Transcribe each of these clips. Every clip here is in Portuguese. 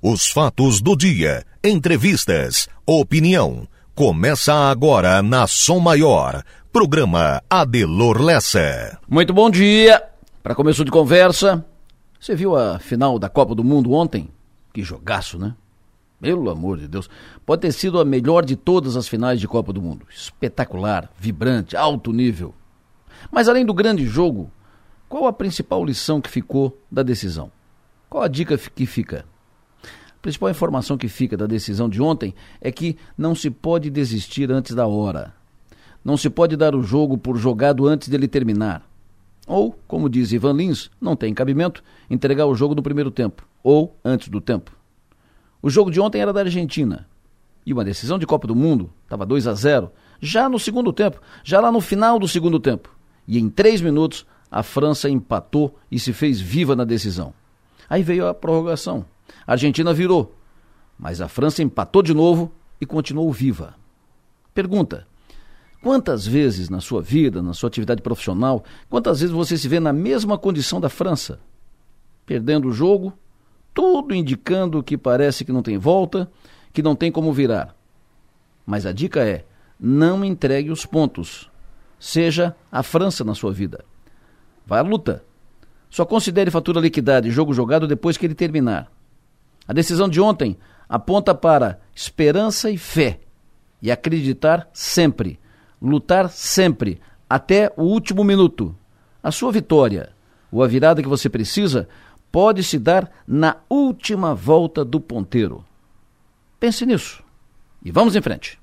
Os fatos do dia, entrevistas, opinião. Começa agora na Som Maior. Programa Adelor Lessa. Muito bom dia. Para começo de conversa, você viu a final da Copa do Mundo ontem? Que jogaço, né? Pelo amor de Deus. Pode ter sido a melhor de todas as finais de Copa do Mundo. Espetacular, vibrante, alto nível. Mas além do grande jogo, qual a principal lição que ficou da decisão? Qual a dica que fica? A principal informação que fica da decisão de ontem é que não se pode desistir antes da hora. Não se pode dar o jogo por jogado antes dele terminar. Ou, como diz Ivan Lins, não tem cabimento entregar o jogo no primeiro tempo ou antes do tempo. O jogo de ontem era da Argentina. E uma decisão de Copa do Mundo, estava 2 a 0 já no segundo tempo, já lá no final do segundo tempo. E em três minutos, a França empatou e se fez viva na decisão. Aí veio a prorrogação. A Argentina virou, mas a França empatou de novo e continuou viva. Pergunta: quantas vezes na sua vida, na sua atividade profissional, quantas vezes você se vê na mesma condição da França? Perdendo o jogo, tudo indicando que parece que não tem volta, que não tem como virar. Mas a dica é: não entregue os pontos. Seja a França na sua vida. Vai à luta. Só considere fatura liquidada e jogo jogado depois que ele terminar. A decisão de ontem aponta para esperança e fé. E acreditar sempre. Lutar sempre, até o último minuto. A sua vitória, ou a virada que você precisa, pode se dar na última volta do ponteiro. Pense nisso. E vamos em frente.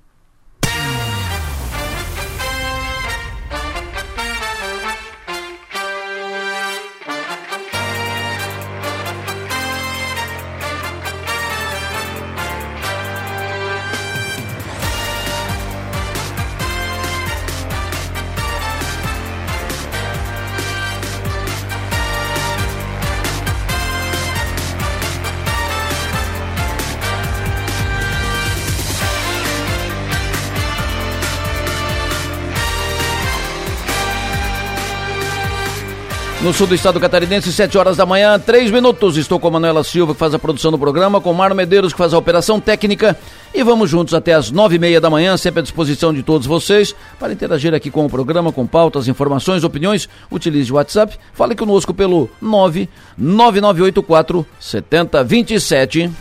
No sul do estado catarinense, 7 horas da manhã, 3 minutos. Estou com a Manuela Silva, que faz a produção do programa, com Mário Medeiros, que faz a operação técnica. E vamos juntos até as 9 e meia da manhã, sempre à disposição de todos vocês, para interagir aqui com o programa, com pautas, informações, opiniões. Utilize o WhatsApp, fale conosco pelo 99984 7027.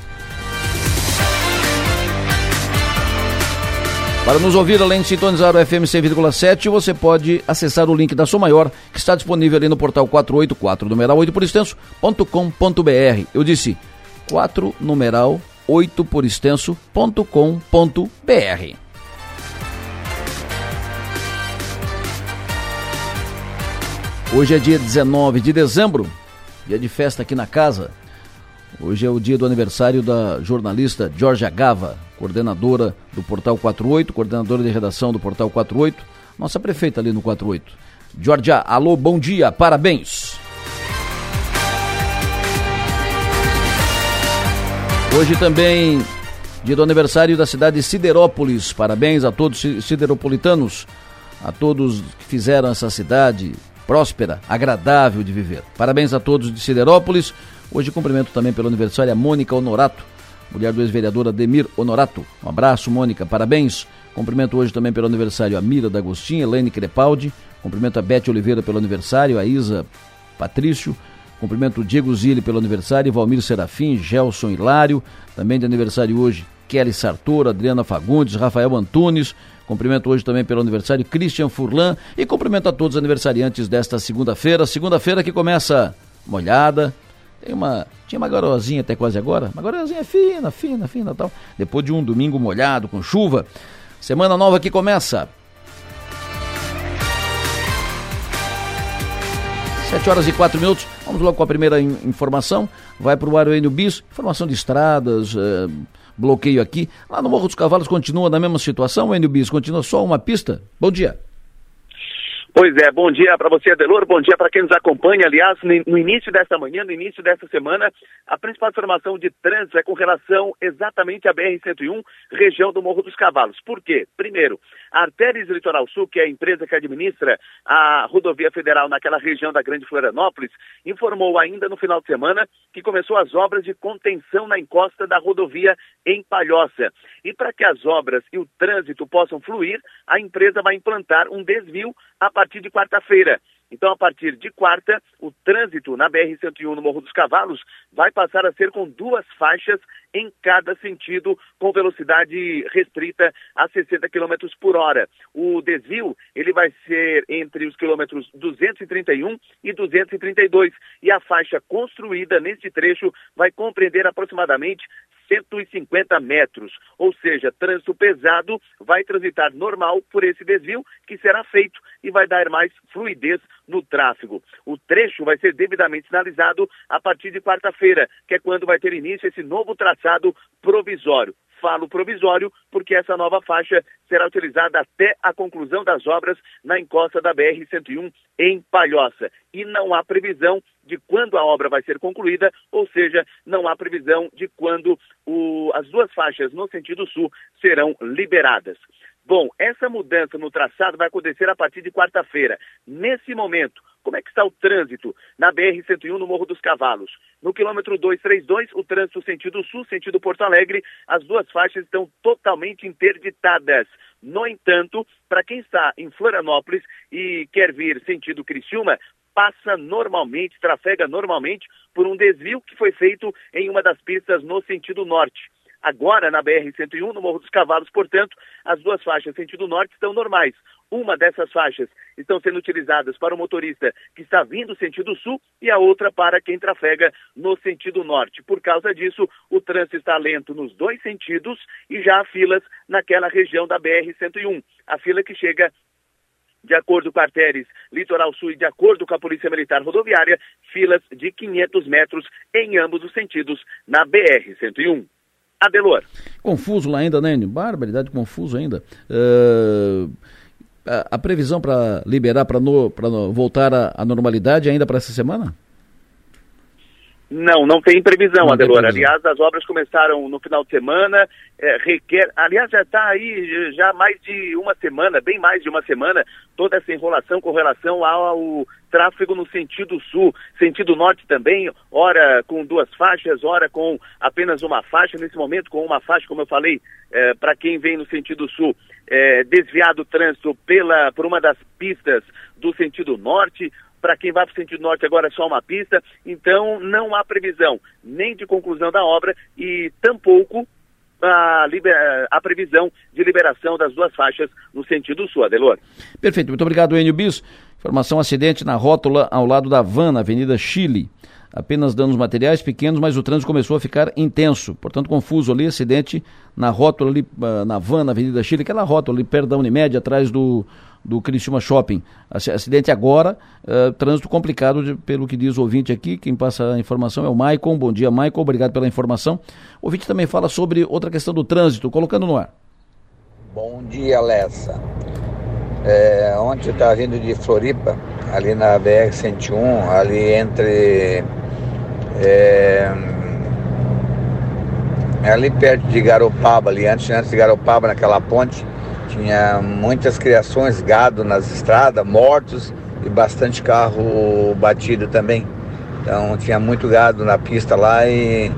Para nos ouvir, além de sintonizar o FM 100,7, você pode acessar o link da Sua Maior, que está disponível ali no portal 484, numeral 8 por extenso.com.br. Eu disse 4 numeral 8 por extenso.com.br. Hoje é dia 19 de dezembro, dia de festa aqui na casa. Hoje é o dia do aniversário da jornalista Georgia Gava, coordenadora do Portal 48, coordenadora de redação do Portal 48, nossa prefeita ali no 48. Georgia, alô, bom dia, parabéns. Hoje também dia do aniversário da cidade de Siderópolis. Parabéns a todos sideropolitanos, a todos que fizeram essa cidade próspera, agradável de viver. Parabéns a todos de Siderópolis. Hoje cumprimento também pelo aniversário a Mônica Honorato, mulher do ex-vereador Ademir Honorato. Um abraço, Mônica, parabéns. Cumprimento hoje também pelo aniversário a Mira da Agostinha, Elaine Crepaldi. Cumprimento a Bete Oliveira pelo aniversário, a Isa Patrício. Cumprimento o Diego Zilli pelo aniversário, Valmir Serafim, Gelson Hilário. Também de aniversário hoje, Kelly Sartor, Adriana Fagundes, Rafael Antunes. Cumprimento hoje também pelo aniversário Christian Furlan e cumprimento a todos os aniversariantes desta segunda-feira. Segunda-feira que começa molhada, tem uma, tinha uma garozinha até quase agora, uma garozinha fina, fina, fina tal. Depois de um domingo molhado, com chuva. Semana nova que começa. 7 horas e 4 minutos. Vamos logo com a primeira in informação. Vai para o Aroênio Bis. Informação de estradas, eh, bloqueio aqui. Lá no Morro dos Cavalos continua na mesma situação, Enio Bis? Continua só uma pista? Bom dia. Pois é, bom dia para você, Adelor, bom dia para quem nos acompanha. Aliás, no início desta manhã, no início desta semana, a principal informação de trânsito é com relação exatamente à BR-101, região do Morro dos Cavalos. Por quê? Primeiro, a Artérias Litoral Sul, que é a empresa que administra a rodovia federal naquela região da Grande Florianópolis, informou ainda no final de semana que começou as obras de contenção na encosta da rodovia em Palhoça. E para que as obras e o trânsito possam fluir, a empresa vai implantar um desvio a partir de quarta-feira. Então, a partir de quarta, o trânsito na BR-101 no Morro dos Cavalos vai passar a ser com duas faixas em cada sentido, com velocidade restrita a 60 km por hora. O desvio ele vai ser entre os quilômetros 231 e 232 e a faixa construída neste trecho vai compreender aproximadamente 150 metros, ou seja, trânsito pesado vai transitar normal por esse desvio que será feito e vai dar mais fluidez no tráfego. O trecho vai ser devidamente sinalizado a partir de quarta-feira, que é quando vai ter início esse novo traçado provisório falo provisório, porque essa nova faixa será utilizada até a conclusão das obras na encosta da BR-101 em Palhoça. E não há previsão de quando a obra vai ser concluída, ou seja, não há previsão de quando o, as duas faixas no sentido sul serão liberadas. Bom, essa mudança no traçado vai acontecer a partir de quarta-feira. Nesse momento, como é que está o trânsito na BR-101 no Morro dos Cavalos? No quilômetro 232, o trânsito sentido sul, sentido Porto Alegre, as duas faixas estão totalmente interditadas. No entanto, para quem está em Florianópolis e quer vir sentido Criciúma, passa normalmente, trafega normalmente por um desvio que foi feito em uma das pistas no sentido norte. Agora, na BR-101, no Morro dos Cavalos, portanto, as duas faixas sentido norte estão normais. Uma dessas faixas estão sendo utilizadas para o motorista que está vindo sentido sul e a outra para quem trafega no sentido norte. Por causa disso, o trânsito está lento nos dois sentidos e já há filas naquela região da BR-101. A fila que chega de acordo com a Artéres Litoral Sul e de acordo com a Polícia Militar Rodoviária, filas de 500 metros em ambos os sentidos na BR-101. Adelor. Confuso lá ainda, né, Barbaridade, confuso ainda. Uh, a, a, previsão para liberar, para voltar à normalidade ainda para essa semana? Não, não tem previsão, não Adelor. Tem previsão. Aliás, as obras começaram no final de semana, é, requer. Aliás, já está aí já mais de uma semana, bem mais de uma semana, toda essa enrolação com relação ao tráfego no sentido sul, sentido norte também, ora com duas faixas, ora com apenas uma faixa, nesse momento com uma faixa, como eu falei, é, para quem vem no sentido sul, é, desviado o trânsito pela, por uma das pistas do sentido norte, para quem vai para o sentido norte agora é só uma pista, então não há previsão nem de conclusão da obra e tampouco a, a, previsão de liberação das duas faixas no sentido sul, Adelor. Perfeito, muito obrigado, Enio Bis. Informação acidente na rótula ao lado da van, na Avenida Chile apenas danos materiais pequenos, mas o trânsito começou a ficar intenso. Portanto, confuso ali, acidente na rótula ali, ah, na van, na Avenida Chile, aquela rótula ali perto da Unimed, atrás do, do Criciúma Shopping. Acidente agora, uh, trânsito complicado, de, pelo que diz o ouvinte aqui, quem passa a informação é o Maicon. Bom dia, Maicon, obrigado pela informação. O ouvinte também fala sobre outra questão do trânsito, colocando no ar. Bom dia, Lessa. É, ontem eu estava vindo de Floripa, ali na BR-101, ali entre é, é, ali perto de Garopaba, ali antes, antes de Garopaba, naquela ponte, tinha muitas criações, gado nas estradas, mortos e bastante carro batido também. Então tinha muito gado na pista lá e,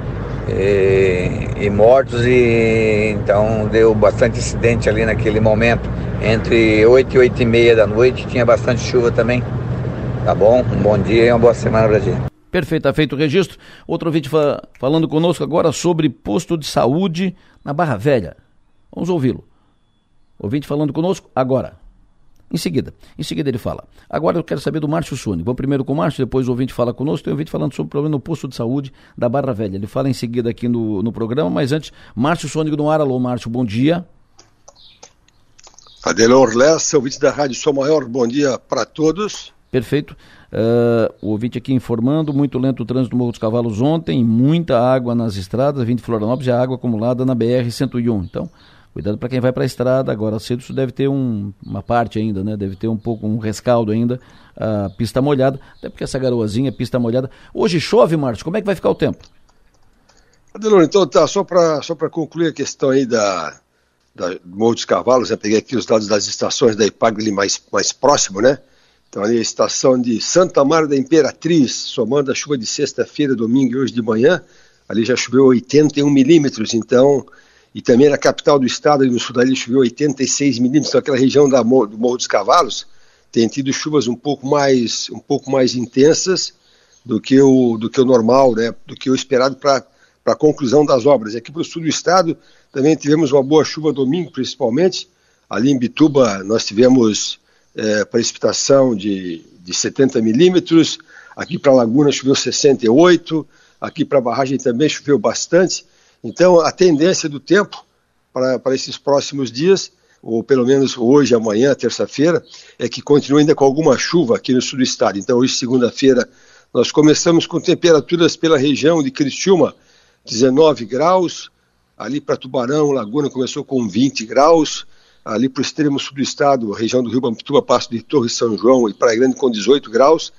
e, e mortos e então deu bastante acidente ali naquele momento. Entre 8 e 8 e meia da noite tinha bastante chuva também. Tá bom? Um bom dia e uma boa semana pra gente. Perfeito, tá feito o registro. Outro ouvinte fa falando conosco agora sobre posto de saúde na Barra Velha. Vamos ouvi-lo. Ouvinte falando conosco agora. Em seguida, em seguida ele fala. Agora eu quero saber do Márcio Suni. Vamos primeiro com o Márcio, depois o ouvinte fala conosco. Tem o ouvinte falando sobre o problema no posto de saúde da Barra Velha. Ele fala em seguida aqui no, no programa, mas antes, Márcio Sônico no ar. Alô, Márcio, bom dia. Adelor Lessa, ouvinte da Rádio Sou Maior, bom dia para todos. Perfeito. Uh, o ouvinte aqui informando, muito lento o trânsito do Morro dos Cavalos ontem, muita água nas estradas, vindo de Florianópolis e a água acumulada na BR-101. Então, Cuidado para quem vai para a estrada agora cedo, isso deve ter um, uma parte ainda, né? Deve ter um pouco um rescaldo ainda, a pista molhada, até porque essa garoazinha, pista molhada. Hoje chove, Márcio, como é que vai ficar o tempo? Adelor, então tá, só para só concluir a questão aí da, da dos Cavalos, eu peguei aqui os dados das estações da IPAGLI mais, mais próximo, né? Então ali a estação de Santa Maria da Imperatriz, somando a chuva de sexta-feira, domingo e hoje de manhã, ali já choveu 81 milímetros, então e também na capital do estado, no sul dali, choveu 86 milímetros, então aquela região da, do Morro dos Cavalos tem tido chuvas um pouco mais, um pouco mais intensas do que o, do que o normal, né, do que o esperado para a conclusão das obras. E aqui para o sul do estado também tivemos uma boa chuva domingo, principalmente. Ali em Bituba nós tivemos é, precipitação de, de 70 milímetros, aqui para Laguna choveu 68, aqui para a barragem também choveu bastante. Então, a tendência do tempo para esses próximos dias, ou pelo menos hoje, amanhã, terça-feira, é que continue ainda com alguma chuva aqui no sul do estado. Então, hoje, segunda-feira, nós começamos com temperaturas pela região de Criciúma, 19 graus, ali para Tubarão, Laguna começou com 20 graus, ali para o extremo sul do estado, região do Rio Bambituba, Passo de Torre São João e Praia Grande com 18 graus,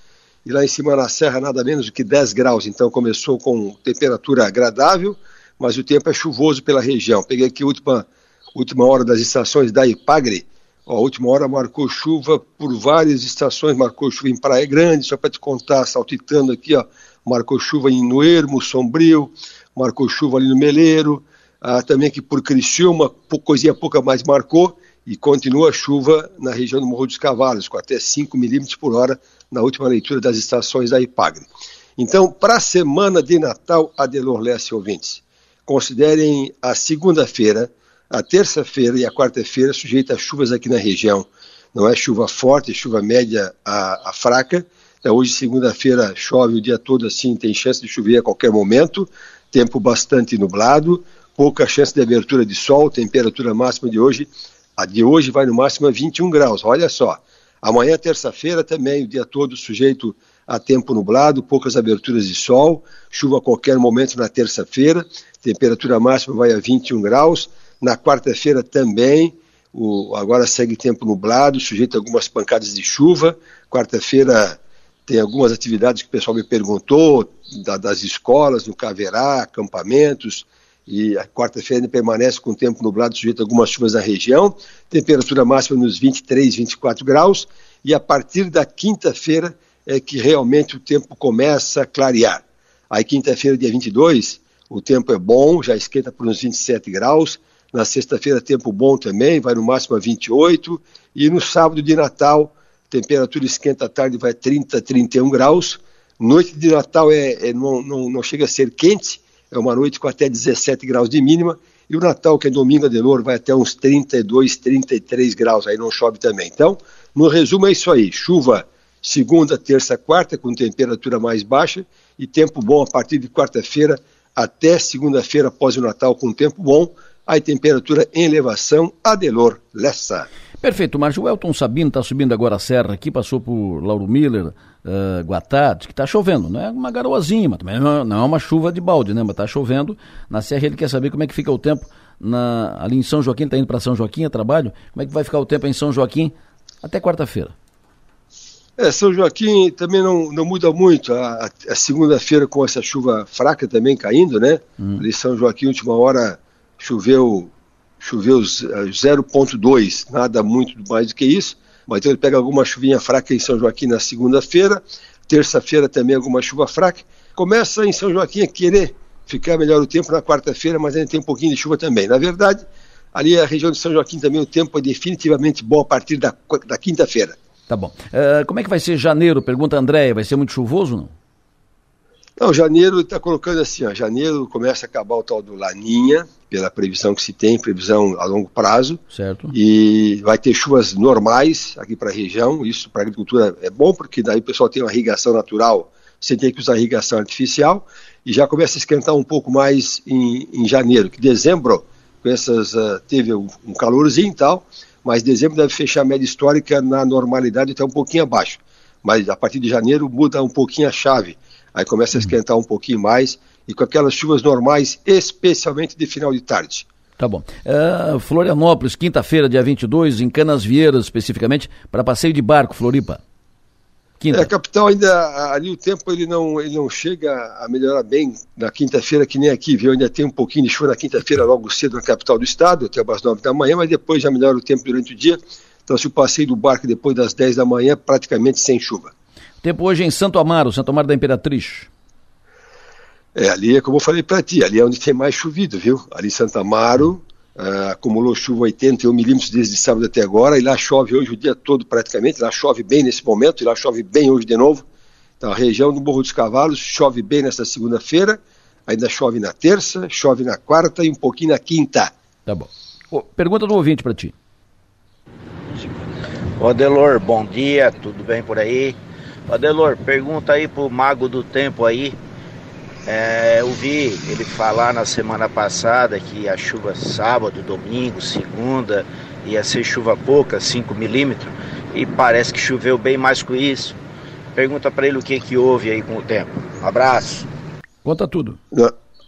e lá em cima na serra nada menos do que 10 graus, então começou com temperatura agradável, mas o tempo é chuvoso pela região. Peguei aqui a última, última hora das estações da Ipagre. Ó, a última hora marcou chuva por várias estações, marcou chuva em Praia Grande, só para te contar, saltitando aqui, ó, marcou chuva em Noermo, Sombrio, marcou chuva ali no Meleiro, ah, também aqui por Criciúma, coisinha pouca mais marcou, e continua a chuva na região do Morro dos Cavalos, com até 5 milímetros por hora na última leitura das estações da Ipagre. Então, para a semana de Natal, Adelor Leste ouvintes, considerem a segunda-feira, a terça-feira e a quarta-feira sujeita a chuvas aqui na região. Não é chuva forte, chuva média a, a fraca. Então, hoje, segunda-feira, chove o dia todo assim, tem chance de chover a qualquer momento. Tempo bastante nublado, pouca chance de abertura de sol, temperatura máxima de hoje. A de hoje vai no máximo a 21 graus. Olha só. Amanhã, terça-feira, também o dia todo sujeito a tempo nublado, poucas aberturas de sol, chuva a qualquer momento na terça-feira, temperatura máxima vai a 21 graus. Na quarta-feira também, o, agora segue tempo nublado, sujeito a algumas pancadas de chuva. Quarta-feira tem algumas atividades que o pessoal me perguntou, da, das escolas, no Caverá, acampamentos, e a quarta-feira permanece com tempo nublado, sujeito a algumas chuvas na região, temperatura máxima nos 23, 24 graus, e a partir da quinta-feira é que realmente o tempo começa a clarear. Aí, quinta-feira, dia 22, o tempo é bom, já esquenta por uns 27 graus. Na sexta-feira, tempo bom também, vai no máximo a 28. E no sábado de Natal, temperatura esquenta à tarde, vai 30, 31 graus. Noite de Natal é, é não, não, não, chega a ser quente, é uma noite com até 17 graus de mínima. E o Natal, que é domingo de louro, vai até uns 32, 33 graus, aí não chove também. Então, no resumo é isso aí: chuva segunda, terça, quarta, com temperatura mais baixa, e tempo bom a partir de quarta-feira até segunda-feira após o Natal, com tempo bom, aí temperatura em elevação, Adelor Lessa. Perfeito, Márcio. O Elton Sabino está subindo agora a serra aqui, passou por Lauro Miller, uh, Guatá, que está chovendo, não é uma garoazinha, mas também não, não é uma chuva de balde, né? Mas está chovendo. Na serra ele quer saber como é que fica o tempo na, ali em São Joaquim, está indo para São Joaquim a trabalho. Como é que vai ficar o tempo em São Joaquim até quarta-feira? É, São Joaquim também não, não muda muito. A, a segunda-feira com essa chuva fraca também caindo, né? Hum. Ali São Joaquim, última hora, choveu choveu 0,2, eh, nada muito mais do que isso. Mas então ele pega alguma chuvinha fraca em São Joaquim na segunda-feira, terça-feira também alguma chuva fraca. Começa em São Joaquim a querer ficar melhor o tempo na quarta-feira, mas ainda tem um pouquinho de chuva também. Na verdade, ali a região de São Joaquim também o tempo é definitivamente bom a partir da, da quinta-feira. Tá bom. Uh, como é que vai ser janeiro? Pergunta a Andréia. Vai ser muito chuvoso não? Não, janeiro está colocando assim, ó, janeiro começa a acabar o tal do Laninha, pela previsão que se tem, previsão a longo prazo. Certo. E vai ter chuvas normais aqui para a região. Isso para a agricultura é bom, porque daí o pessoal tem uma irrigação natural sem ter que usar irrigação artificial. E já começa a esquentar um pouco mais em, em janeiro, que dezembro, com essas, uh, teve um, um calorzinho e tal, mas dezembro deve fechar a média histórica na normalidade até um pouquinho abaixo. Mas a partir de janeiro muda um pouquinho a chave. Aí começa a esquentar um pouquinho mais e com aquelas chuvas normais, especialmente de final de tarde. Tá bom. Uh, Florianópolis, quinta-feira, dia 22, em Canas Vieiras, especificamente, para passeio de barco, Floripa. Quinta. É, a capital ainda, ali o tempo ele não, ele não chega a melhorar bem na quinta-feira, que nem aqui, viu? Ainda tem um pouquinho de chuva na quinta-feira, logo cedo na capital do estado, até as nove da manhã, mas depois já melhora o tempo durante o dia. Então, se o passeio do barco depois das dez da manhã, praticamente sem chuva. Tempo hoje em Santo Amaro, Santo Amaro da Imperatriz. É, ali é como eu falei para ti, ali é onde tem mais chovido, viu? Ali em Santa Amaro, uh, acumulou chuva 81 milímetros desde sábado até agora, e lá chove hoje o dia todo praticamente, lá chove bem nesse momento, e lá chove bem hoje de novo. Então a região do Morro dos Cavalos chove bem nesta segunda-feira, ainda chove na terça, chove na quarta e um pouquinho na quinta. Tá bom. Oh, pergunta do ouvinte para ti. Ô Adelor, bom dia, tudo bem por aí? Ô Adelor, pergunta aí pro Mago do Tempo aí, é, eu vi ele falar na semana passada que a chuva sábado, domingo, segunda ia ser chuva pouca, 5 milímetros, e parece que choveu bem mais com isso. Pergunta para ele o que que houve aí com o tempo. Um abraço. Conta tudo.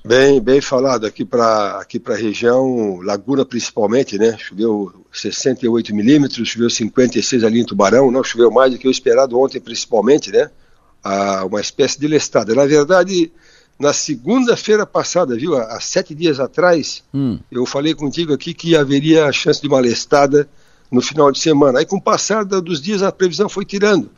Bem, bem falado aqui para aqui para a região Laguna principalmente, né? Choveu 68 milímetros, choveu 56 ali em Tubarão, não choveu mais do que o esperado ontem principalmente, né? Ah, uma espécie de lestada. Na verdade, na segunda-feira passada, viu, há sete dias atrás, hum. eu falei contigo aqui que haveria a chance de uma lestada no final de semana. Aí, com o passar dos dias, a previsão foi tirando.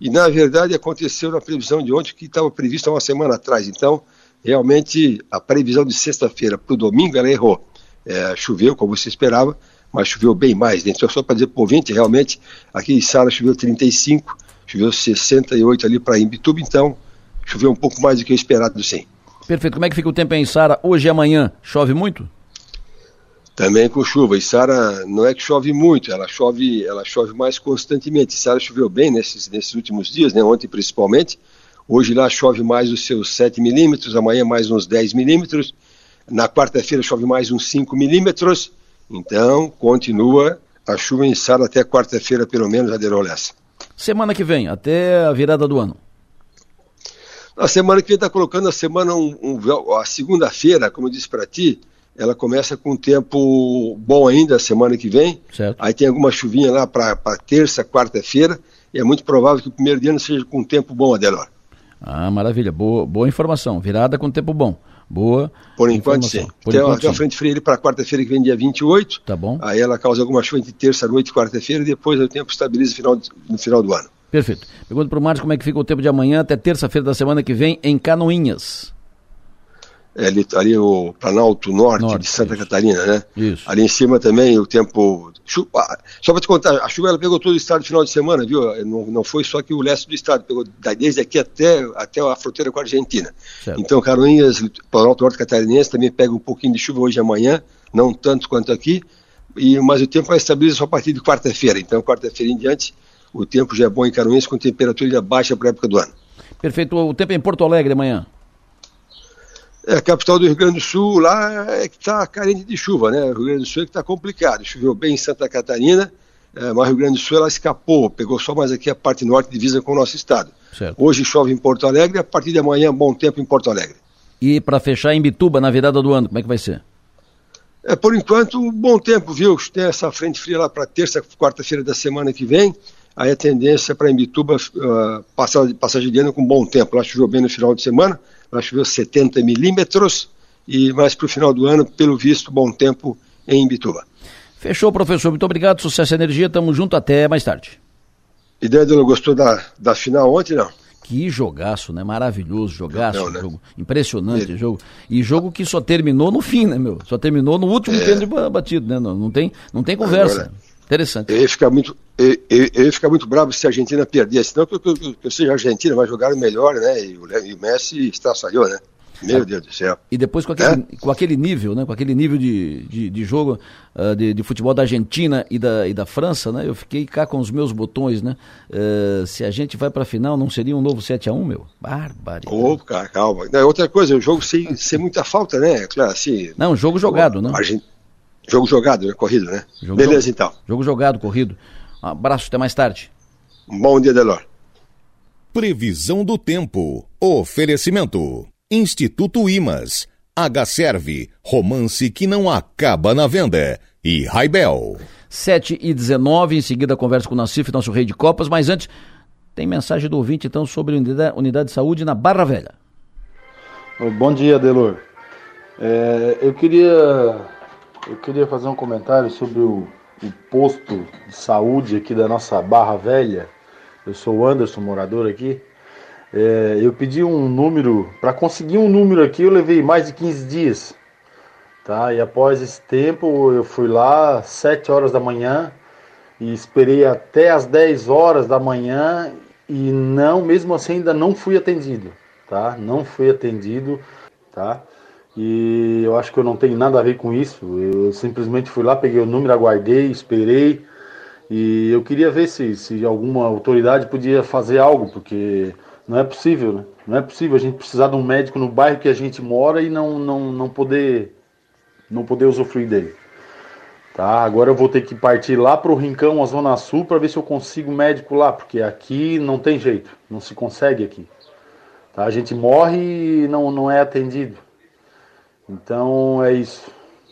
E, na verdade, aconteceu na previsão de ontem, que estava prevista uma semana atrás. Então, realmente, a previsão de sexta-feira para o domingo, ela errou. É, choveu, como você esperava, mas choveu bem mais. Né? Então, só para dizer para o ouvinte, realmente, aqui em Sala choveu 35, choveu 68 ali para Imbituba, então choveu um pouco mais do que o esperado, sim. Perfeito. Como é que fica o tempo em Sara hoje e amanhã? Chove muito? Também com chuva. E Sara não é que chove muito, ela chove, ela chove mais constantemente. Sara choveu bem nesses, nesses últimos dias, né? ontem principalmente. Hoje lá chove mais os seus 7 milímetros, amanhã mais uns 10 milímetros. Na quarta-feira chove mais uns 5 milímetros. Então, continua a chuva em Sara até quarta-feira, pelo menos, Aderol Lessa. Semana que vem, até a virada do ano. A semana que vem está colocando a semana, um, um, a segunda-feira, como eu disse para ti, ela começa com um tempo bom ainda, a semana que vem. Certo. Aí tem alguma chuvinha lá para terça, quarta-feira, e é muito provável que o primeiro dia não seja com um tempo bom, Adelor. Ah, maravilha, boa, boa informação. Virada com tempo bom. Boa. Por enquanto, sim. Por tem, enquanto, uma, frente fria para quarta-feira que vem dia 28. Tá bom. Aí ela causa alguma chuva entre terça, noite e quarta-feira, e depois o tempo estabiliza no final, no final do ano. Perfeito. Pergunto para o Marcos como é que fica o tempo de amanhã até terça-feira da semana que vem em Canoinhas. É, ali, ali o Planalto Norte, Norte de Santa isso. Catarina, né? Isso. Ali em cima também o tempo. Chuva, só para te contar, a chuva ela pegou todo o estado no final de semana, viu? Não, não foi só que o leste do estado, pegou desde aqui até, até a fronteira com a Argentina. Certo. Então, Canoinhas, Planalto Norte Catarinense também pega um pouquinho de chuva hoje e amanhã, não tanto quanto aqui, e, mas o tempo vai estabilizar só a partir de quarta-feira. Então, quarta-feira em diante o tempo já é bom em Caruense, com temperatura baixa para a época do ano. Perfeito. O tempo é em Porto Alegre amanhã? É, a capital do Rio Grande do Sul, lá é que está carente de chuva, né? O Rio Grande do Sul é que está complicado. Choveu bem em Santa Catarina, é, mas o Rio Grande do Sul ela escapou, pegou só mais aqui a parte norte divisa com o nosso estado. Certo. Hoje chove em Porto Alegre, a partir de amanhã bom tempo em Porto Alegre. E para fechar em Bituba na virada do ano, como é que vai ser? É, por enquanto, bom tempo, viu? Tem essa frente fria lá para terça, quarta-feira da semana que vem aí a tendência para Imbituba uh, passar, passagem de ano com bom tempo. Lá choveu bem no final de semana, lá choveu 70 milímetros, e mais para o final do ano, pelo visto, bom tempo em Imbituba. Fechou, professor. Muito obrigado. Sucesso e energia. Tamo junto. Até mais tarde. E Débora, gostou da, da final ontem, não? Que jogaço, né? Maravilhoso, jogaço, não, né? jogo impressionante Ele... jogo. E jogo que só terminou no fim, né, meu? Só terminou no último é... pênalti batido, né? Não, não, tem, não tem conversa. Agora... Interessante. Eu ia ficar muito, eu ia ficar muito bravo se a Argentina perdesse. Não que eu, eu, eu seja Argentina, mas jogaram melhor, né? E o, e o Messi estraçalhou, né? Meu Deus do céu. E depois com aquele, é? com aquele nível, né? Com aquele nível de, de, de jogo uh, de, de, futebol da Argentina e da, e da França, né? Eu fiquei cá com os meus botões, né? Uh, se a gente vai para a final, não seria um novo 7 a 1 meu? Bárbaro. Ô, cara, calma. Não, outra coisa, o jogo sem, sem muita falta, né? Claro, assim. Não, jogo jogado, não. Argentina Jogo jogado, né? Corrido, né? Jogo Beleza, jogo, então. Jogo jogado, corrido. Um abraço, até mais tarde. Um bom dia, Delor. Previsão do tempo. Oferecimento. Instituto Imas H-Serve, romance que não acaba na venda. E Raibel. 7 e 19, em seguida conversa com o Nassif, nosso rei de copas, mas antes tem mensagem do ouvinte então sobre unidade, unidade de saúde na Barra Velha. Bom dia, Delor. É, eu queria eu queria fazer um comentário sobre o, o posto de saúde aqui da nossa Barra Velha. Eu sou o Anderson, morador aqui. É, eu pedi um número, para conseguir um número aqui eu levei mais de 15 dias. Tá? E após esse tempo eu fui lá às 7 horas da manhã e esperei até as 10 horas da manhã e não, mesmo assim ainda não fui atendido, tá? Não fui atendido, tá? E eu acho que eu não tenho nada a ver com isso. Eu simplesmente fui lá, peguei o número, aguardei, esperei. E eu queria ver se, se alguma autoridade podia fazer algo, porque não é possível, né? Não é possível a gente precisar de um médico no bairro que a gente mora e não, não, não poder não poder usufruir dele. Tá? Agora eu vou ter que partir lá para o Rincão, a Zona Sul, para ver se eu consigo médico lá, porque aqui não tem jeito, não se consegue aqui. Tá? A gente morre e não, não é atendido. Então é isso.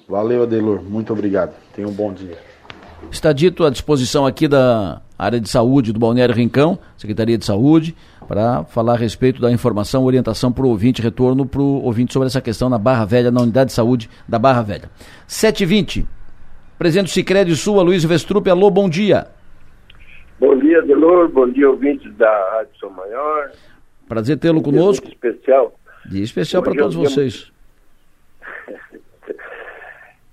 Valeu, Adelor. Muito obrigado. Tenha um bom dia. Está dito à disposição aqui da área de saúde do Balneário Rincão, Secretaria de Saúde, para falar a respeito da informação, orientação para o ouvinte, retorno para o ouvinte sobre essa questão na Barra Velha, na unidade de saúde da Barra Velha. 7h20. Presidente Sul, Luiz Vestrup, alô, bom dia. Bom dia, Delor, bom dia, ouvintes da Rádio São Maior. Prazer tê-lo conosco. Dia especial. Dia especial para todos é um vocês.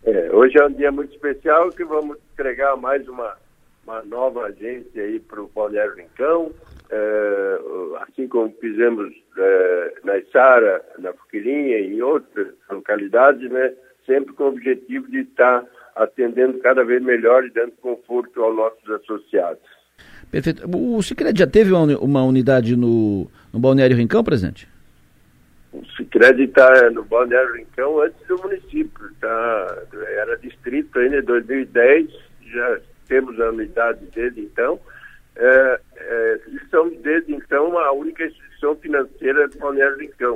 É, hoje é um dia muito especial que vamos entregar mais uma, uma nova agência aí para o Balneário Rincão, é, assim como fizemos é, na Isara, na Fuquilinha e em outras localidades, né, sempre com o objetivo de estar atendendo cada vez melhor e dando conforto aos nossos associados. Perfeito. O Cicred já teve uma, uma unidade no, no Balneário Rincão, presidente? O Cicred está no Balneário Rincão antes do município, tá? era distrito ainda em 2010, já temos a unidade desde então. É, é, somos desde então a única instituição financeira do Balneário Rincão.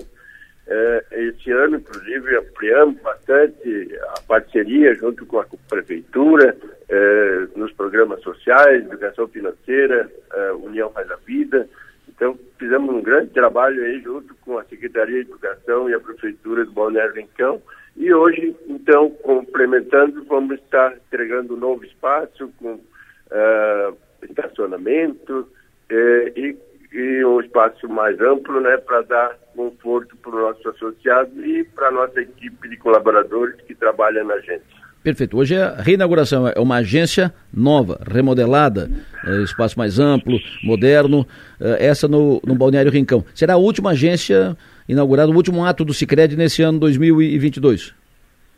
É, esse ano, inclusive, ampliamos bastante a parceria junto com a prefeitura, é, nos programas sociais, educação financeira, é, União Faz a Vida, então, fizemos um grande trabalho aí junto com a Secretaria de Educação e a Prefeitura do Balneário Rincão. E hoje, então, complementando, vamos estar entregando um novo espaço com uh, estacionamento uh, e, e, um espaço mais amplo, né, para dar conforto para o nosso associado e para a nossa equipe de colaboradores que trabalham na gente. Perfeito. Hoje é a reinauguração, é uma agência nova, remodelada, é, espaço mais amplo, moderno, é, essa no, no Balneário Rincão. Será a última agência inaugurada, o último ato do Cicred nesse ano 2022?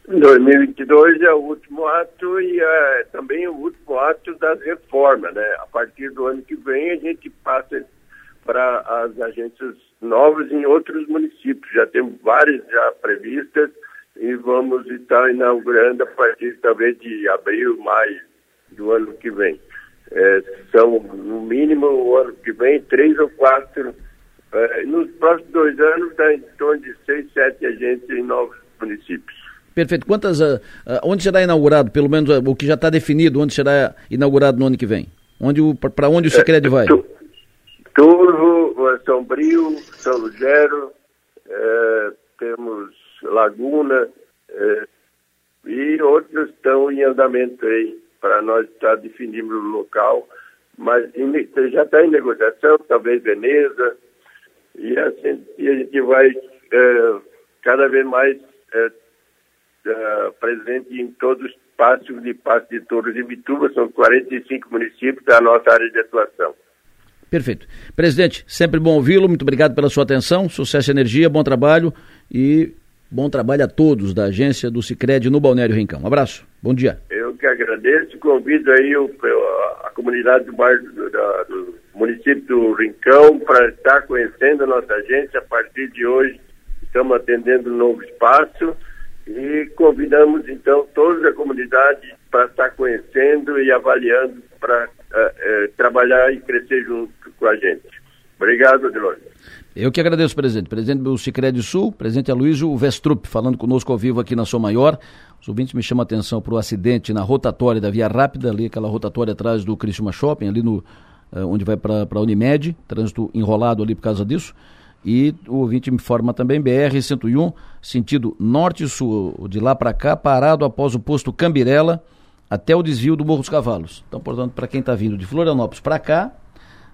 2022 é o último ato e é também o último ato das reformas, né? A partir do ano que vem a gente passa para as agências novas em outros municípios. Já temos várias já previstas e vamos estar inaugurando a partir talvez de abril, maio do ano que vem. É, são, no mínimo, o ano que vem, três ou quatro. É, nos próximos dois anos, está em torno de seis, sete agentes em novos municípios. Perfeito. Quantas, uh, uh, onde será inaugurado, pelo menos uh, o que já está definido, onde será inaugurado no ano que vem? Onde Para onde o Secred é, vai? Tu, Turvo, Sombrio, São Lugero, temos Laguna, é, e outros estão em andamento aí, para nós estar tá definindo o local, mas em, já está em negociação, talvez Veneza, e assim e a gente vai é, cada vez mais é, presente em todos os passos de Passo de Touros e Vituba, são 45 municípios da nossa área de atuação. Perfeito. Presidente, sempre bom ouvi-lo, muito obrigado pela sua atenção, sucesso e energia, bom trabalho e Bom trabalho a todos da agência do Cicred no Balneário Rincão. Um abraço, bom dia. Eu que agradeço convido aí o, a comunidade do bairro do, do município do Rincão para estar conhecendo a nossa agência. A partir de hoje estamos atendendo um novo espaço e convidamos então toda a comunidade para estar conhecendo e avaliando para uh, uh, trabalhar e crescer junto com a gente. Obrigado, Delores. Eu que agradeço, presidente. Presidente do Cicred Sul, presidente Aloysio Vestrup, falando conosco ao vivo aqui na Sou Maior. Os ouvintes me chamam a atenção para o acidente na rotatória da Via Rápida, ali aquela rotatória atrás do Criciúma Shopping, ali no, uh, onde vai para a Unimed, trânsito enrolado ali por causa disso. E o ouvinte me informa também, BR-101, sentido norte-sul, de lá para cá, parado após o posto Cambirela, até o desvio do Morro dos Cavalos. Então, portanto, para quem está vindo de Florianópolis para cá,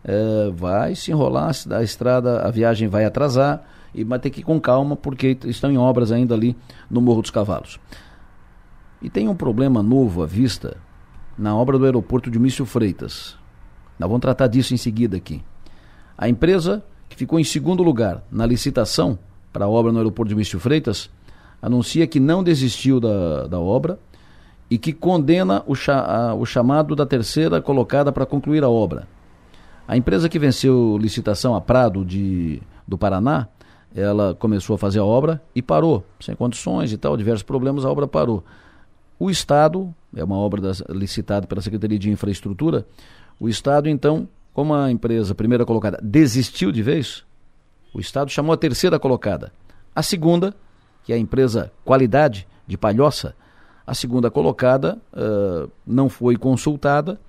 é, vai se enrolar, a estrada, a viagem vai atrasar e vai ter que ir com calma porque estão em obras ainda ali no Morro dos Cavalos. E tem um problema novo à vista na obra do aeroporto de Mício Freitas. Nós vamos tratar disso em seguida aqui. A empresa que ficou em segundo lugar na licitação para a obra no aeroporto de Mício Freitas anuncia que não desistiu da, da obra e que condena o, cha, a, o chamado da terceira colocada para concluir a obra. A empresa que venceu licitação a Prado de, do Paraná, ela começou a fazer a obra e parou, sem condições e tal, diversos problemas, a obra parou. O Estado, é uma obra das, licitada pela Secretaria de Infraestrutura, o Estado, então, como a empresa primeira colocada desistiu de vez, o Estado chamou a terceira colocada. A segunda, que é a empresa Qualidade, de Palhoça, a segunda colocada uh, não foi consultada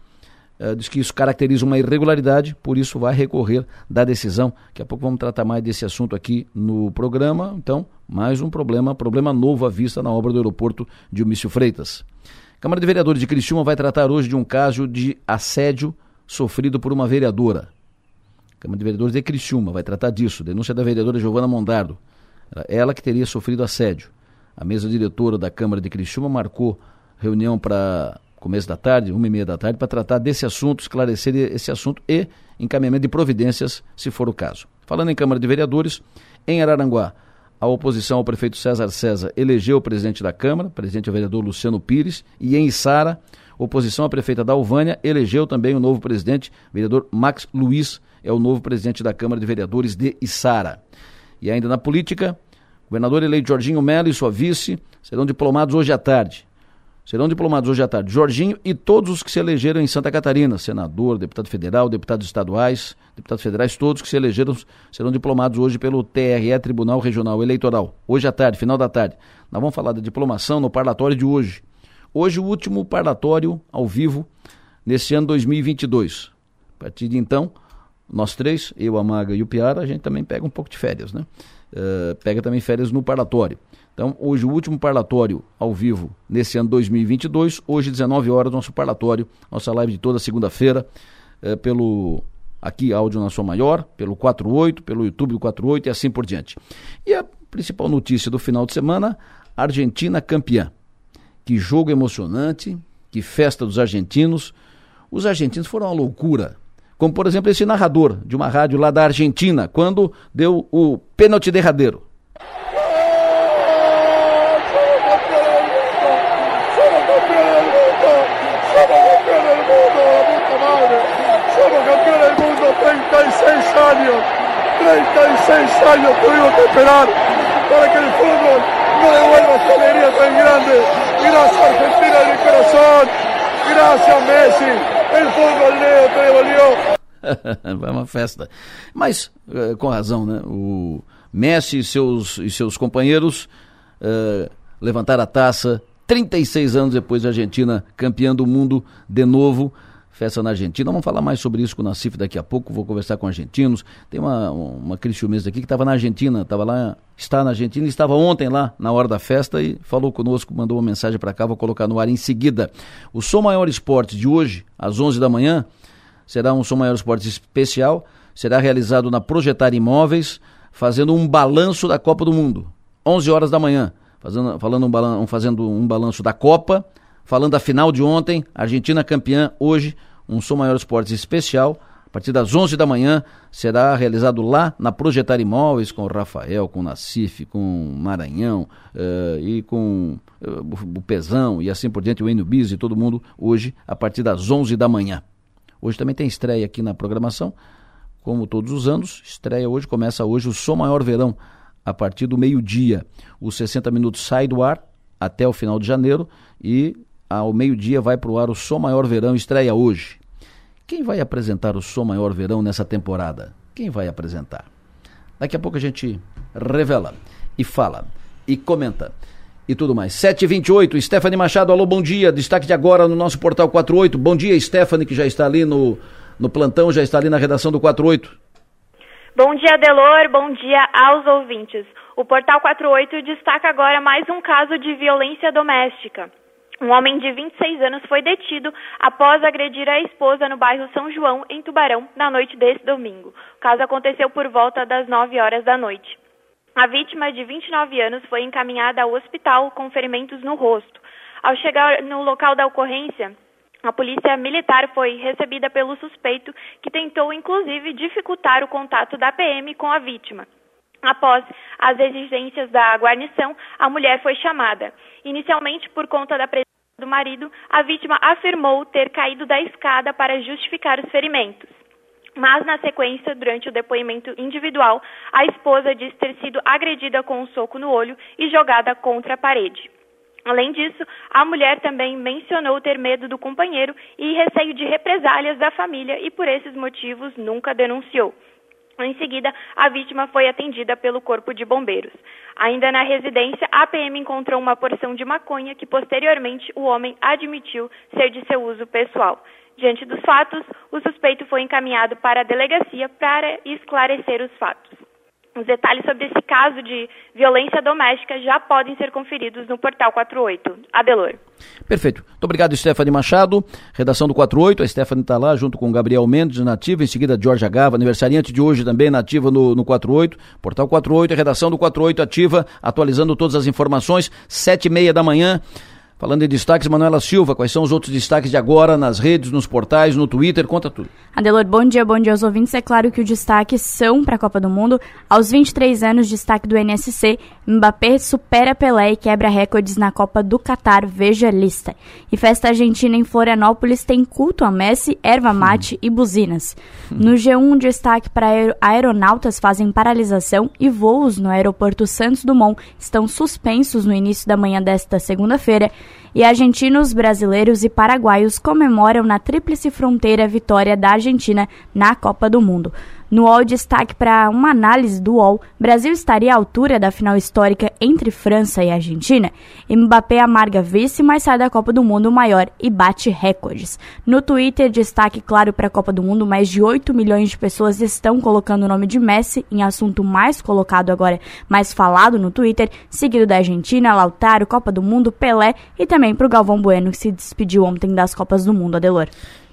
Uh, diz que isso caracteriza uma irregularidade, por isso vai recorrer da decisão. Daqui a pouco vamos tratar mais desse assunto aqui no programa. Então, mais um problema, problema novo à vista na obra do aeroporto de Humício Freitas. Câmara de Vereadores de Criciúma vai tratar hoje de um caso de assédio sofrido por uma vereadora. Câmara de Vereadores de Criciúma vai tratar disso. Denúncia da vereadora Giovana Mondardo. Ela que teria sofrido assédio. A mesa diretora da Câmara de Criciúma marcou reunião para começo da tarde, uma e meia da tarde, para tratar desse assunto, esclarecer esse assunto e encaminhamento de providências, se for o caso. Falando em Câmara de Vereadores, em Araranguá, a oposição ao prefeito César César elegeu o presidente da Câmara, presidente o vereador Luciano Pires, e em Içara, oposição à prefeita da Alvânia elegeu também o novo presidente, vereador Max Luiz, é o novo presidente da Câmara de Vereadores de Içara. E ainda na política, governador eleito Jorginho Melo e sua vice serão diplomados hoje à tarde. Serão diplomados hoje à tarde Jorginho e todos os que se elegeram em Santa Catarina, senador, deputado federal, deputados estaduais, deputados federais, todos que se elegeram serão diplomados hoje pelo TRE, Tribunal Regional Eleitoral. Hoje à tarde, final da tarde. Nós vamos falar da diplomação no parlatório de hoje. Hoje o último parlatório ao vivo nesse ano 2022. A partir de então, nós três, eu, a Maga e o Piara, a gente também pega um pouco de férias, né? Uh, pega também férias no parlatório. Então, hoje o último parlatório ao vivo nesse ano 2022, hoje 19 horas, nosso parlatório, nossa live de toda segunda-feira, é, pelo aqui áudio na sua maior, pelo 48, pelo YouTube do 48 e assim por diante. E a principal notícia do final de semana, Argentina campeã. Que jogo emocionante, que festa dos argentinos. Os argentinos foram uma loucura. Como, por exemplo, esse narrador de uma rádio lá da Argentina, quando deu o pênalti derradeiro. 36 años tuvimos que esperar para que el fútbol no devuelva esta alegría tan grande. Gracias Argentina de mi corazón, gracias Messi, el fútbol Leo te devolvió. Vai uma festa. Mas, eh, com razão, né? O Messi e seus, e seus companheiros uh, levantaram a taça 36 anos depois da Argentina campeã do mundo de novo festa na Argentina. Vamos falar mais sobre isso com o Nacif daqui a pouco. Vou conversar com argentinos. Tem uma, uma cristiumesa aqui que estava na Argentina, estava lá, está na Argentina estava ontem lá na hora da festa e falou conosco, mandou uma mensagem para cá. Vou colocar no ar em seguida. O Som Maior Esporte de hoje, às 11 da manhã, será um Som Maior Esporte especial. Será realizado na Projetar Imóveis, fazendo um balanço da Copa do Mundo. 11 horas da manhã, fazendo, falando um balanço, fazendo um balanço da Copa falando da final de ontem, Argentina campeã, hoje, um Som Maior Esportes especial, a partir das 11 da manhã, será realizado lá na Projetar Imóveis, com o Rafael, com o Nacife, com o Maranhão uh, e com uh, o Pezão e assim por diante, o Enio Bis e todo mundo, hoje, a partir das 11 da manhã. Hoje também tem estreia aqui na programação, como todos os anos, estreia hoje, começa hoje o Som Maior Verão, a partir do meio-dia. Os 60 minutos sai do ar até o final de janeiro e ao meio-dia vai para o ar o Som Maior Verão, estreia hoje. Quem vai apresentar o Som Maior Verão nessa temporada? Quem vai apresentar? Daqui a pouco a gente revela e fala e comenta e tudo mais. 7h28, Stephanie Machado, alô, bom dia. Destaque de agora no nosso portal 48. Bom dia, Stephanie, que já está ali no, no plantão, já está ali na redação do 48. Bom dia, Delor. Bom dia aos ouvintes. O Portal 48 destaca agora mais um caso de violência doméstica. Um homem de 26 anos foi detido após agredir a esposa no bairro São João, em Tubarão, na noite desse domingo. O caso aconteceu por volta das 9 horas da noite. A vítima, de 29 anos, foi encaminhada ao hospital com ferimentos no rosto. Ao chegar no local da ocorrência, a polícia militar foi recebida pelo suspeito, que tentou inclusive dificultar o contato da PM com a vítima. Após as exigências da guarnição, a mulher foi chamada. Inicialmente, por conta da presença do marido, a vítima afirmou ter caído da escada para justificar os ferimentos. Mas, na sequência, durante o depoimento individual, a esposa disse ter sido agredida com um soco no olho e jogada contra a parede. Além disso, a mulher também mencionou ter medo do companheiro e receio de represálias da família e, por esses motivos, nunca denunciou. Em seguida, a vítima foi atendida pelo Corpo de Bombeiros. Ainda na residência, a PM encontrou uma porção de maconha que posteriormente o homem admitiu ser de seu uso pessoal. Diante dos fatos, o suspeito foi encaminhado para a delegacia para esclarecer os fatos. Os detalhes sobre esse caso de violência doméstica já podem ser conferidos no portal 48. Adelor. Perfeito. Muito obrigado, Stephanie Machado. Redação do 48. A Stephanie está lá junto com Gabriel Mendes, nativa. Em seguida, Jorge Agava, aniversariante de hoje também, nativa no, no 48. Portal 48, redação do 48 ativa, atualizando todas as informações. Sete e meia da manhã. Falando em destaques, Manuela Silva, quais são os outros destaques de agora nas redes, nos portais, no Twitter? Conta tudo. Adelor, bom dia, bom dia aos ouvintes. É claro que os destaques são para a Copa do Mundo. Aos 23 anos, destaque do NSC, Mbappé supera Pelé e quebra recordes na Copa do Catar, veja a lista. E festa argentina em Florianópolis tem culto a Messi, erva mate hum. e buzinas. No G1, destaque para aeronautas fazem paralisação e voos no aeroporto Santos Dumont estão suspensos no início da manhã desta segunda-feira e argentinos, brasileiros e paraguaios comemoram na tríplice fronteira a vitória da Argentina na Copa do Mundo. No UOL, destaque para uma análise do UOL, Brasil estaria à altura da final histórica entre França e Argentina? Mbappé amarga vice, mas sai da Copa do Mundo maior e bate recordes. No Twitter, destaque claro para a Copa do Mundo, mais de 8 milhões de pessoas estão colocando o nome de Messi em assunto mais colocado agora, mais falado no Twitter, seguido da Argentina, Lautaro, Copa do Mundo, Pelé e também para o Galvão Bueno, que se despediu ontem das Copas do Mundo, Adelor.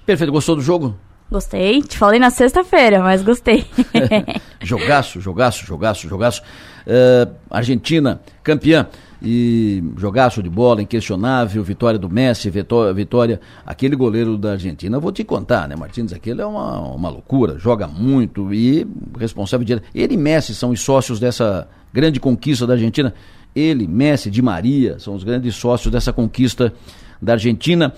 Perfeito, gostou do jogo? Gostei. Te falei na sexta-feira, mas gostei. jogaço, jogaço, jogaço, jogaço. Uh, Argentina, campeã. E jogaço de bola, inquestionável, vitória do Messi, vitória, vitória. Aquele goleiro da Argentina, vou te contar, né? Martins, aquele é uma, uma loucura, joga muito e responsável direto. Ele e Messi são os sócios dessa grande conquista da Argentina. Ele, Messi, Di Maria, são os grandes sócios dessa conquista da Argentina.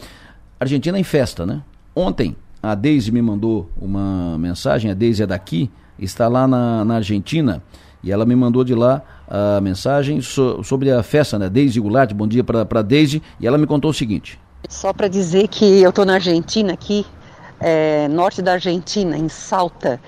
Argentina em festa, né? Ontem, a Deise me mandou uma mensagem, a Deise é daqui, está lá na, na Argentina, e ela me mandou de lá a mensagem so, sobre a festa, né? Deise Goulart, bom dia para Deise, e ela me contou o seguinte. Só para dizer que eu estou na Argentina aqui, é, norte da Argentina, em Salta,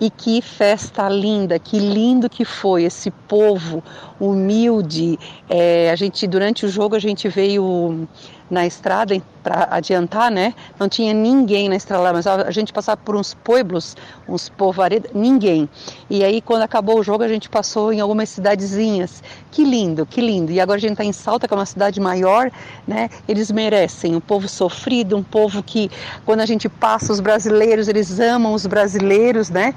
e que festa linda, que lindo que foi esse povo humilde. É, a gente durante o jogo a gente veio na estrada para adiantar, né? Não tinha ninguém na estrada, mas a gente passava por uns pueblos, uns povoaredos, ninguém. E aí quando acabou o jogo a gente passou em algumas cidadezinhas. Que lindo, que lindo. E agora a gente está em Salta, que é uma cidade maior, né? Eles merecem um povo sofrido, um povo que quando a gente passa os brasileiros, eles amam os brasileiros, né?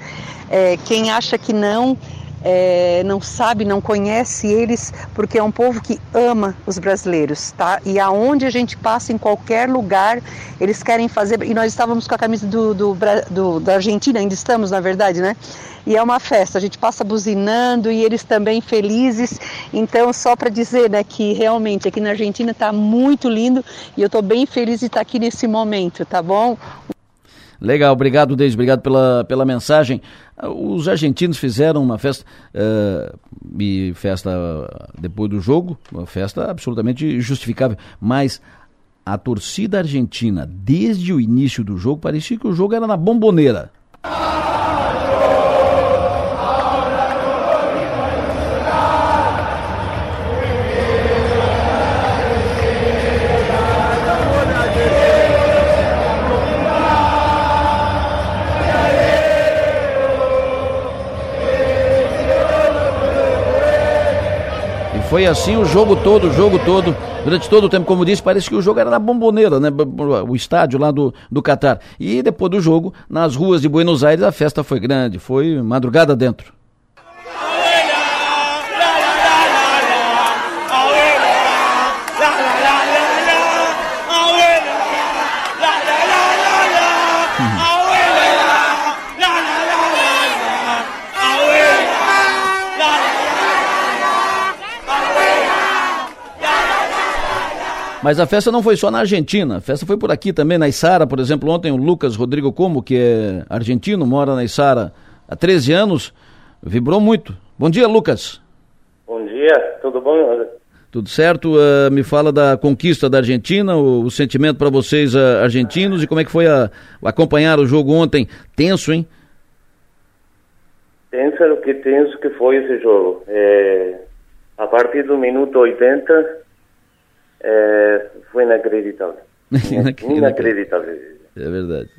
É, quem acha que não é, não sabe, não conhece eles, porque é um povo que ama os brasileiros, tá? E aonde a gente passa, em qualquer lugar, eles querem fazer. E nós estávamos com a camisa do, do, do, da Argentina, ainda estamos, na verdade, né? E é uma festa, a gente passa buzinando e eles também felizes. Então, só para dizer né, que realmente aqui na Argentina está muito lindo e eu estou bem feliz de estar aqui nesse momento, tá bom? Legal, obrigado, Deise, obrigado pela, pela mensagem. Os argentinos fizeram uma festa, uh, e festa depois do jogo, uma festa absolutamente justificável, mas a torcida argentina, desde o início do jogo, parecia que o jogo era na bomboneira. Foi assim o jogo todo, o jogo todo, durante todo o tempo, como disse, parece que o jogo era na bomboneira, né? O estádio lá do, do Catar. E depois do jogo, nas ruas de Buenos Aires, a festa foi grande, foi madrugada dentro. Mas a festa não foi só na Argentina, a festa foi por aqui também, na Isara, por exemplo, ontem o Lucas Rodrigo Como, que é argentino, mora na Isara há 13 anos, vibrou muito. Bom dia, Lucas. Bom dia, tudo bom? Tudo certo? Uh, me fala da conquista da Argentina, o, o sentimento para vocês uh, argentinos e como é que foi a, acompanhar o jogo ontem? Tenso, hein? Tenso o que tenso que foi esse jogo. É, a partir do minuto 80 é, foi inacreditável. inacreditável. É verdade.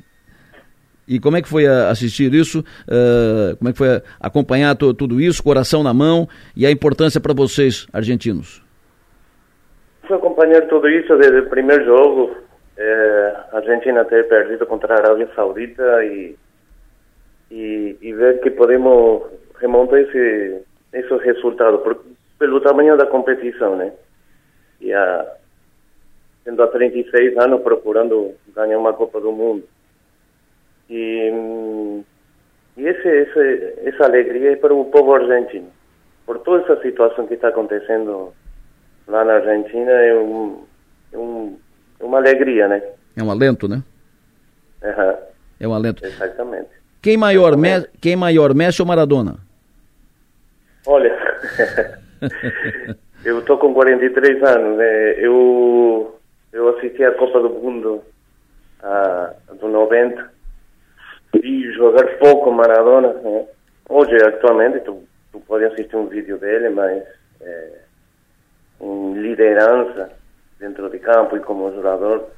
E como é que foi assistir isso? Uh, como é que foi acompanhar tudo isso, coração na mão e a importância para vocês, argentinos? Foi acompanhar tudo isso desde o primeiro jogo. É, a Argentina ter perdido contra a Arábia Saudita e, e, e ver que podemos remontar esse, esse resultado por, pelo tamanho da competição, né? E há, tendo há 36 anos procurando ganhar uma Copa do Mundo. E, e esse, esse, essa alegria é para o povo argentino. Por toda essa situação que está acontecendo lá na Argentina, é, um, é, um, é uma alegria, né? É um alento, né? Uhum. É um alento. Exatamente. Quem maior, Me quem maior, Messi ou Maradona? Olha, Eu estou com 43 anos, né? Eu, eu assisti a Copa do Mundo a, do 90 e jogar pouco Maradona. Né? Hoje, atualmente, tu, tu pode assistir um vídeo dele, mas é, em liderança dentro de campo e como jogador,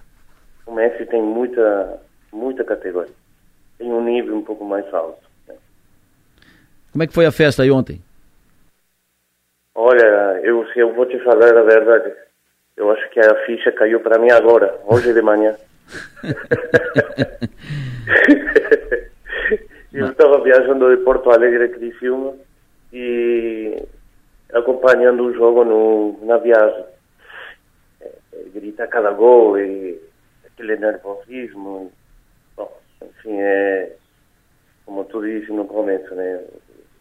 o Messi tem muita, muita categoria. Tem um nível um pouco mais alto. Né? Como é que foi a festa aí ontem? Eu, se eu vou te falar a verdade, eu acho que a ficha caiu para mim agora, hoje de manhã. eu estava viajando de Porto Alegre, Criciúma, e acompanhando o jogo no, na viagem. É, é, grita cada gol e aquele nervosismo. Bom, enfim, é como tu disse no começo, né?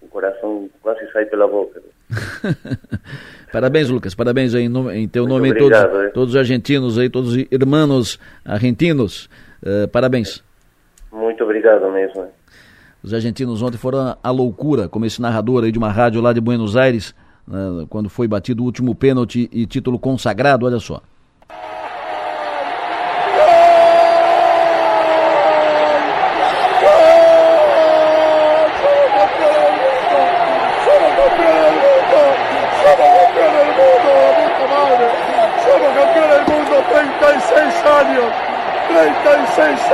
O coração quase sai pela boca. Parabéns, Lucas. Parabéns aí em, em teu Muito nome obrigado, todos, todos os argentinos aí, todos os irmãos argentinos. Uh, parabéns. Muito obrigado mesmo. Os argentinos ontem foram a loucura, como esse narrador aí de uma rádio lá de Buenos Aires, uh, quando foi batido o último pênalti e título consagrado, olha só.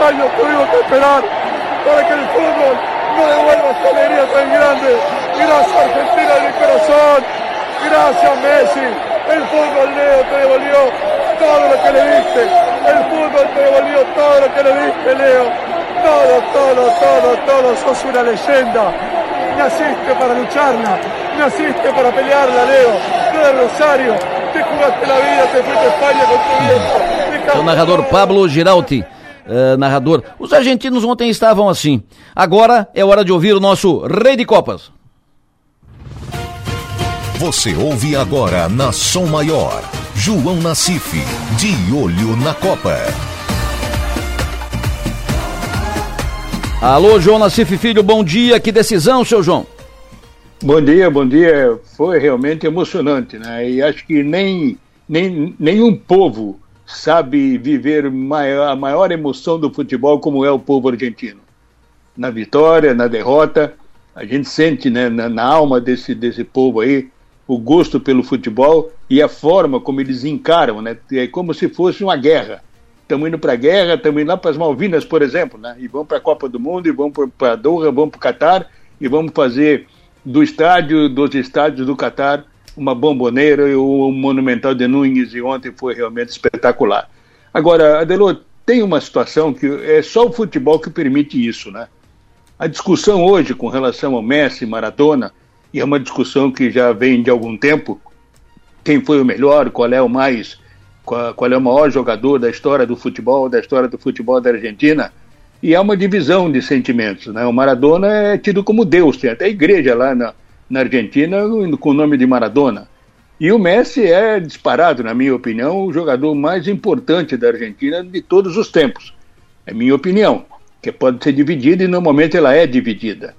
Años tuvimos que esperar para que el fútbol no devuelva esta alegría tan grande. Gracias Argentina de mi corazón, gracias Messi. El fútbol Leo te devolvió todo lo que le diste. El fútbol te devolvió todo lo que le diste, Leo. Todo, todo, todo, todo. Sos una leyenda. Naciste para lucharla. Naciste para pelearla, Leo. No de Rosario. Te jugaste la vida, te fuiste a España con tu viejo. El narrador Pablo Giralti. Uh, narrador. Os argentinos ontem estavam assim. Agora é hora de ouvir o nosso Rei de Copas. Você ouve agora na Som Maior, João Nassif, de olho na Copa. Alô, João Nassif Filho, bom dia. Que decisão, seu João? Bom dia, bom dia. Foi realmente emocionante, né? E acho que nem, nem nenhum povo sabe viver maior, a maior emoção do futebol como é o povo argentino. Na vitória, na derrota, a gente sente né, na, na, alma desse, desse povo aí o gosto pelo futebol e a forma como eles encaram, né? É como se fosse uma guerra. Estamos indo para a guerra, estamos indo lá para as Malvinas, por exemplo, né? E vamos para a Copa do Mundo, e vamos para a Doha, vamos para o Catar, e vamos fazer do estádio, dos estádios do Catar, uma bomboneira e o Monumental de Nunes e ontem foi realmente espetacular. Agora, Adelô, tem uma situação que é só o futebol que permite isso, né? A discussão hoje com relação ao Messi, Maradona, e é uma discussão que já vem de algum tempo, quem foi o melhor, qual é o mais, qual, qual é o maior jogador da história do futebol, da história do futebol da Argentina, e é uma divisão de sentimentos, né? O Maradona é tido como Deus, tem até igreja lá na, na Argentina com o nome de Maradona. E o Messi é disparado, na minha opinião, o jogador mais importante da Argentina de todos os tempos. É minha opinião, que pode ser dividida e normalmente ela é dividida.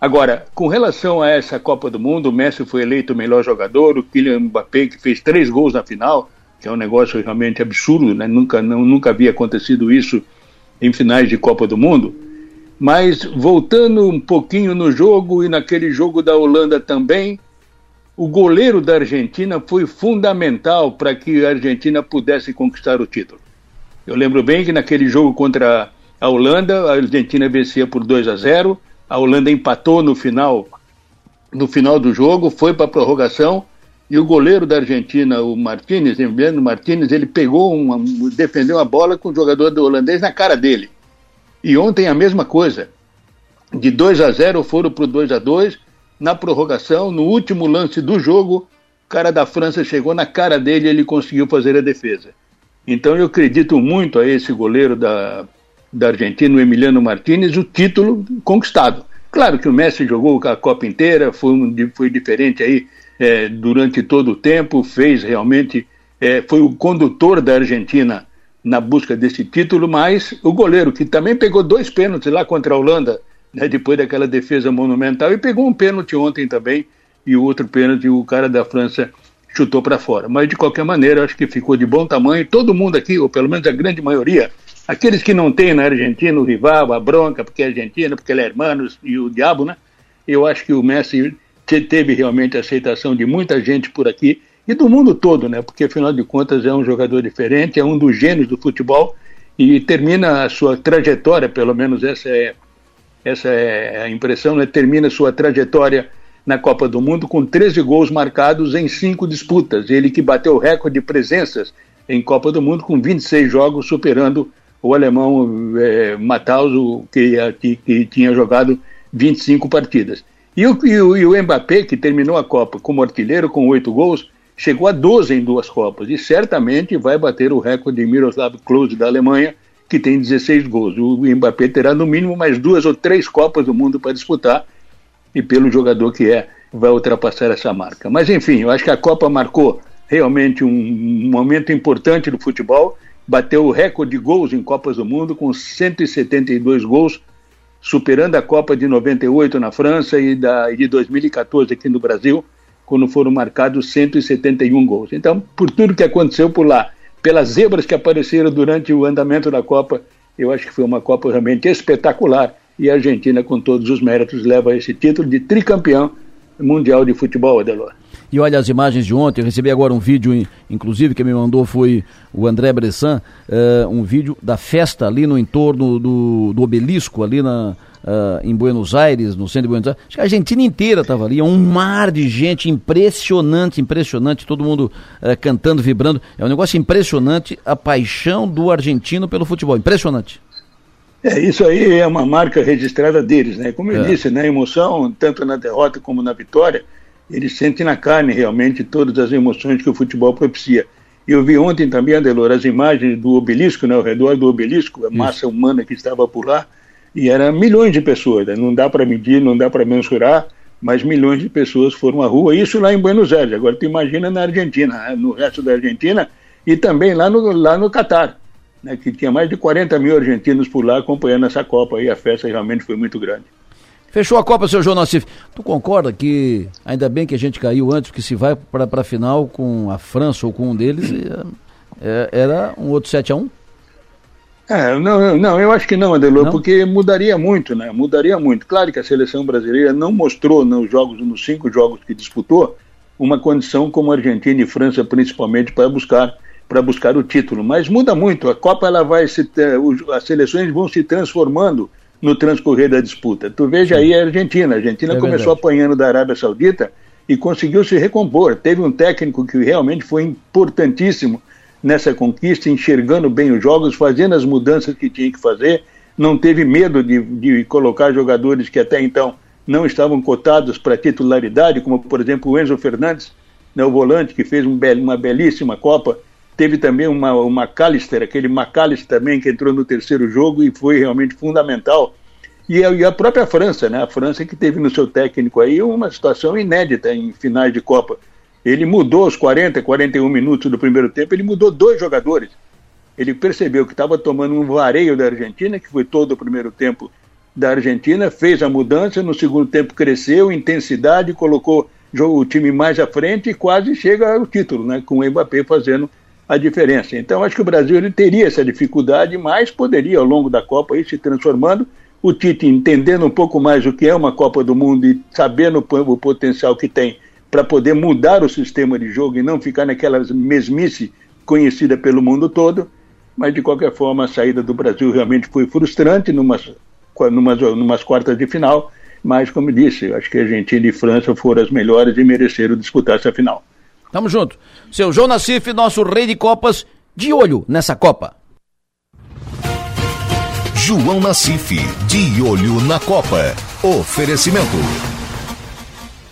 Agora, com relação a essa Copa do Mundo, o Messi foi eleito o melhor jogador, o Kylian Mbappé, que fez três gols na final, que é um negócio realmente absurdo, né? nunca, não, nunca havia acontecido isso em finais de Copa do Mundo. Mas voltando um pouquinho no jogo e naquele jogo da Holanda também, o goleiro da Argentina foi fundamental para que a Argentina pudesse conquistar o título. Eu lembro bem que naquele jogo contra a Holanda, a Argentina vencia por 2 a 0, a Holanda empatou no final, no final do jogo, foi para a prorrogação e o goleiro da Argentina, o Martinez, Emiliano Martinez, ele pegou uma, defendeu a bola com o jogador do holandês na cara dele. E ontem a mesma coisa. De 2 a 0 foram para o 2 a 2 na prorrogação, no último lance do jogo, o cara da França chegou na cara dele e ele conseguiu fazer a defesa. Então eu acredito muito a esse goleiro da, da Argentina, o Emiliano Martinez, o título conquistado. Claro que o Messi jogou a Copa inteira, foi, foi diferente aí é, durante todo o tempo, fez realmente, é, foi o condutor da Argentina na busca desse título, mas o goleiro, que também pegou dois pênaltis lá contra a Holanda, né, depois daquela defesa monumental, e pegou um pênalti ontem também, e o outro pênalti o cara da França chutou para fora. Mas de qualquer maneira, acho que ficou de bom tamanho. Todo mundo aqui, ou pelo menos a grande maioria, aqueles que não têm na Argentina o rival, a bronca, porque é Argentina, porque ele é hermanos e o diabo, né? Eu acho que o Messi teve realmente a aceitação de muita gente por aqui e do mundo todo, né? Porque afinal de contas é um jogador diferente, é um dos gênios do futebol e termina a sua trajetória, pelo menos essa é essa é a impressão, né? Termina a sua trajetória na Copa do Mundo com 13 gols marcados em cinco disputas. Ele que bateu o recorde de presenças em Copa do Mundo com 26 jogos, superando o alemão é, Matthaus, que, que, que tinha jogado 25 partidas. E o, e, o, e o Mbappé, que terminou a Copa como artilheiro com oito gols, chegou a 12 em duas Copas e certamente vai bater o recorde de Miroslav Klose da Alemanha, que tem 16 gols. O Mbappé terá no mínimo mais duas ou três Copas do Mundo para disputar e pelo jogador que é, vai ultrapassar essa marca. Mas enfim, eu acho que a Copa marcou realmente um momento importante do futebol, bateu o recorde de gols em Copas do Mundo com 172 gols, superando a Copa de 98 na França e da, de 2014 aqui no Brasil, quando foram marcados 171 gols. Então, por tudo que aconteceu por lá, pelas zebras que apareceram durante o andamento da Copa, eu acho que foi uma Copa realmente espetacular e a Argentina, com todos os méritos, leva esse título de tricampeão mundial de futebol, Adelor. E olha as imagens de ontem, eu recebi agora um vídeo, inclusive, que me mandou foi o André Bressan, uh, um vídeo da festa ali no entorno do, do obelisco, ali na, uh, em Buenos Aires, no centro de Buenos Aires. Acho que a Argentina inteira estava ali, é um mar de gente impressionante, impressionante, todo mundo uh, cantando, vibrando. É um negócio impressionante a paixão do argentino pelo futebol, impressionante. É, isso aí é uma marca registrada deles, né? Como eu é. disse, né, emoção, tanto na derrota como na vitória, eles sentem na carne realmente todas as emoções que o futebol propicia. Eu vi ontem também, Adelor, as imagens do obelisco, né, ao redor do obelisco, a massa humana que estava por lá, e eram milhões de pessoas. Né? Não dá para medir, não dá para mensurar, mas milhões de pessoas foram à rua. Isso lá em Buenos Aires. Agora tu imagina na Argentina, né? no resto da Argentina, e também lá no, lá no Catar, né? que tinha mais de 40 mil argentinos por lá acompanhando essa Copa, e a festa realmente foi muito grande. Fechou a Copa, seu João Nassif. Tu concorda que ainda bem que a gente caiu antes, porque se vai para a final com a França ou com um deles, é, é, era um outro 7 a 1 é, não, não, eu acho que não, Adelor, porque mudaria muito, né? Mudaria muito. Claro que a seleção brasileira não mostrou nos jogos, nos cinco jogos que disputou, uma condição como Argentina e França, principalmente, para buscar para buscar o título. Mas muda muito. A Copa ela vai se, as seleções vão se transformando no transcorrer da disputa. Tu veja aí a Argentina. A Argentina é começou verdade. apanhando da Arábia Saudita e conseguiu se recompor. Teve um técnico que realmente foi importantíssimo nessa conquista, enxergando bem os jogos, fazendo as mudanças que tinha que fazer, não teve medo de, de colocar jogadores que até então não estavam cotados para titularidade, como por exemplo o Enzo Fernandes, né, o volante que fez um bel, uma belíssima Copa. Teve também uma, o McAllister, aquele McAllister também que entrou no terceiro jogo e foi realmente fundamental. E a, e a própria França, né? A França que teve no seu técnico aí uma situação inédita em finais de Copa. Ele mudou os 40, 41 minutos do primeiro tempo, ele mudou dois jogadores. Ele percebeu que estava tomando um vareio da Argentina, que foi todo o primeiro tempo da Argentina, fez a mudança, no segundo tempo cresceu, intensidade, colocou o time mais à frente e quase chega ao título, né, com o Mbappé fazendo a diferença. Então acho que o Brasil ele teria essa dificuldade, mas poderia ao longo da Copa ir se transformando. O Tite entendendo um pouco mais o que é uma Copa do Mundo e sabendo o potencial que tem para poder mudar o sistema de jogo e não ficar naquela mesmice conhecida pelo mundo todo. Mas de qualquer forma a saída do Brasil realmente foi frustrante numas, numas, numas quartas de final mas, como disse, eu acho que a Argentina e França foram as melhores e mereceram disputar essa final. Tamo junto. Seu João Nassif, nosso rei de Copas, de olho nessa Copa. João Nassif, de olho na Copa. Oferecimento.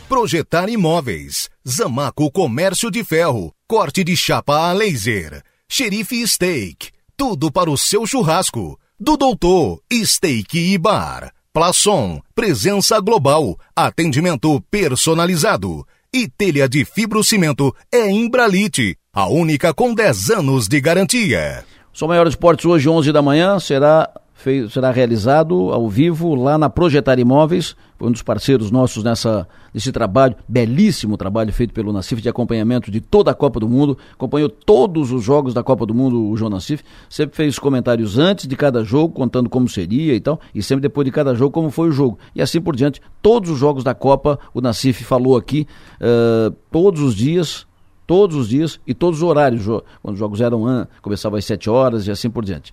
Projetar imóveis. Zamaco Comércio de Ferro. Corte de chapa a laser. Xerife Steak. Tudo para o seu churrasco. Do Doutor Steak e Bar. Plaçom, presença global, atendimento personalizado. E telha de fibrocimento é Imbralite, a única com 10 anos de garantia. Sou Maior Esportes hoje, 11 da manhã, será será realizado ao vivo lá na Projetar Imóveis, um dos parceiros nossos nessa, nesse trabalho, belíssimo trabalho feito pelo Nacif de acompanhamento de toda a Copa do Mundo, acompanhou todos os jogos da Copa do Mundo, o João Nacif, sempre fez comentários antes de cada jogo, contando como seria e tal, e sempre depois de cada jogo como foi o jogo, e assim por diante, todos os jogos da Copa, o Nacif falou aqui, uh, todos os dias, todos os dias e todos os horários, quando os jogos eram, começavam às 7 horas e assim por diante.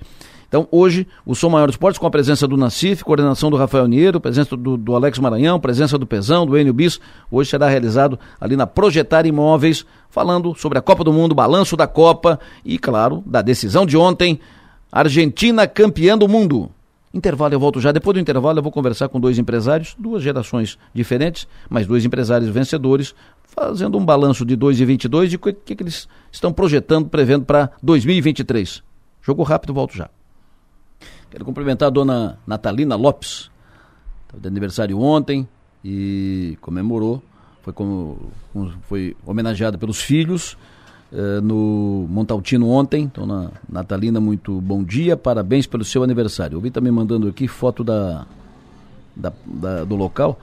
Então, hoje, o Som Maior Esportes, com a presença do Nacif, coordenação do Rafael Niero, presença do, do Alex Maranhão, presença do Pezão, do Enio Bis, hoje será realizado ali na Projetar Imóveis, falando sobre a Copa do Mundo, balanço da Copa e, claro, da decisão de ontem, Argentina campeã do mundo. Intervalo, eu volto já. Depois do intervalo, eu vou conversar com dois empresários, duas gerações diferentes, mas dois empresários vencedores, fazendo um balanço de 2022 de o que, que eles estão projetando, prevendo para 2023. Jogo rápido, volto já. Quero cumprimentar a dona Natalina Lopes. Estava de aniversário ontem e comemorou. Foi, como, foi homenageada pelos filhos eh, no Montaltino ontem. Então, na, Natalina, muito bom dia. Parabéns pelo seu aniversário. Eu vi também mandando aqui foto da, da, da, do local.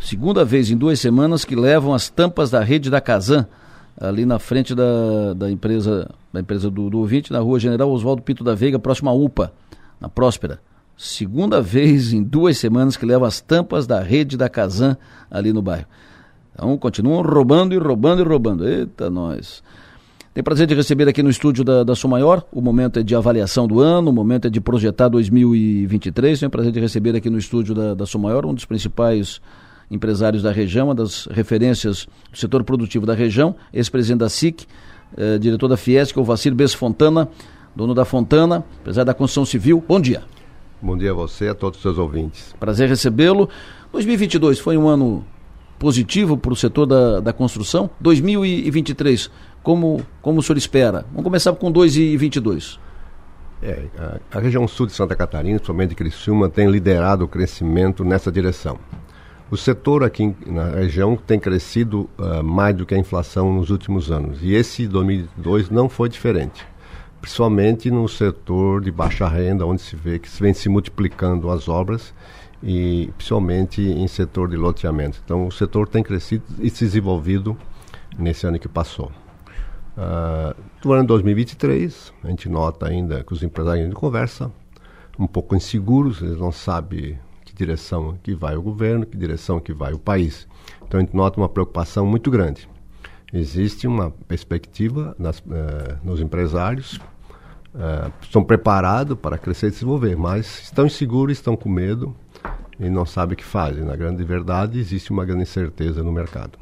Segunda vez em duas semanas que levam as tampas da rede da Casan ali na frente da, da empresa da empresa do, do ouvinte, na rua General Oswaldo Pinto da Veiga, próximo à UPA na Próspera. Segunda vez em duas semanas que leva as tampas da rede da Casan ali no bairro. Então continuam roubando e roubando e roubando. Eita, nós. Tem prazer de receber aqui no estúdio da, da Maior. O momento é de avaliação do ano, o momento é de projetar 2023. Tem prazer de receber aqui no estúdio da, da Maior um dos principais empresários da região, uma das referências do setor produtivo da região, ex-presidente da SIC, eh, diretor da Fiesc, o Vacilo Bess Fontana dono da Fontana, empresário da construção civil. Bom dia. Bom dia a você e a todos os seus ouvintes. Prazer recebê-lo. 2022 foi um ano positivo para o setor da, da construção. 2023, como, como o senhor espera? Vamos começar com 2022. É, a, a, região sul de Santa Catarina, principalmente Criciúma, tem liderado o crescimento nessa direção. O setor aqui na região tem crescido uh, mais do que a inflação nos últimos anos. E esse 2002 não foi diferente principalmente no setor de baixa renda, onde se vê que vem se multiplicando as obras e principalmente em setor de loteamento. Então o setor tem crescido e se desenvolvido nesse ano que passou. Uh, no ano 2023, a gente nota ainda que os empresários de conversa um pouco inseguros, eles não sabem que direção que vai o governo, que direção que vai o país. Então a gente nota uma preocupação muito grande. Existe uma perspectiva nas, uh, nos empresários é, estão preparados para crescer e desenvolver, mas estão inseguros, estão com medo e não sabem o que fazem. Na grande verdade, existe uma grande incerteza no mercado.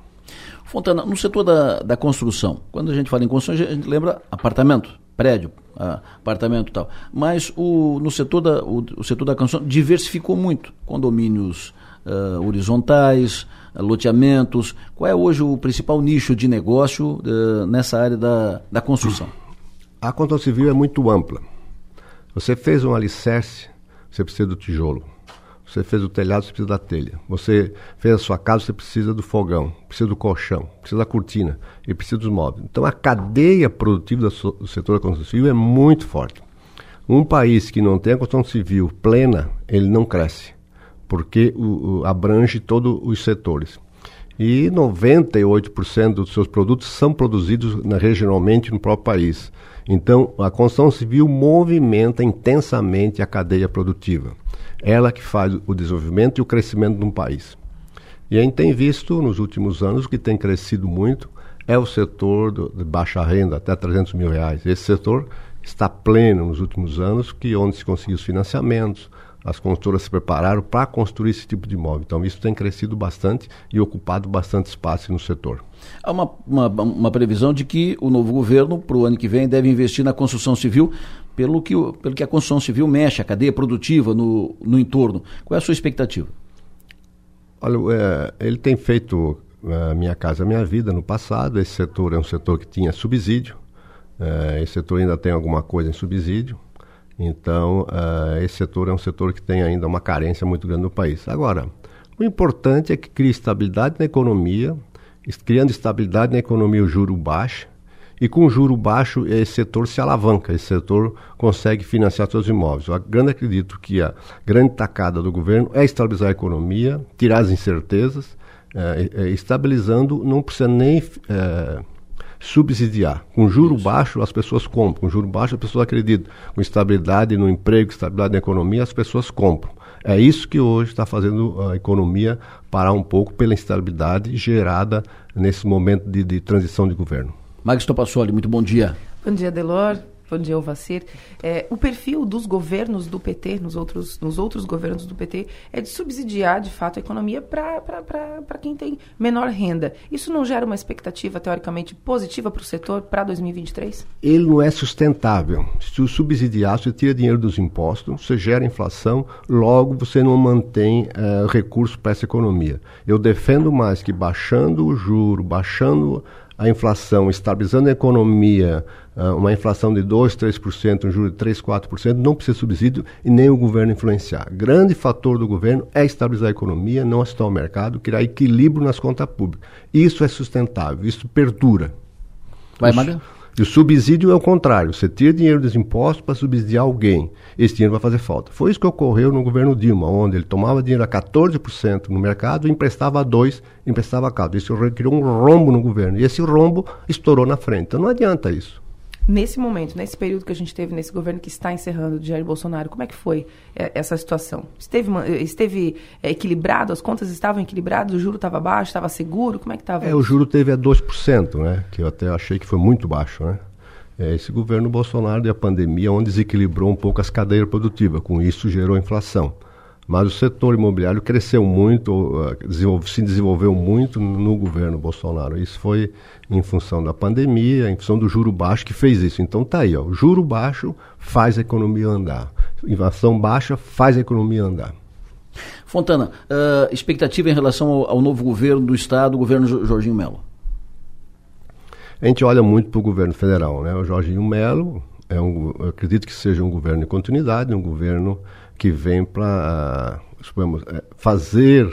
Fontana, no setor da, da construção, quando a gente fala em construção, a gente lembra apartamento, prédio, ah, apartamento e tal. Mas o, no setor da, o, o, setor da construção diversificou muito. Condomínios ah, horizontais, loteamentos. Qual é hoje o principal nicho de negócio uh, nessa área da, da construção? A construção civil é muito ampla. Você fez um alicerce, você precisa do tijolo. Você fez o telhado, você precisa da telha. Você fez a sua casa, você precisa do fogão, precisa do colchão, precisa da cortina e precisa dos móveis. Então a cadeia produtiva do setor da construção civil é muito forte. Um país que não tem a construção civil plena, ele não cresce porque o, o, abrange todos os setores. E 98% dos seus produtos são produzidos na, regionalmente no próprio país. Então, a construção civil movimenta intensamente a cadeia produtiva. Ela que faz o desenvolvimento e o crescimento de um país. E a gente tem visto nos últimos anos que tem crescido muito é o setor do, de baixa renda, até 300 mil reais. Esse setor está pleno nos últimos anos, que onde se conseguiu os financiamentos, as construtoras se prepararam para construir esse tipo de imóvel. Então, isso tem crescido bastante e ocupado bastante espaço no setor. Há uma, uma, uma previsão de que o novo governo, para o ano que vem, deve investir na construção civil, pelo que, pelo que a construção civil mexe, a cadeia produtiva no, no entorno. Qual é a sua expectativa? Olha, é, ele tem feito é, Minha Casa Minha Vida no passado. Esse setor é um setor que tinha subsídio. É, esse setor ainda tem alguma coisa em subsídio. Então, uh, esse setor é um setor que tem ainda uma carência muito grande no país. Agora, o importante é que crie estabilidade na economia, criando estabilidade na economia, o juro baixa, e com juro baixo, esse setor se alavanca, esse setor consegue financiar seus imóveis. Eu grande acredito que a grande tacada do governo é estabilizar a economia, tirar as incertezas, é, é, estabilizando, não precisa nem subsidiar. Com juro Isso. baixo, as pessoas compram. Com juro baixo, as pessoas acreditam. Com estabilidade no emprego, estabilidade na economia, as pessoas compram. É isso que hoje está fazendo a economia parar um pouco pela instabilidade gerada nesse momento de, de transição de governo. Magis Topassoli, muito bom dia. Bom dia, Delor. Bom dia, Alvacir. É, o perfil dos governos do PT, nos outros, nos outros governos do PT, é de subsidiar, de fato, a economia para quem tem menor renda. Isso não gera uma expectativa, teoricamente, positiva para o setor para 2023? Ele não é sustentável. Se o subsidiar, você tira dinheiro dos impostos, você gera inflação, logo você não mantém uh, recurso para essa economia. Eu defendo mais que baixando o juro, baixando a inflação, estabilizando a economia, ah, uma inflação de 2%, 3%, um juro de 3%, 4%, não precisa subsídio e nem o governo influenciar. Grande fator do governo é estabilizar a economia, não assustar o mercado, criar equilíbrio nas contas públicas. Isso é sustentável, isso perdura. Vai, Maga? E o subsídio é o contrário. Você tira dinheiro dos impostos para subsidiar alguém. Esse dinheiro vai fazer falta. Foi isso que ocorreu no governo Dilma, onde ele tomava dinheiro a 14% no mercado emprestava a 2%, emprestava a 4%. Isso criou um rombo no governo. E esse rombo estourou na frente. Então não adianta isso. Nesse momento, nesse período que a gente teve nesse governo que está encerrando de Jair Bolsonaro, como é que foi é, essa situação? Esteve, esteve é, equilibrado, as contas estavam equilibradas, o juro estava baixo, estava seguro? Como é que estava? É, o juro teve a 2%, né? Que eu até achei que foi muito baixo, né? É, esse governo Bolsonaro e a pandemia, onde desequilibrou um pouco as cadeias produtivas, com isso gerou inflação. Mas o setor imobiliário cresceu muito, se desenvolveu muito no governo Bolsonaro. Isso foi em função da pandemia, em função do juro baixo que fez isso. Então tá aí, ó, o juro baixo faz a economia andar. Inflação baixa faz a economia andar. Fontana, uh, expectativa em relação ao, ao, novo governo do Estado, o governo Jorginho Melo? A gente olha muito para o governo federal. Né? O Jorginho Melo, é um, acredito que seja um governo de continuidade, um governo que vem para uh, fazer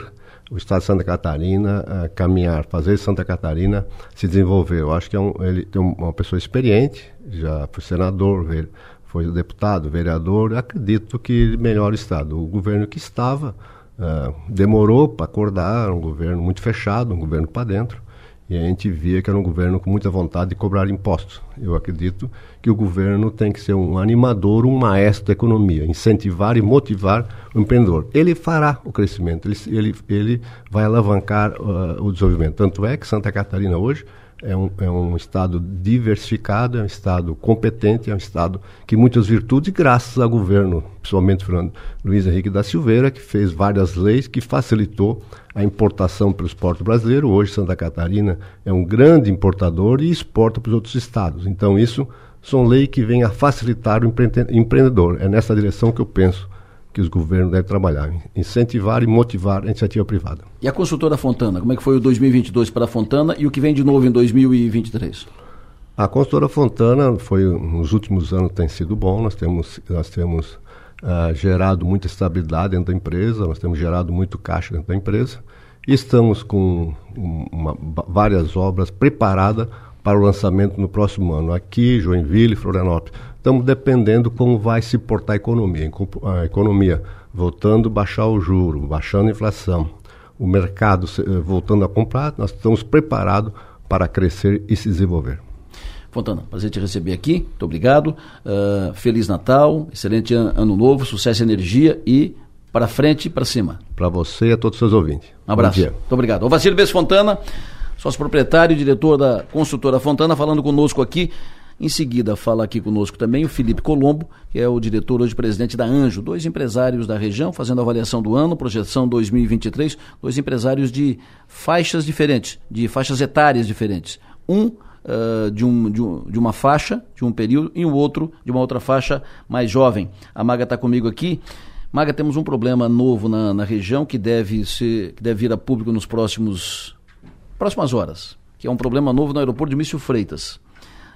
o Estado de Santa Catarina uh, caminhar, fazer Santa Catarina se desenvolver. Eu acho que é um, ele tem uma pessoa experiente, já foi senador, foi deputado, vereador, acredito que melhora o Estado. O governo que estava uh, demorou para acordar, um governo muito fechado, um governo para dentro. E a gente via que era um governo com muita vontade de cobrar impostos. Eu acredito que o governo tem que ser um animador, um maestro da economia, incentivar e motivar o empreendedor. Ele fará o crescimento, ele, ele, ele vai alavancar uh, o desenvolvimento. Tanto é que Santa Catarina hoje é um, é um Estado diversificado, é um Estado competente, é um Estado que muitas virtudes, graças ao governo, principalmente Fernando Luiz Henrique da Silveira, que fez várias leis que facilitou a importação para o esporte brasileiro. Hoje, Santa Catarina é um grande importador e exporta para os outros estados. Então, isso são leis que vêm a facilitar o empreendedor. É nessa direção que eu penso que os governos devem trabalhar, incentivar e motivar a iniciativa privada. E a consultora Fontana, como é que foi o 2022 para a Fontana e o que vem de novo em 2023? A consultora Fontana foi nos últimos anos tem sido bom. Nós temos nós temos uh, gerado muita estabilidade dentro da empresa, nós temos gerado muito caixa dentro da empresa e estamos com uma, várias obras preparadas para o lançamento no próximo ano. Aqui, Joinville, Florianópolis. Estamos dependendo como vai se portar a economia. A economia voltando a baixar o juro, baixando a inflação, o mercado eh, voltando a comprar, nós estamos preparados para crescer e se desenvolver. Fontana, prazer te receber aqui, muito obrigado. Uh, Feliz Natal, excelente ano novo, sucesso e energia e para frente e para cima. Para você e a todos os seus ouvintes. Um abraço. Muito obrigado. O Vacilo Bess Fontana sócio proprietário e diretor da construtora Fontana, falando conosco aqui. Em seguida, fala aqui conosco também o Felipe Colombo, que é o diretor hoje presidente da Anjo, dois empresários da região fazendo avaliação do ano, projeção 2023, dois empresários de faixas diferentes, de faixas etárias diferentes. Um uh, de, um, de, um, de uma faixa, de um período, e o outro de uma outra faixa mais jovem. A Maga está comigo aqui. Maga, temos um problema novo na, na região que deve, ser, que deve vir a público nos próximos próximas horas, que é um problema novo no aeroporto de Mício Freitas.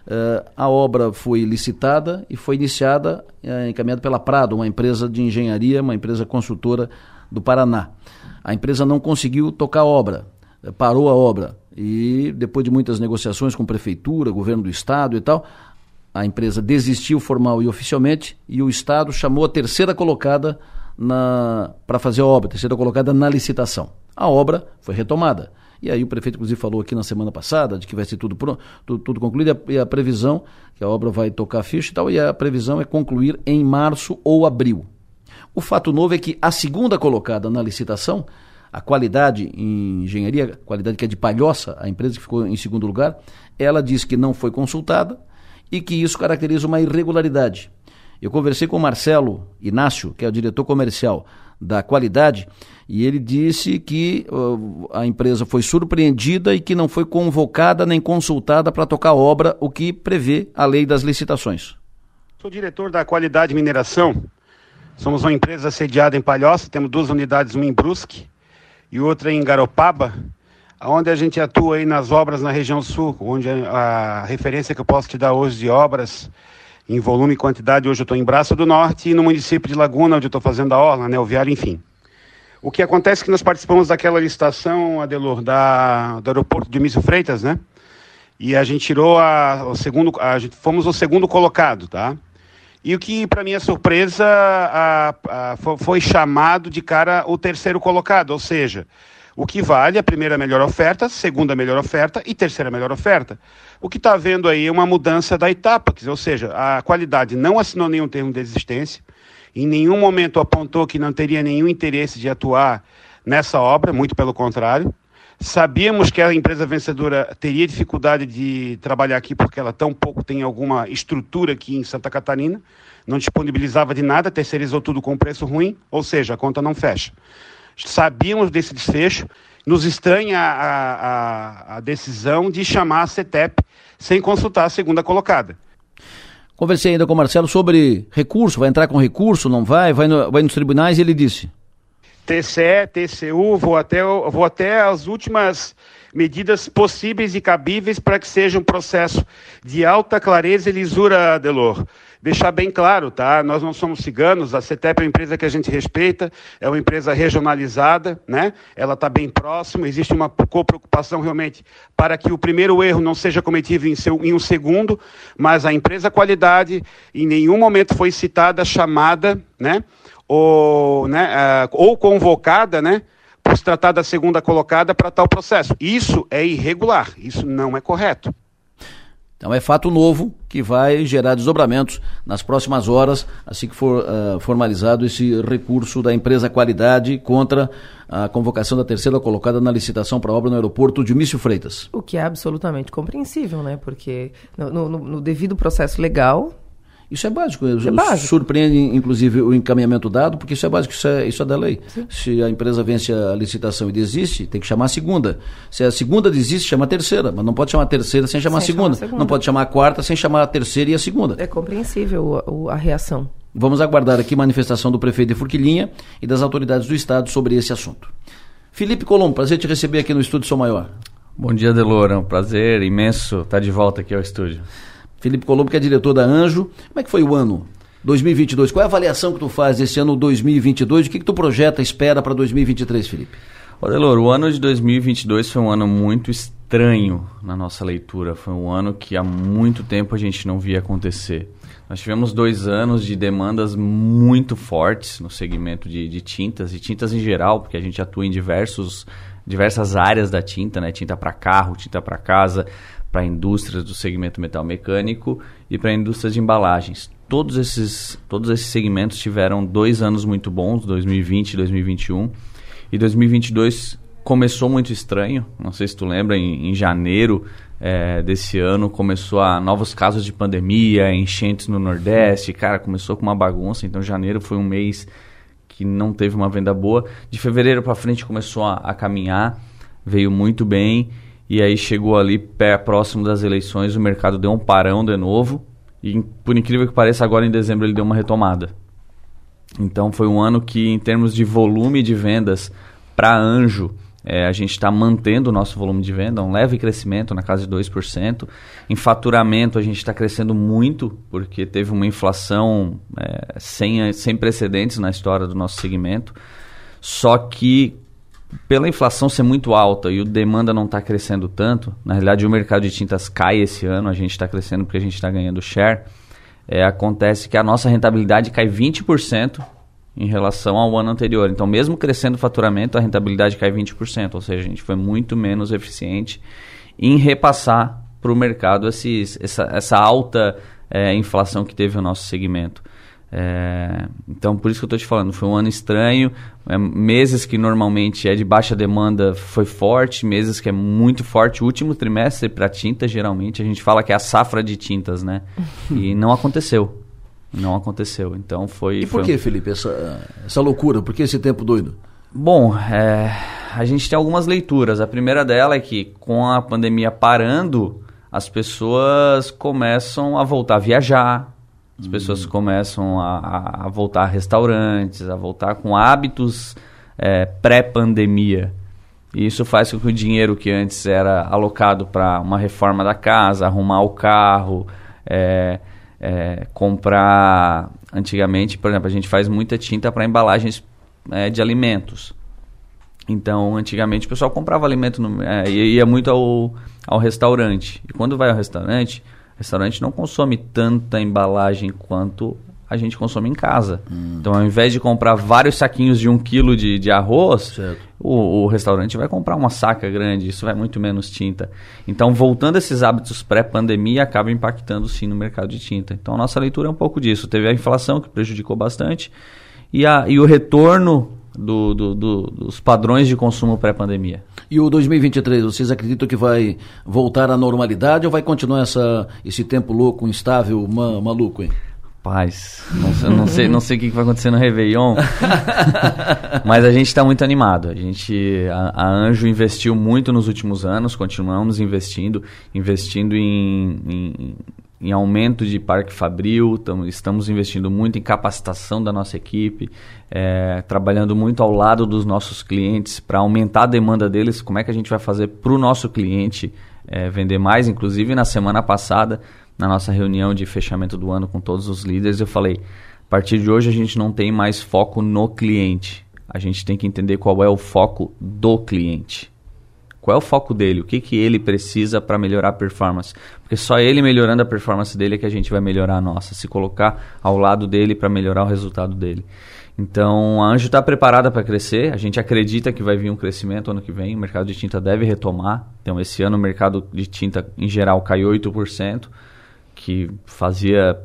Uh, a obra foi licitada e foi iniciada, uh, encaminhada pela Prado, uma empresa de engenharia, uma empresa consultora do Paraná. A empresa não conseguiu tocar a obra, uh, parou a obra. E depois de muitas negociações com prefeitura, governo do estado e tal, a empresa desistiu formal e oficialmente e o estado chamou a terceira colocada para fazer a obra, terceira colocada na licitação. A obra foi retomada. E aí o prefeito, inclusive, falou aqui na semana passada de que vai ser tudo, pronto, tudo, tudo concluído e a, previsão, que a obra vai tocar ficha e tal, e a previsão é concluir em março ou abril. O fato novo é que a segunda colocada na licitação, a qualidade em engenharia, qualidade que é de Palhoça, a empresa que ficou em segundo lugar, ela disse que não foi consultada e que isso caracteriza uma irregularidade. Eu conversei com o Marcelo Inácio, que é o diretor comercial da qualidade, e ele disse que uh, a empresa foi surpreendida e que não foi convocada nem consultada para tocar obra, o que prevê a lei das licitações. Sou diretor da Qualidade Mineração. Somos uma empresa sediada em Palhoça, temos duas unidades, uma em Brusque e outra em Garopaba, onde a gente atua aí nas obras na região sul, onde a referência que eu posso te dar hoje de obras em volume e quantidade, hoje eu estou em Braço do Norte e no município de Laguna, onde eu estou fazendo a orla, né, o viário, enfim. O que acontece é que nós participamos daquela licitação, Adelor, da, do aeroporto de Mício Freitas, né? E a gente tirou a, o segundo, a gente fomos o segundo colocado, tá? E o que, para minha surpresa, a, a, foi chamado de cara o terceiro colocado, ou seja, o que vale a primeira melhor oferta, segunda melhor oferta e terceira melhor oferta. O que está havendo aí é uma mudança da etapa, ou seja, a qualidade não assinou nenhum termo de existência, em nenhum momento apontou que não teria nenhum interesse de atuar nessa obra, muito pelo contrário. Sabíamos que a empresa vencedora teria dificuldade de trabalhar aqui porque ela tão pouco tem alguma estrutura aqui em Santa Catarina, não disponibilizava de nada, terceirizou tudo com preço ruim, ou seja, a conta não fecha. Sabíamos desse desfecho, nos estranha a, a, a decisão de chamar a CETEP sem consultar a segunda colocada. Conversei ainda com o Marcelo sobre recurso, vai entrar com recurso, não vai, vai, no, vai nos tribunais e ele disse. TCE, TCU, vou até, vou até as últimas medidas possíveis e cabíveis para que seja um processo de alta clareza e lisura, Delor deixar bem claro, tá? Nós não somos ciganos, a CETEP é uma empresa que a gente respeita, é uma empresa regionalizada, né? Ela está bem próxima, existe uma preocupação realmente para que o primeiro erro não seja cometido em, seu, em um segundo, mas a empresa qualidade em nenhum momento foi citada, chamada, né? Ou, né, uh, ou convocada, né? Por se tratar da segunda colocada para tal processo. Isso é irregular, isso não é correto. Então é fato novo que vai gerar desdobramentos nas próximas horas, assim que for uh, formalizado esse recurso da empresa Qualidade contra a convocação da terceira colocada na licitação para obra no aeroporto de Mício Freitas. O que é absolutamente compreensível, né? Porque no, no, no devido processo legal, isso é básico. É básico. Surpreende, inclusive, o encaminhamento dado, porque isso é básico, isso é, isso é da lei. Sim. Se a empresa vence a licitação e desiste, tem que chamar a segunda. Se a segunda desiste, chama a terceira. Mas não pode chamar a terceira sem chamar, sem a, segunda. chamar a segunda. Não pode chamar a quarta sem chamar a terceira e a segunda. É compreensível a, a reação. Vamos aguardar aqui manifestação do prefeito de Furquilinha e das autoridades do Estado sobre esse assunto. Felipe Colombo, prazer te receber aqui no Estúdio Sou Maior. Bom dia, Delor. É um prazer imenso estar de volta aqui ao estúdio. Felipe Colombo, que é diretor da Anjo. Como é que foi o ano 2022? Qual é a avaliação que tu faz desse ano 2022? O que, que tu projeta, espera para 2023, Felipe? Odelor, o ano de 2022 foi um ano muito estranho na nossa leitura. Foi um ano que há muito tempo a gente não via acontecer. Nós tivemos dois anos de demandas muito fortes no segmento de, de tintas e tintas em geral, porque a gente atua em diversos, diversas áreas da tinta, né? Tinta para carro, tinta para casa, para indústrias do segmento metal mecânico e para indústrias de embalagens. Todos esses, todos esses segmentos tiveram dois anos muito bons, 2020 e 2021. E 2022 começou muito estranho. Não sei se tu lembra, em, em janeiro é, desse ano começou a novos casos de pandemia, enchentes no Nordeste. Cara, começou com uma bagunça. Então janeiro foi um mês que não teve uma venda boa. De fevereiro para frente começou a, a caminhar, veio muito bem e aí chegou ali pé, próximo das eleições, o mercado deu um parão de novo. E por incrível que pareça, agora em dezembro ele deu uma retomada. Então foi um ano que, em termos de volume de vendas para anjo, é, a gente está mantendo o nosso volume de venda, um leve crescimento na casa de 2%. Em faturamento, a gente está crescendo muito, porque teve uma inflação é, sem, sem precedentes na história do nosso segmento. Só que pela inflação ser muito alta e o demanda não está crescendo tanto, na realidade o mercado de tintas cai esse ano, a gente está crescendo porque a gente está ganhando share, é, acontece que a nossa rentabilidade cai 20% em relação ao ano anterior. Então, mesmo crescendo o faturamento, a rentabilidade cai 20%, ou seja, a gente foi muito menos eficiente em repassar para o mercado esses, essa, essa alta é, inflação que teve o nosso segmento. É, então, por isso que eu estou te falando, foi um ano estranho. É, meses que normalmente é de baixa demanda foi forte, meses que é muito forte. O último trimestre para tinta, geralmente, a gente fala que é a safra de tintas, né? e não aconteceu. Não aconteceu. Então foi. E por foi que, Felipe, essa, essa loucura? Por que esse tempo doido? Bom, é, a gente tem algumas leituras. A primeira dela é que com a pandemia parando, as pessoas começam a voltar a viajar, as pessoas começam a, a, voltar a restaurantes, a voltar com hábitos é, pré-pandemia. E isso faz com que o dinheiro que antes era alocado para uma reforma da casa, arrumar o carro, é, é, comprar. Antigamente, por exemplo, a gente faz muita tinta para embalagens é, de alimentos. Então, antigamente o pessoal comprava alimento no, é, e ia muito ao, ao restaurante. E quando vai ao restaurante, restaurante não consome tanta embalagem quanto a gente consome em casa. Hum. Então, ao invés de comprar vários saquinhos de um quilo de, de arroz, o, o, restaurante vai comprar uma saca grande, isso vai muito menos tinta. Então, voltando a esses hábitos pré-pandemia, acaba impactando sim no mercado de tinta. Então, a nossa leitura é um pouco disso. Teve a inflação, que prejudicou bastante, e, a, e o retorno do, do, do, dos padrões de consumo pré-pandemia. E o 2023, vocês acreditam que vai voltar à normalidade ou vai continuar essa, esse tempo louco, instável, ma, maluco, hein? Paz, não, não, sei, não sei o que vai acontecer no Réveillon, mas a gente está muito animado. A gente, a, a, Anjo investiu muito nos últimos anos, continuamos investindo, investindo em, em em aumento de parque fabril, tamo, estamos investindo muito em capacitação da nossa equipe, é, trabalhando muito ao lado dos nossos clientes para aumentar a demanda deles. Como é que a gente vai fazer para o nosso cliente é, vender mais? Inclusive, na semana passada, na nossa reunião de fechamento do ano com todos os líderes, eu falei: a partir de hoje a gente não tem mais foco no cliente, a gente tem que entender qual é o foco do cliente Qual é o foco dele? O que, que ele precisa para melhorar a performance? Porque só ele melhorando a performance dele é que a gente vai melhorar a nossa. Se colocar ao lado dele para melhorar o resultado dele. Então a Anjo está preparada para crescer. A gente acredita que vai vir um crescimento ano que vem. O mercado de tinta deve retomar. Então esse ano o mercado de tinta em geral caiu 8%, que fazia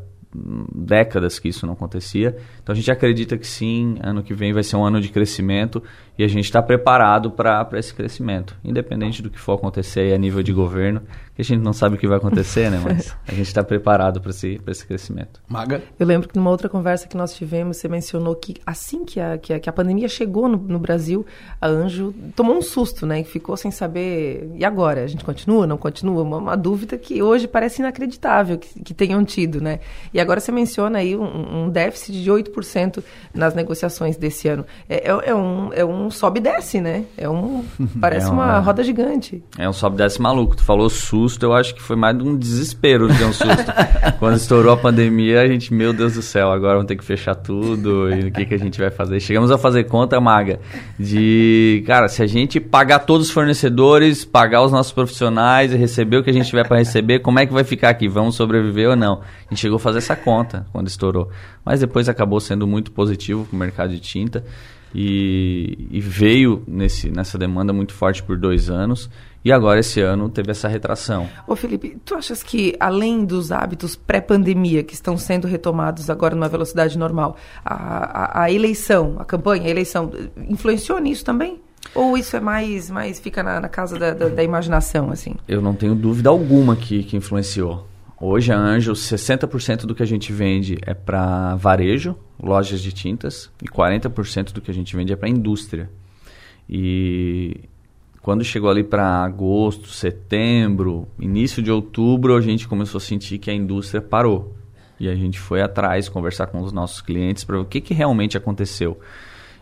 décadas que isso não acontecia. Então a gente acredita que sim, ano que vem vai ser um ano de crescimento e a gente está preparado para esse crescimento, independente do que for acontecer a nível de governo, que a gente não sabe o que vai acontecer, né? Mas a gente está preparado para esse, esse crescimento. Maga? Eu lembro que numa outra conversa que nós tivemos, você mencionou que assim que a, que a, que a pandemia chegou no, no, Brasil, a Anjo tomou um susto, né? Ficou sem saber, e agora? A gente continua, não continua? Uma, uma dúvida que hoje parece inacreditável que, que tenham tido, né? E agora você menciona aí um, um déficit de 8% nas negociações desse ano. É, é, é um, é um sobe e desce, né? É um, parece é uma, uma roda gigante. É um sobe e desce maluco. Tu falou susto eu acho que foi mais de um desespero do que um susto. Quando estourou a pandemia, a gente, meu Deus do céu, agora vamos ter que fechar tudo e o que, que a gente vai fazer? Chegamos a fazer conta, Maga, de, cara, se a gente pagar todos os fornecedores, pagar os nossos profissionais e receber o que a gente tiver para receber, como é que vai ficar aqui? Vamos sobreviver ou não? A gente chegou a fazer essa conta quando estourou. Mas depois acabou sendo muito positivo para o mercado de tinta. E, e, veio nesse, nessa demanda muito forte por dois anos. E agora, esse ano, teve essa retração. Ô Felipe, tu achas que, além dos hábitos pré-pandemia, que estão sendo retomados agora numa velocidade normal, a, a, a, eleição, a campanha, a eleição, influenciou nisso também? Ou isso é mais, mais fica na, na casa da, da, da, imaginação, assim? Eu não tenho dúvida alguma que, que influenciou. Hoje, a Anjo, 60% do que a gente vende é para varejo, lojas de tintas, e 40% do que a gente vende é para indústria. E quando chegou ali para agosto, setembro, início de outubro, a gente começou a sentir que a indústria parou. E a gente foi atrás conversar com os nossos clientes para ver o que, que realmente aconteceu.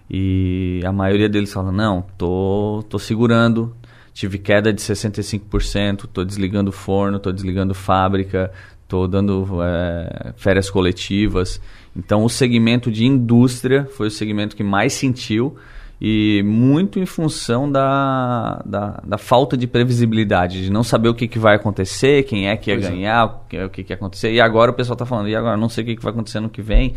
E a maioria deles fala: não, tô, tô segurando, tive queda de 65%, tô desligando forno, tô desligando fábrica, tô dando é, férias coletivas. Então, o segmento de indústria foi o segmento que mais sentiu e muito em função da, da, da, falta de previsibilidade, de não saber o que, que vai acontecer, quem é que ia pois é. ganhar, é. o, que, o que, que ia acontecer. E agora o pessoal está falando, e agora não sei o que, que vai acontecer no que vem.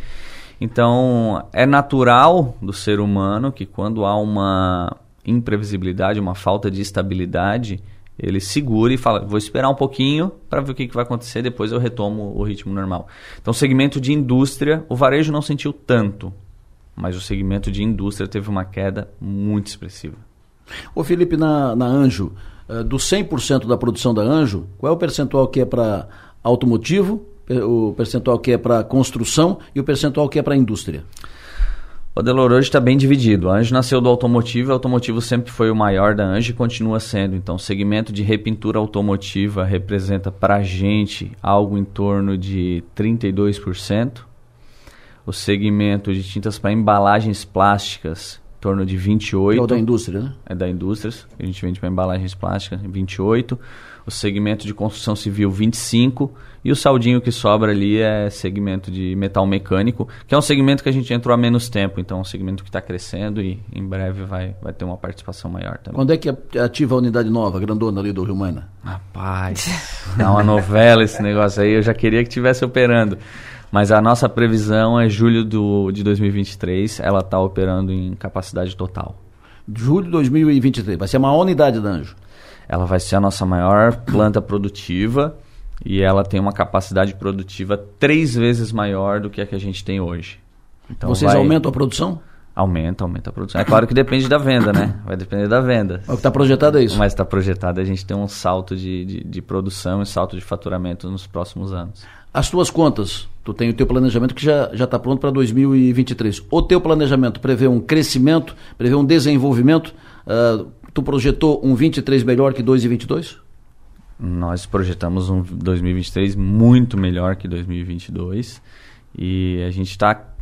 Então, é natural do ser humano que quando há uma imprevisibilidade, uma falta de estabilidade, ele segura e fala: vou esperar um pouquinho para ver o que, que vai acontecer, depois eu retomo o ritmo normal. Então, segmento de indústria, o varejo não sentiu tanto mas o segmento de indústria teve uma queda muito expressiva. Ô Felipe, na, na Anjo, uh, do 100% da produção da Anjo, qual é o percentual que é para automotivo, o percentual que é para construção e o percentual que é para indústria? O Delor hoje está bem dividido. A Anjo nasceu do automotivo e o automotivo sempre foi o maior da Anjo e continua sendo. Então, o segmento de repintura automotiva representa para a gente algo em torno de 32% o segmento de tintas para embalagens plásticas, em torno de 28. É o da indústria, né? É da indústria, a gente vende para embalagens plásticas, 28. O segmento de construção civil, 25. E o saldinho que sobra ali é segmento de metal mecânico, que é um segmento que a gente entrou há menos tempo, então é um segmento que está crescendo e em breve vai, vai ter uma participação maior também. Quando é que ativa a unidade nova, grandona ali do Rio Mana? Rapaz, é uma novela esse negócio aí, eu já queria que estivesse operando. Mas a nossa previsão é julho do, de 2023, ela está operando em capacidade total. Julho de 2023, vai ser a maior unidade da Anjo? Ela vai ser a nossa maior planta produtiva e ela tem uma capacidade produtiva três vezes maior do que a que a gente tem hoje. Então Vocês vai... aumentam a produção? Aumenta, aumenta a produção. É claro que depende da venda, né? Vai depender da venda. O que está projetado é isso. Mas está projetado a gente tem um salto de, de, de produção e salto de faturamento nos próximos anos. As tuas contas, tu tem o teu planejamento que já está pronto para 2023. O teu planejamento prevê um crescimento, prevê um desenvolvimento. Uh, tu projetou um 23 melhor que 2022? Nós projetamos um 2023 muito melhor que 2022 e a gente está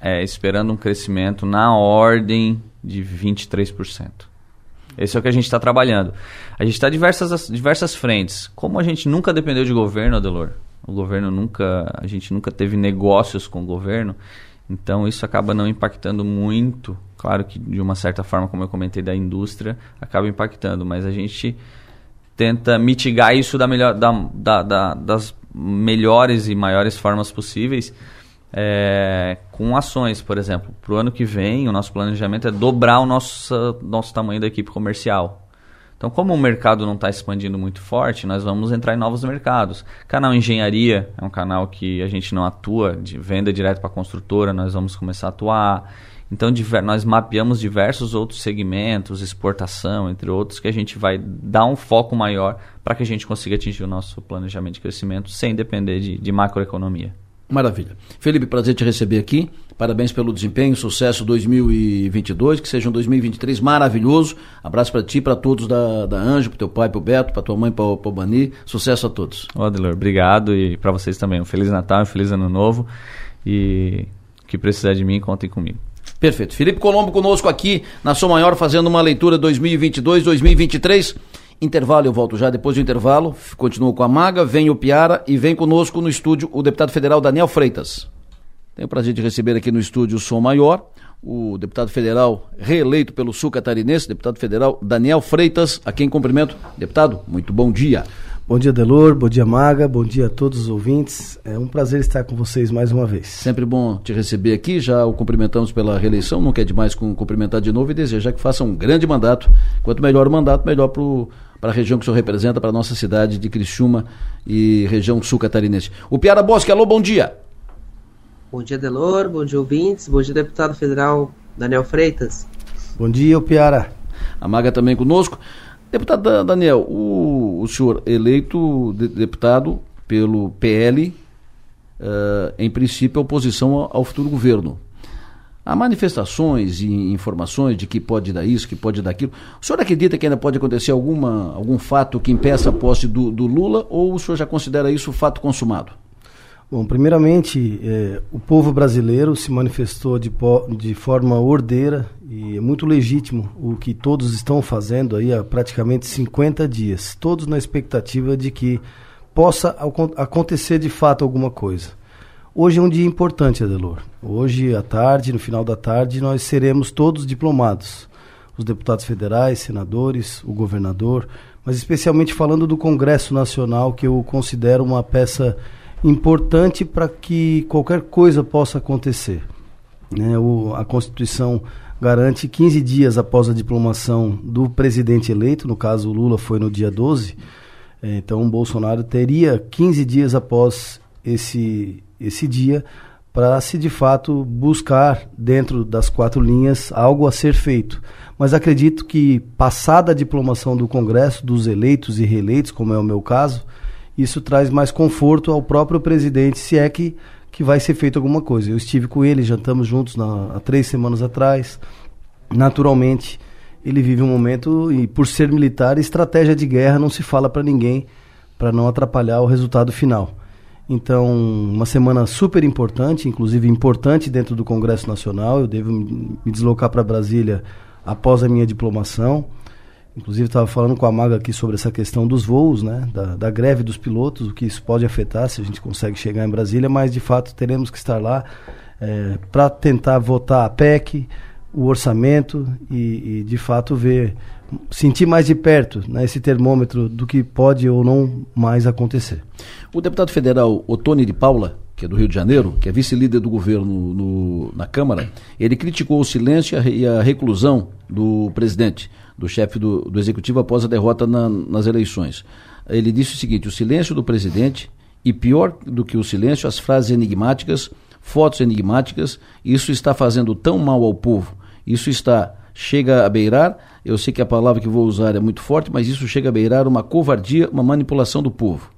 é, esperando um crescimento na ordem de 23%. Esse é o que a gente está trabalhando. A gente está diversas diversas frentes. Como a gente nunca dependeu de governo, Adelor, o governo nunca, a gente nunca teve negócios com o governo, então isso acaba não impactando muito. Claro que de uma certa forma, como eu comentei, da indústria acaba impactando, mas a gente tenta mitigar isso da melhor, da, da, da, das melhores e maiores formas possíveis é, com ações, por exemplo. Para o ano que vem, o nosso planejamento é dobrar o nosso, nosso tamanho da equipe comercial. Então, como o mercado não está expandindo muito forte, nós vamos entrar em novos mercados. Canal Engenharia é um canal que a gente não atua, de venda direto para a construtora, nós vamos começar a atuar. Então, nós mapeamos diversos outros segmentos, exportação, entre outros, que a gente vai dar um foco maior para que a gente consiga atingir o nosso planejamento de crescimento sem depender de, de macroeconomia. Maravilha. Felipe, prazer te receber aqui. Parabéns pelo desempenho, sucesso 2022, que seja um 2023 maravilhoso. Abraço para ti, para todos da, da Anjo, para teu pai, para o Beto, para tua mãe, para o Bani. Sucesso a todos. Adelor, obrigado e para vocês também. Um Feliz Natal, um Feliz Ano Novo e que precisar de mim, contem comigo. Perfeito. Felipe Colombo conosco aqui na Sua Maior, fazendo uma leitura 2022-2023. Intervalo, eu volto já. Depois do intervalo, continuo com a Maga, vem o Piara e vem conosco no estúdio o deputado federal Daniel Freitas. Tenho o prazer de receber aqui no estúdio o Som Maior, o deputado federal reeleito pelo Sul Catarinense, deputado federal Daniel Freitas, a quem cumprimento. Deputado, muito bom dia. Bom dia, Delor. Bom dia, Maga. Bom dia a todos os ouvintes. É um prazer estar com vocês mais uma vez. Sempre bom te receber aqui. Já o cumprimentamos pela reeleição. Não quer demais com cumprimentar de novo e desejar que faça um grande mandato. Quanto melhor o mandato, melhor para a região que o senhor representa, para a nossa cidade de Criciúma e região sul catarinense. O Piara Bosque, alô, bom dia. Bom dia, Delor. Bom dia, ouvintes. Bom dia, deputado federal Daniel Freitas. Bom dia, Piara. A Maga também conosco. Deputado Daniel, o, o senhor eleito de, deputado pelo PL, uh, eh, em princípio, oposição ao, ao futuro governo. Há manifestações e informações de que pode dar isso, que pode dar aquilo. O senhor acredita que ainda pode acontecer alguma, algum fato que impeça a posse do, do Lula ou o senhor já considera isso fato consumado? Bom, primeiramente, é, o povo brasileiro se manifestou de, de forma ordeira e é muito legítimo o que todos estão fazendo aí há praticamente 50 dias, todos na expectativa de que possa acontecer de fato alguma coisa. Hoje é um dia importante, Adelor. Hoje à tarde, no final da tarde, nós seremos todos diplomados. Os deputados federais, senadores, o governador, mas especialmente falando do Congresso Nacional, que eu considero uma peça importante para que qualquer coisa possa acontecer. Né? O, a Constituição garante 15 dias após a diplomação do presidente eleito, no caso o Lula foi no dia 12, é, então o Bolsonaro teria 15 dias após esse, esse dia para se de fato buscar dentro das quatro linhas algo a ser feito. Mas acredito que passada a diplomação do Congresso, dos eleitos e reeleitos, como é o meu caso, isso traz mais conforto ao próprio presidente, se é que, que vai ser feito alguma coisa. Eu estive com ele, jantamos juntos na, há três semanas atrás. Naturalmente, ele vive um momento, e por ser militar, estratégia de guerra não se fala para ninguém, para não atrapalhar o resultado final. Então, uma semana super importante, inclusive importante dentro do Congresso Nacional. Eu devo me deslocar para Brasília após a minha diplomação. Inclusive, estava falando com a Maga aqui sobre essa questão dos voos, né? Da, da, greve dos pilotos, o que isso pode afetar se a gente consegue chegar em Brasília, mas de fato teremos que estar lá é, para tentar votar a PEC, o orçamento e, e, de fato ver, sentir mais de perto né, esse termômetro do que pode ou não mais acontecer. O deputado federal Otone de Paula, que é do Rio de Janeiro, que é vice-líder do governo no, na Câmara, ele criticou o silêncio e a reclusão do presidente do chefe do, do executivo após a derrota na, nas eleições. Ele disse o seguinte: o silêncio do presidente e pior do que o silêncio, as frases enigmáticas, fotos enigmáticas, isso está fazendo tão mal ao povo. Isso está chega a beirar, eu sei que a palavra que vou usar é muito forte, mas isso chega a beirar uma covardia, uma manipulação do povo.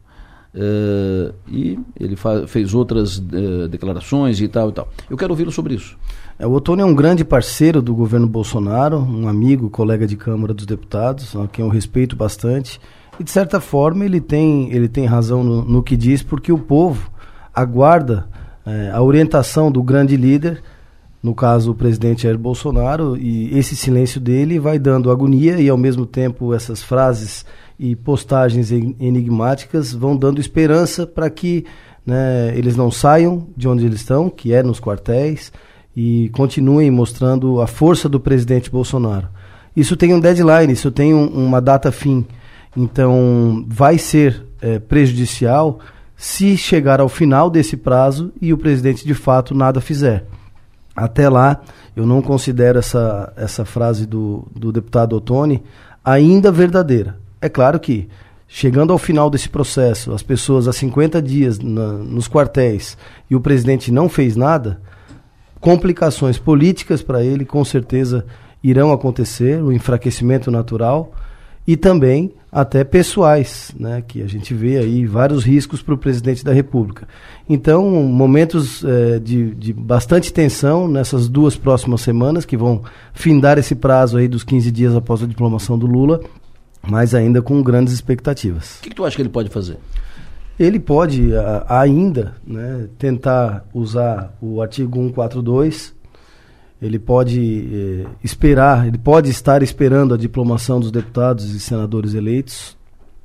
Uh, e ele fez outras uh, declarações e tal e tal. Eu quero ouvi-lo sobre isso. É, o Otônio é um grande parceiro do governo Bolsonaro, um amigo, colega de Câmara dos Deputados, a quem eu respeito bastante. E de certa forma ele tem, ele tem razão no, no que diz, porque o povo aguarda é, a orientação do grande líder, no caso o presidente Jair Bolsonaro, e esse silêncio dele vai dando agonia e ao mesmo tempo essas frases e postagens enigmáticas vão dando esperança para que né, eles não saiam de onde eles estão, que é nos quartéis, e continuem mostrando a força do presidente Bolsonaro. Isso tem um deadline, isso tem um, uma data fim. Então, vai ser é, prejudicial se chegar ao final desse prazo e o presidente de fato nada fizer. Até lá, eu não considero essa, essa frase do, do deputado Ottoni ainda verdadeira. É claro que, chegando ao final desse processo, as pessoas há 50 dias na, nos quartéis e o presidente não fez nada, complicações políticas para ele com certeza irão acontecer, o enfraquecimento natural e também até pessoais, né, que a gente vê aí vários riscos para o presidente da República. Então, momentos é, de, de bastante tensão nessas duas próximas semanas, que vão findar esse prazo aí dos 15 dias após a diplomação do Lula, mas ainda com grandes expectativas. O que, que tu acha que ele pode fazer? Ele pode a, ainda né, tentar usar o artigo 142 ele pode eh, esperar, ele pode estar esperando a diplomação dos deputados e senadores eleitos.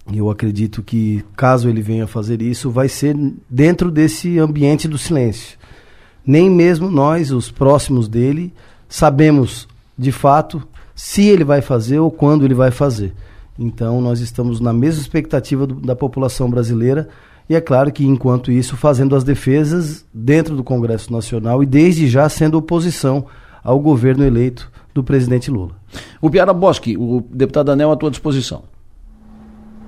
E eu acredito que, caso ele venha fazer isso, vai ser dentro desse ambiente do silêncio. Nem mesmo nós, os próximos dele, sabemos de fato se ele vai fazer ou quando ele vai fazer. Então, nós estamos na mesma expectativa do, da população brasileira. E é claro que, enquanto isso, fazendo as defesas dentro do Congresso Nacional e desde já sendo oposição ao governo eleito do presidente Lula. O Piara Bosque, o deputado Anel à tua disposição.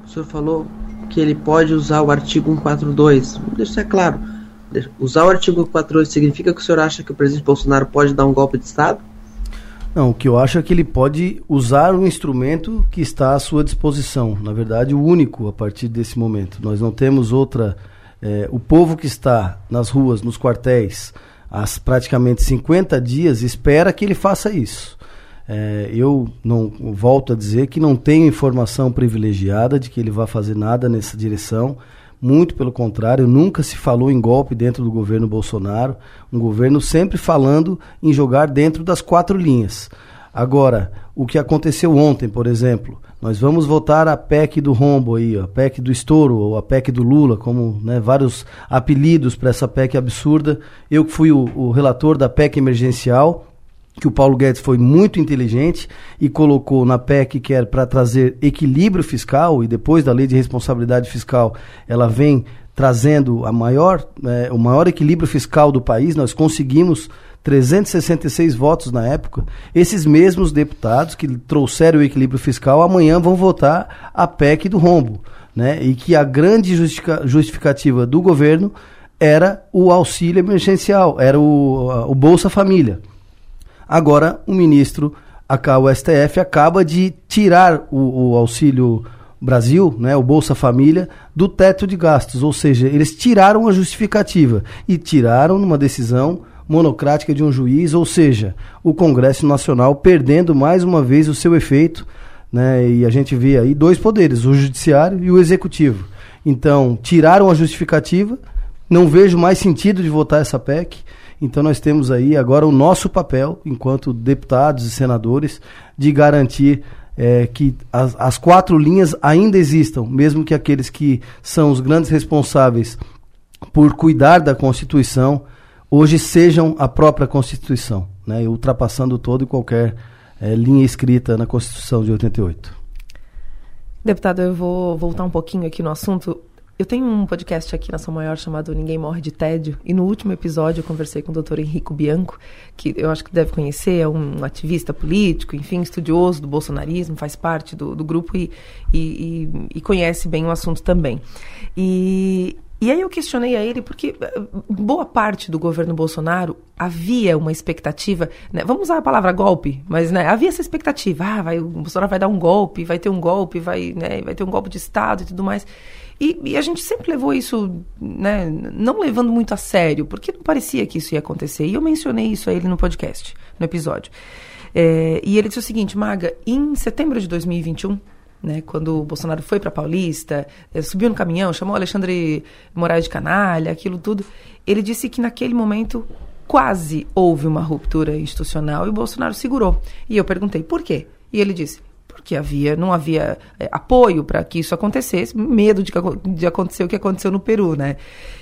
O senhor falou que ele pode usar o artigo 142. Deixa ser claro. Usar o artigo 142 significa que o senhor acha que o presidente Bolsonaro pode dar um golpe de Estado? Não, o que eu acho é que ele pode usar o instrumento que está à sua disposição. Na verdade, o único a partir desse momento. Nós não temos outra. É, o povo que está nas ruas, nos quartéis, há praticamente 50 dias espera que ele faça isso. É, eu não volto a dizer que não tenho informação privilegiada de que ele vai fazer nada nessa direção. Muito pelo contrário, nunca se falou em golpe dentro do governo Bolsonaro. Um governo sempre falando em jogar dentro das quatro linhas. Agora, o que aconteceu ontem, por exemplo, nós vamos votar a PEC do rombo aí, a PEC do estouro, ou a PEC do Lula, como né, vários apelidos para essa PEC absurda. Eu que fui o, o relator da PEC emergencial, que o Paulo Guedes foi muito inteligente e colocou na PEC que era para trazer equilíbrio fiscal, e depois da lei de responsabilidade fiscal, ela vem trazendo a maior, é, o maior equilíbrio fiscal do país. Nós conseguimos 366 votos na época, esses mesmos deputados que trouxeram o equilíbrio fiscal amanhã vão votar a PEC do rombo. Né? E que a grande justificativa do governo era o auxílio emergencial, era o, o Bolsa Família. Agora, o ministro, o STF, acaba de tirar o, o Auxílio Brasil, né, o Bolsa Família, do teto de gastos. Ou seja, eles tiraram a justificativa e tiraram numa decisão monocrática de um juiz, ou seja, o Congresso Nacional perdendo mais uma vez o seu efeito, né? E a gente vê aí dois poderes, o judiciário e o executivo. Então, tiraram a justificativa, não vejo mais sentido de votar essa PEC. Então nós temos aí agora o nosso papel, enquanto deputados e senadores, de garantir é, que as, as quatro linhas ainda existam, mesmo que aqueles que são os grandes responsáveis por cuidar da Constituição hoje sejam a própria Constituição, né, ultrapassando todo e qualquer é, linha escrita na Constituição de 88. Deputado, eu vou voltar um pouquinho aqui no assunto. Eu tenho um podcast aqui na São Maior chamado Ninguém Morre de Tédio, e no último episódio eu conversei com o doutor Henrico Bianco, que eu acho que deve conhecer, é um ativista político, enfim, estudioso do bolsonarismo, faz parte do, do grupo e, e, e, e conhece bem o assunto também. E e aí eu questionei a ele porque eh, boa parte do governo Bolsonaro havia uma expectativa, né? vamos usar a palavra golpe, mas né, havia essa expectativa, ah, vai, o Bolsonaro vai dar um golpe, vai ter um golpe, vai, né, vai ter um golpe de Estado e tudo mais. E, e, a gente sempre levou isso, né, não levando muito a sério, porque não parecia que isso ia acontecer. E eu mencionei isso a ele no podcast, no episódio. É, e ele disse o seguinte, Maga, em setembro de 2021, né, quando o Bolsonaro foi para Paulista, eh, subiu no caminhão, chamou Alexandre Moraes de canalha, aquilo tudo, ele disse que naquele momento quase houve uma ruptura institucional e o Bolsonaro segurou. E eu perguntei por quê? E ele disse: porque havia, não havia é, apoio para que isso acontecesse, medo de, que, de acontecer o que aconteceu no Peru, né?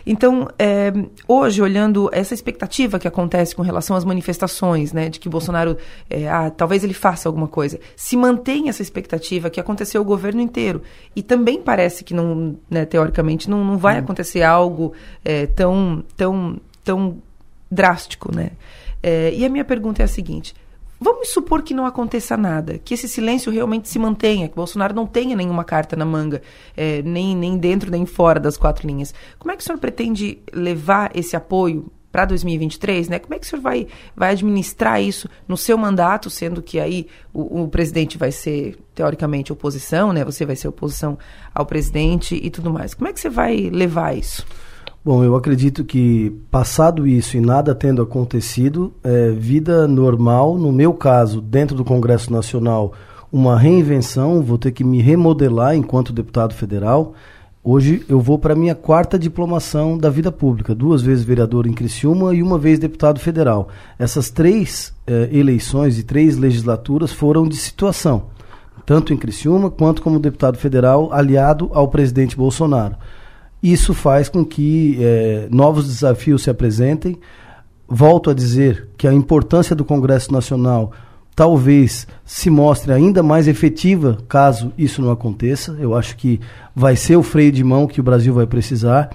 Então, é, hoje, olhando essa expectativa que acontece com relação às manifestações, né, de que Bolsonaro, é, ah, talvez ele faça alguma coisa, se mantém essa expectativa que aconteceu o governo inteiro. E também parece que, não, né, teoricamente, não, não vai hum. acontecer algo tão, tão, tão drástico, né? E a minha pergunta é a seguinte: Vamos supor que não aconteça nada, que esse silêncio realmente se mantenha, que Bolsonaro não tenha nenhuma carta na manga, é, nem, nem dentro nem fora das quatro linhas. Como é que o senhor pretende levar esse apoio para 2023, né? Como é que o senhor vai, vai administrar isso no seu mandato, sendo que aí o, o, presidente vai ser, teoricamente, oposição, né? Você vai ser oposição ao presidente e tudo mais. Como é que você vai levar isso? Bom, eu acredito que, passado isso e nada tendo acontecido, é, vida normal, no meu caso, dentro do Congresso Nacional, uma reinvenção, vou ter que me remodelar enquanto deputado federal. Hoje eu vou para a minha quarta diplomação da vida pública, duas vezes vereador em Criciúma e uma vez deputado federal. Essas três eh, eleições e três legislaturas foram de situação, tanto em Criciúma quanto como deputado federal aliado ao presidente Bolsonaro. Isso faz com que é, novos desafios se apresentem. Volto a dizer que a importância do Congresso Nacional talvez se mostre ainda mais efetiva caso isso não aconteça. Eu acho que vai ser o freio de mão que o Brasil vai precisar,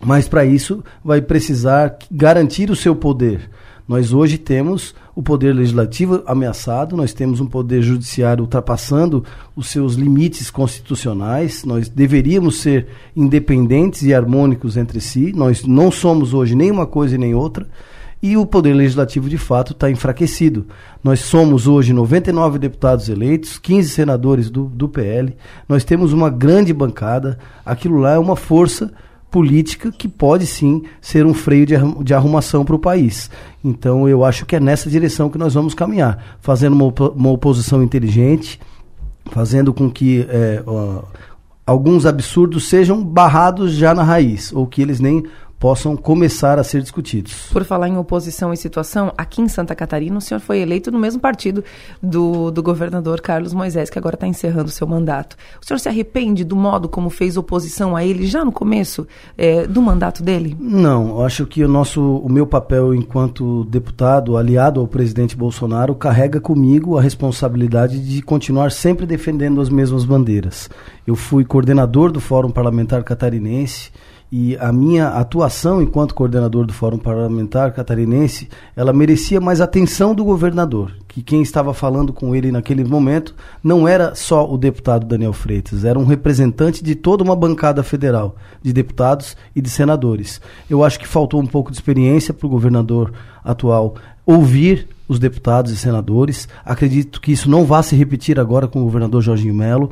mas para isso vai precisar garantir o seu poder. Nós hoje temos o poder legislativo ameaçado, nós temos um poder judiciário ultrapassando os seus limites constitucionais, nós deveríamos ser independentes e harmônicos entre si, nós não somos hoje nem uma coisa e nem outra, e o poder legislativo de fato está enfraquecido. Nós somos hoje 99 deputados eleitos, 15 senadores do, do PL, nós temos uma grande bancada, aquilo lá é uma força política que pode sim ser um freio de, de arrumação para o país. Então eu acho que é nessa direção que nós vamos caminhar, fazendo uma, uma oposição inteligente, fazendo com que é, ó, alguns absurdos sejam barrados já na raiz, ou que eles nem possam começar a ser discutidos. Por falar em oposição e situação, aqui em Santa Catarina o senhor foi eleito no mesmo partido do, do governador Carlos Moisés, que agora está encerrando o seu mandato. O senhor se arrepende do modo como fez oposição a ele já no começo é, do mandato dele? Não, acho que o nosso, o meu papel enquanto deputado aliado ao presidente Bolsonaro carrega comigo a responsabilidade de continuar sempre defendendo as mesmas bandeiras. Eu fui coordenador do Fórum Parlamentar Catarinense e a minha atuação enquanto coordenador do Fórum Parlamentar Catarinense, ela merecia mais atenção do governador, que quem estava falando com ele naquele momento não era só o deputado Daniel Freitas, era um representante de toda uma bancada federal, de deputados e de senadores. Eu acho que faltou um pouco de experiência para o governador atual ouvir os deputados e senadores. Acredito que isso não vá se repetir agora com o governador Jorginho Melo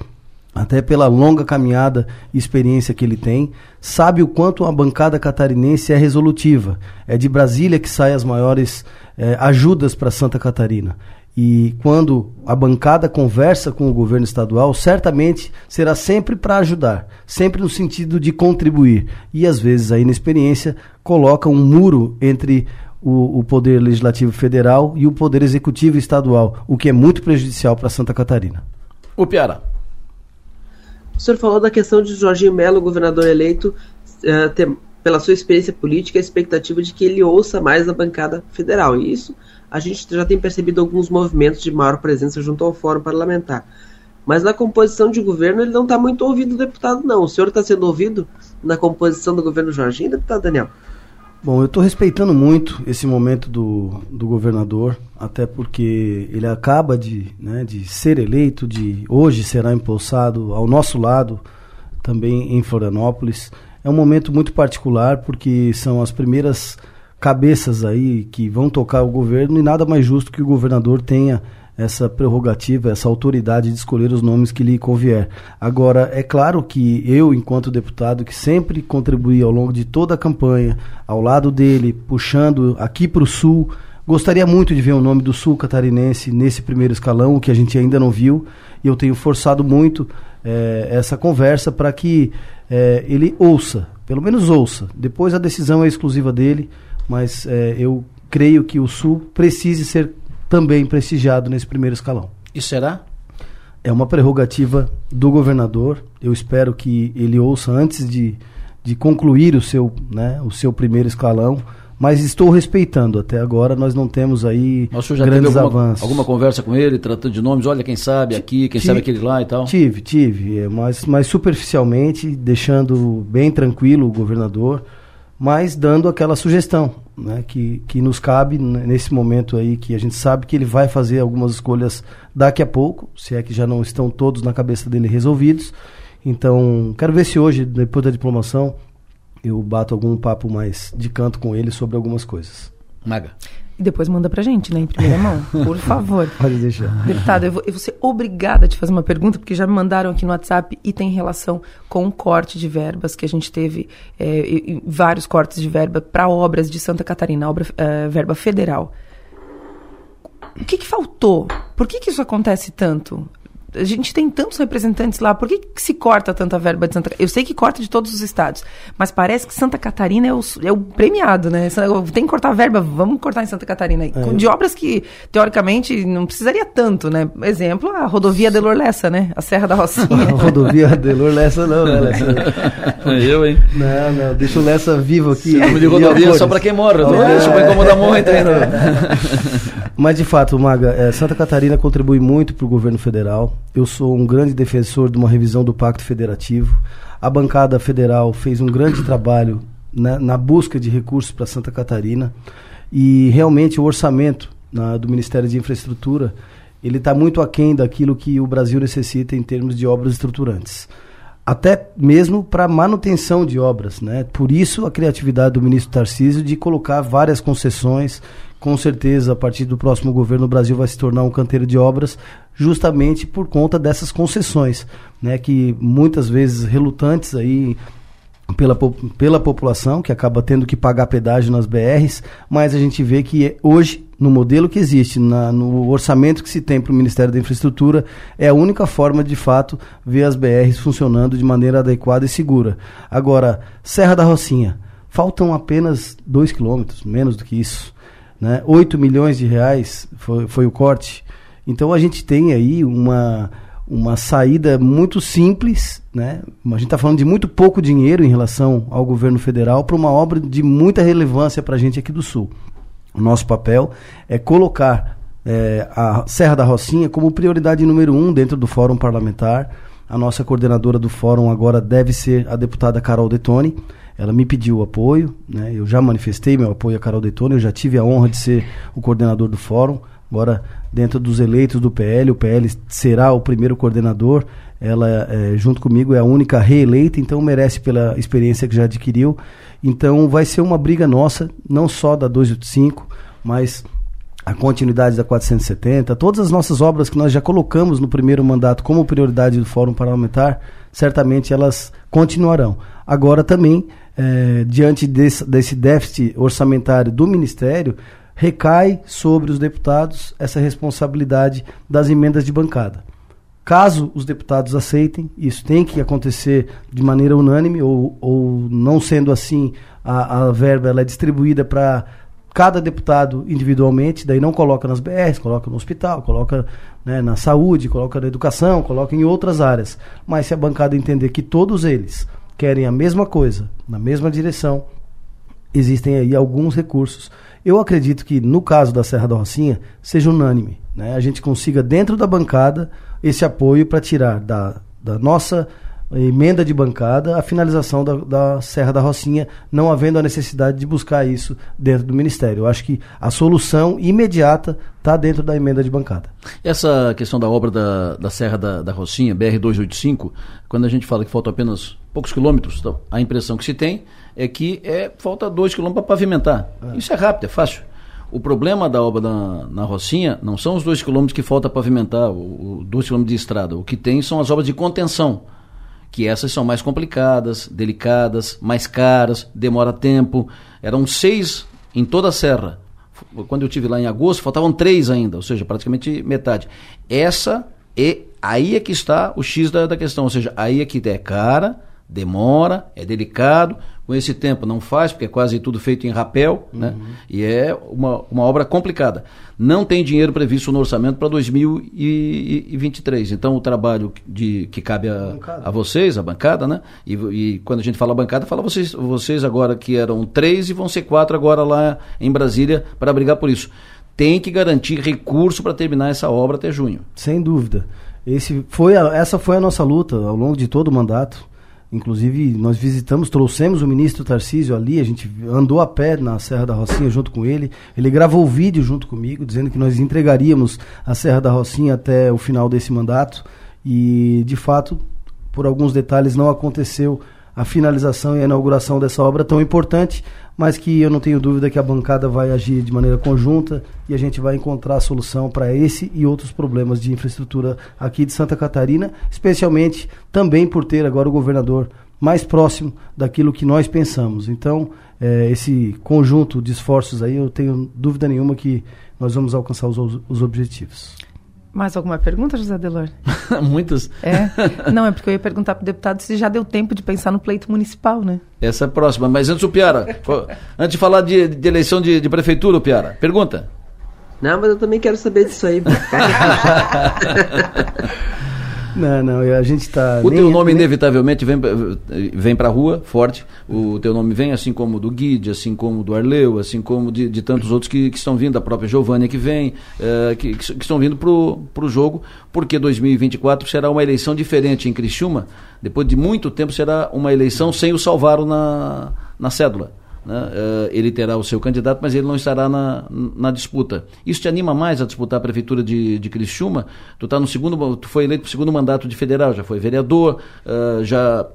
até pela longa caminhada e experiência que ele tem, sabe o quanto a bancada catarinense é resolutiva. É de Brasília que saem as maiores é, ajudas para Santa Catarina. E quando a bancada conversa com o governo estadual, certamente será sempre para ajudar, sempre no sentido de contribuir. E às vezes a inexperiência coloca um muro entre o, o poder legislativo federal e o poder executivo estadual, o que é muito prejudicial para Santa Catarina. O Piara. O senhor falou da questão de Jorginho Melo, governador eleito, uh, ter, pela sua experiência política, a expectativa de que ele ouça mais a bancada federal. E isso a gente já tem percebido alguns movimentos de maior presença junto ao Fórum Parlamentar. Mas na composição de governo ele não está muito ouvido deputado, não. O senhor está sendo ouvido na composição do governo Jorginho, deputado Daniel? Bom, eu estou respeitando muito esse momento do, do governador, até porque ele acaba de, né, de ser eleito, de hoje será impulsado ao nosso lado, também em Florianópolis. É um momento muito particular, porque são as primeiras cabeças aí que vão tocar o governo e nada mais justo que o governador tenha essa prerrogativa, essa autoridade de escolher os nomes que lhe convier. Agora, é claro que eu, enquanto deputado, que sempre contribuí ao longo de toda a campanha, ao lado dele, puxando aqui para o Sul, gostaria muito de ver o nome do Sul catarinense nesse primeiro escalão, que a gente ainda não viu, e eu tenho forçado muito é, essa conversa para que é, ele ouça, pelo menos ouça. Depois a decisão é exclusiva dele, mas é, eu creio que o Sul precise ser também prestigiado nesse primeiro escalão. E será? é uma prerrogativa do governador. Eu espero que ele ouça antes de, de concluir o seu, né, o seu primeiro escalão. Mas estou respeitando. Até agora nós não temos aí Mas já grandes teve alguma, avanços. alguma conversa com ele, tratando de nomes? Olha, quem sabe aqui, quem Ti- sabe aquele lá e tal? Tive, tive, é, mas, mas superficialmente, deixando bem tranquilo o governador, mas dando aquela sugestão né, que, que nos cabe nesse momento aí, que a gente sabe que ele vai fazer algumas escolhas daqui a pouco, se é que já não estão todos na cabeça dele resolvidos. Então, quero ver se hoje, depois da diplomação, eu bato algum papo mais de canto com ele sobre algumas coisas. Maga. E depois manda pra gente, né, em primeira mão, por favor. Pode deixar. Deputado, eu vou, eu vou ser obrigada a te fazer uma pergunta, porque já me mandaram aqui no WhatsApp e tem relação com o corte de verbas que a gente teve, é, vários cortes de verba para obras de Santa Catarina, obra, é, verba federal. O que, que faltou? Por que, que isso acontece tanto? A gente tem tantos representantes lá, por que, que se corta tanta verba de Santa Catarina? Eu sei que corta de todos os estados, mas parece que Santa Catarina é o, é o premiado, né? Tem que cortar verba, vamos cortar em Santa Catarina. É. De obras que, teoricamente, não precisaria tanto, né? Exemplo, a rodovia Delor Lessa, né? A Serra da Rocinha. A rodovia Delor Lessa não, né, Lessa? Eu, hein? Não, não, deixa o Lessa vivo aqui. De rodovia é só pra quem morre, não É. deixa pra incomodar muito, hein? Mas de fato, Maga, eh, Santa Catarina contribui muito para o governo federal. Eu sou um grande defensor de uma revisão do Pacto Federativo. A bancada federal fez um grande trabalho na, na busca de recursos para Santa Catarina e realmente o orçamento na- do Ministério de Infraestrutura ele está muito aquém daquilo que o Brasil necessita em termos de obras estruturantes até mesmo para manutenção de obras, né? Por isso a criatividade do ministro Tarcísio de colocar várias concessões. Com certeza, a partir do próximo governo, o Brasil vai se tornar um canteiro de obras, justamente por conta dessas concessões, né? Que muitas vezes relutantes aí pela, pela população, que acaba tendo que pagar pedágio nas BRs, mas a gente vê que é- hoje, no modelo que existe, na- no orçamento que se tem para o Ministério da Infraestrutura, é a única forma de fato ver as BRs funcionando de maneira adequada e segura. Agora, Serra da Rocinha, faltam apenas 2 quilômetros, menos do que isso. Né? 8 milhões de reais foi, foi o corte. Então a gente tem aí uma, uma saída muito simples, né? A gente está falando de muito pouco dinheiro em relação ao governo federal para uma obra de muita relevância para a gente aqui do Sul. O nosso papel é colocar eh, a Serra da Rocinha como prioridade número um dentro do Fórum Parlamentar. A nossa coordenadora do Fórum agora deve ser a deputada Carol Detoni. Ela me pediu apoio, né? eu já manifestei meu apoio a Carol Detoni, eu já tive a honra de ser o coordenador do Fórum. Agora, dentro dos eleitos do PL, o PL será o primeiro coordenador. Ela, eh, junto comigo, é a única reeleita, então merece pela experiência que já adquiriu. Então, vai ser uma briga nossa, não só da 285, mas a continuidade da 470, todas as nossas obras que nós já colocamos no primeiro mandato como prioridade do Fórum Parlamentar, certamente elas continuarão. Agora também, eh, diante desse, desse déficit orçamentário do Ministério, recai sobre os deputados essa responsabilidade das emendas de bancada. Caso os deputados aceitem, isso tem que acontecer de maneira unânime, ou, ou não sendo assim, a, a verba ela é distribuída para cada deputado individualmente, daí não coloca nas BRs, coloca no hospital, coloca né, na saúde, coloca na educação, coloca em outras áreas. Mas se a bancada entender que todos eles querem a mesma coisa, na mesma direção, existem aí alguns recursos. Eu acredito que no caso da Serra da Rocinha seja unânime, né? A gente consiga dentro da bancada esse apoio para tirar da, da nossa emenda de bancada a finalização da, da Serra da Rocinha, não havendo a necessidade de buscar isso dentro do Ministério. Eu acho que a solução imediata está dentro da emenda de bancada. Essa questão da obra da, da Serra da, da Rocinha, BR-285, quando a gente fala que faltam apenas poucos quilômetros, então, a impressão que se tem é que é, falta dois quilômetros para pavimentar. Isso é rápido, é fácil. O problema da obra na, na Rocinha não são os dois quilômetros que falta pavimentar, o, o dois quilômetros de estrada. O que tem são as obras de contenção, que essas são mais complicadas, delicadas, mais caras, demora tempo. Eram seis em toda a serra. Quando eu tive lá em agosto, faltavam três ainda, ou seja, praticamente metade. Essa é aí é que está o X da, da questão, ou seja, aí é que é cara, Demora, é delicado, com esse tempo não faz, porque é quase tudo feito em rapel, né? Uhum. E é uma, uma obra complicada. Não tem dinheiro previsto no orçamento para 2023. Então o trabalho de, que cabe a, a vocês, a bancada, né? E, e quando a gente fala bancada, fala vocês, vocês agora que eram três e vão ser quatro agora lá em Brasília para brigar por isso. Tem que garantir recurso para terminar essa obra até junho. Sem dúvida. Esse foi a, essa foi a nossa luta ao longo de todo o mandato. Inclusive, nós visitamos, trouxemos o ministro Tarcísio ali, a gente andou a pé na Serra da Rocinha junto com ele. Ele gravou o vídeo junto comigo, dizendo que nós entregaríamos a Serra da Rocinha até o final desse mandato. E, de fato, por alguns detalhes, não aconteceu a finalização e a inauguração dessa obra tão importante, mas que eu não tenho dúvida que a bancada vai agir de maneira conjunta e a gente vai encontrar a solução para esse e outros problemas de infraestrutura aqui de Santa Catarina, especialmente também por ter agora o governador mais próximo daquilo que nós pensamos. Então, eh, esse conjunto de esforços aí, eu tenho dúvida nenhuma que nós vamos alcançar os, os objetivos. Mais alguma pergunta, José Delor? Muitas. É? Não, é porque eu ia perguntar para o deputado se já deu tempo de pensar no pleito municipal, né? Essa é a próxima. Mas antes o Piara, antes de falar de, de eleição de, de prefeitura, Piara, pergunta. Não, mas eu também quero saber disso aí. Não, não, a gente está. O teu nome, nem... inevitavelmente, vem, vem para a rua, forte. O teu nome vem, assim como o do Guide, assim como o do Arleu, assim como de, de tantos outros que, que estão vindo, a própria Giovânia que vem, uh, que, que, estão vindo para o jogo, porque 2024 será uma eleição diferente em Criciúma. Depois de muito tempo, será uma eleição sem o Salvaro na, na cédula. Né? Uh, ele terá o seu candidato, mas ele não estará na, na disputa. Isso te anima mais a disputar a prefeitura de, de Criciúma? Tu tá no segundo, tu foi eleito para o segundo mandato de federal, já foi vereador, uh, já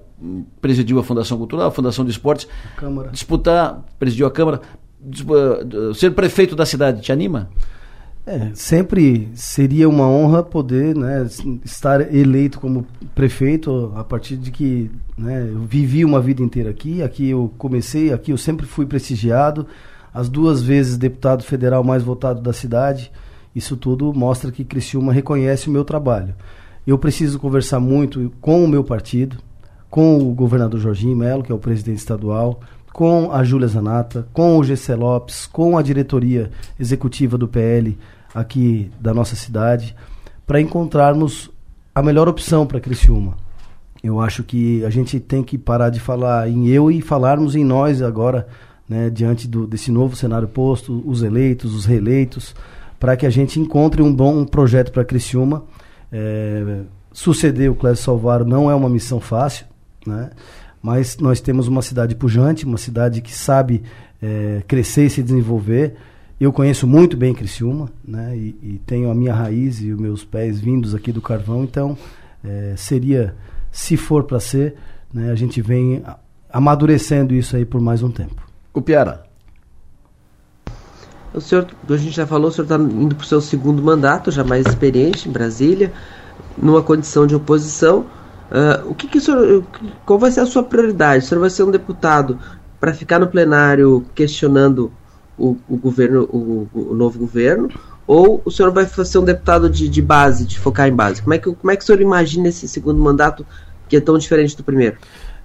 presidiu a Fundação Cultural, a Fundação de Esportes. Câmara. Disputar, presidiu a Câmara, ser prefeito da cidade te anima? É, sempre seria uma honra poder né, estar eleito como prefeito a partir de que né, eu vivi uma vida inteira aqui, aqui eu comecei, aqui eu sempre fui prestigiado, as duas vezes deputado federal mais votado da cidade, isso tudo mostra que Criciúma reconhece o meu trabalho. Eu preciso conversar muito com o meu partido, com o governador Jorginho Melo, que é o presidente estadual, com a Júlia Zanata, com o GC Lopes, com a diretoria executiva do PL aqui da nossa cidade, para encontrarmos a melhor opção para Criciúma. Eu acho que a gente tem que parar de falar em eu e falarmos em nós agora, né, diante do, desse novo cenário posto, os eleitos, os reeleitos, para que a gente encontre um bom projeto para Criciúma. É, suceder o Clésio Salvaro não é uma missão fácil, né? mas nós temos uma cidade pujante, uma cidade que sabe é, crescer e se desenvolver. Eu conheço muito bem Criciúma, né? E, e, tenho a minha raiz e os meus pés vindos aqui do carvão, então é, seria, se for para ser, né, a gente vem amadurecendo isso aí por mais um tempo. O Piara. O senhor, a gente já falou, o senhor está indo para o seu segundo mandato, já mais experiente em Brasília, numa condição de oposição. Uh, o que, que o senhor, qual vai ser a sua prioridade? O senhor vai ser um deputado para ficar no plenário questionando o, o governo, o, o, novo governo? Ou o senhor vai ser um deputado de, de base, de focar em base? Como é, que, como é que o senhor imagina esse segundo mandato que é tão diferente do primeiro?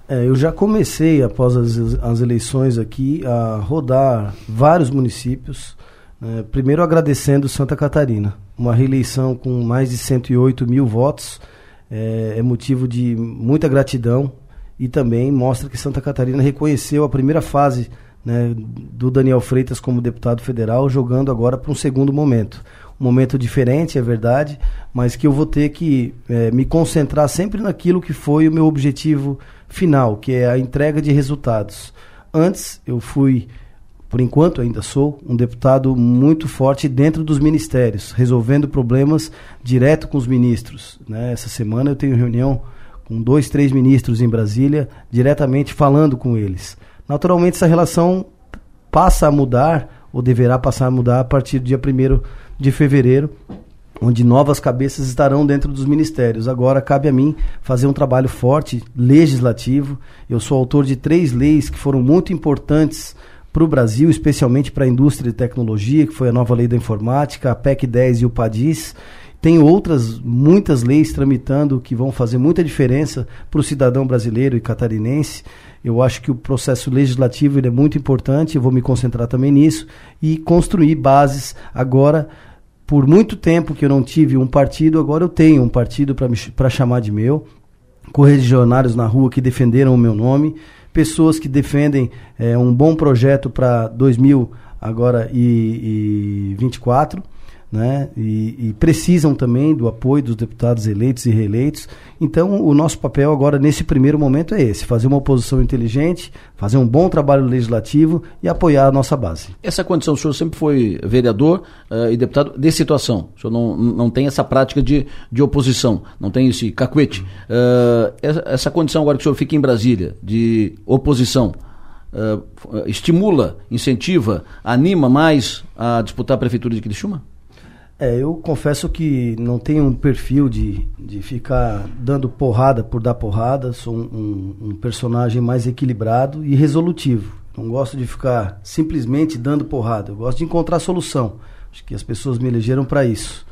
É, eu já comecei, após as, as eleições aqui, a rodar vários municípios. Né, primeiro agradecendo Santa Catarina. Uma reeleição com mais de 108 mil votos é, é motivo de muita gratidão e também mostra que Santa Catarina reconheceu a primeira fase né, do Daniel Freitas como deputado federal, jogando agora para um segundo momento. Um momento diferente, é verdade, mas que eu vou ter que é, me concentrar sempre naquilo que foi o meu objetivo final, que é a entrega de resultados. Antes, eu fui por enquanto ainda sou, um deputado muito forte dentro dos ministérios, resolvendo problemas direto com os ministros. Né? Essa semana eu tenho reunião com dois, três ministros em Brasília, diretamente falando com eles. Naturalmente, essa relação passa a mudar, ou deverá passar a mudar, a partir do dia 1 de fevereiro, onde novas cabeças estarão dentro dos ministérios. Agora cabe a mim fazer um trabalho forte, legislativo. Eu sou autor de três leis que foram muito importantes para o Brasil, especialmente para a indústria de tecnologia, que foi a nova lei da informática, a PEC 10 e o PADIS. Tem outras, muitas leis tramitando que vão fazer muita diferença para o cidadão brasileiro e catarinense. Eu acho que o processo legislativo é muito importante, eu vou me concentrar também nisso e construir bases agora. Por muito tempo que eu não tive um partido, agora eu tenho um partido para chamar de meu. Correligionários na rua que defenderam o meu nome, pessoas que defendem é, um bom projeto para 2000 agora e, e 24 né? E, e, precisam também do apoio dos deputados eleitos e reeleitos. Então, o nosso papel agora, nesse primeiro momento, é esse: fazer uma oposição inteligente, fazer um bom trabalho legislativo e apoiar a nossa base. Essa condição, o senhor sempre foi vereador uh, e deputado de situação. O senhor não, não tem essa prática de, de oposição, não tem esse cacuete. Uh, essa condição, agora que o senhor fica em Brasília, de oposição. Uh, estimula, incentiva, anima mais a disputar a prefeitura de Criciúma? É, eu confesso que não tenho um perfil de, de ficar dando porrada por dar porrada. Sou um, um, personagem mais equilibrado e resolutivo. Não gosto de ficar simplesmente dando porrada. Eu gosto de encontrar solução. Acho que as pessoas me elegeram para isso.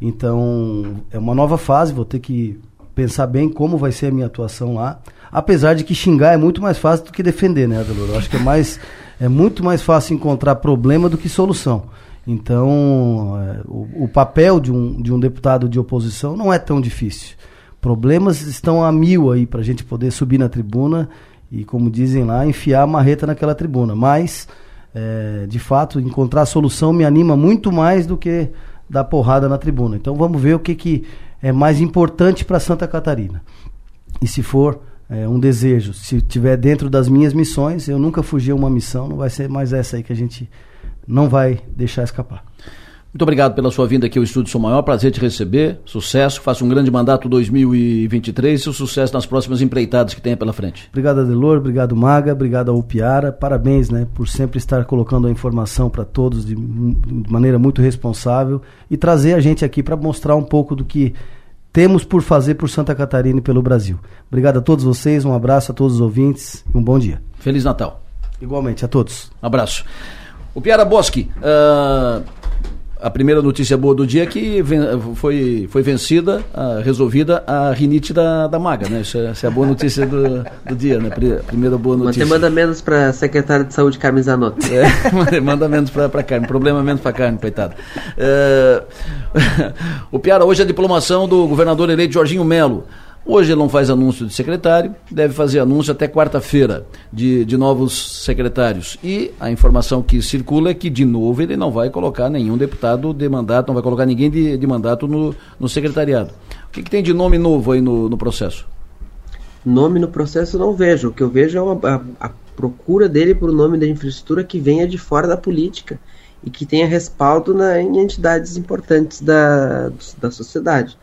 Então, é uma nova fase. Vou ter que pensar bem como vai ser a minha atuação lá. Apesar de que xingar é muito mais fácil do que defender, né, Adeloro? Acho que é, mais, é muito mais fácil encontrar problema do que solução. Então, é, o, o, papel de um, de um deputado de oposição não é tão difícil. Problemas estão a mil aí para a gente poder subir na tribuna e, como dizem lá, enfiar a marreta naquela tribuna. Mas, é, de fato, encontrar a solução me anima muito mais do que dar porrada na tribuna. Então, vamos ver o que, que é mais importante para Santa Catarina. E se for é, um desejo, se tiver dentro das minhas missões, eu nunca fugi a uma missão, não vai ser mais essa aí que a gente não vai deixar escapar. Muito obrigado pela sua vinda aqui ao Estúdio Sou Maior. Prazer te receber. Sucesso. Faça um grande mandato 2023 e o sucesso nas próximas empreitadas que tenha pela frente. Obrigado, Adelor. Obrigado, Maga. Obrigado ao Piara. Parabéns né, por sempre estar colocando a informação para todos de, de, maneira muito responsável e trazer a gente aqui para mostrar um pouco do que temos por fazer por Santa Catarina e pelo Brasil. Obrigado a todos vocês. Um abraço a todos os ouvintes e um bom dia. Feliz Natal. Igualmente a todos. Um abraço. O Piara Boschi, uh, a primeira notícia boa do dia é que foi, foi vencida, uh, resolvida a rinite da, da maga, né? Essa, essa é a boa notícia do, do dia, né? Primeira boa notícia. Mas manda menos para secretário de saúde Carmen Zanotto. É, manda menos para Carmen, problema menos para Carmen, coitado. Uh, o Piara, hoje é a diplomação do governador eleito Jorginho Melo. Hoje ele não faz anúncio de secretário, deve fazer anúncio até quarta-feira de, de novos secretários. E a informação que circula é que, de novo, ele não vai colocar nenhum deputado de mandato, não vai colocar ninguém de, de mandato no, no secretariado. O que, que tem de nome novo aí no, no processo? Nome no processo não vejo. O que eu vejo é uma, a, a procura dele por nome da infraestrutura que venha de fora da política e que tenha respaldo na, em entidades importantes da, da sociedade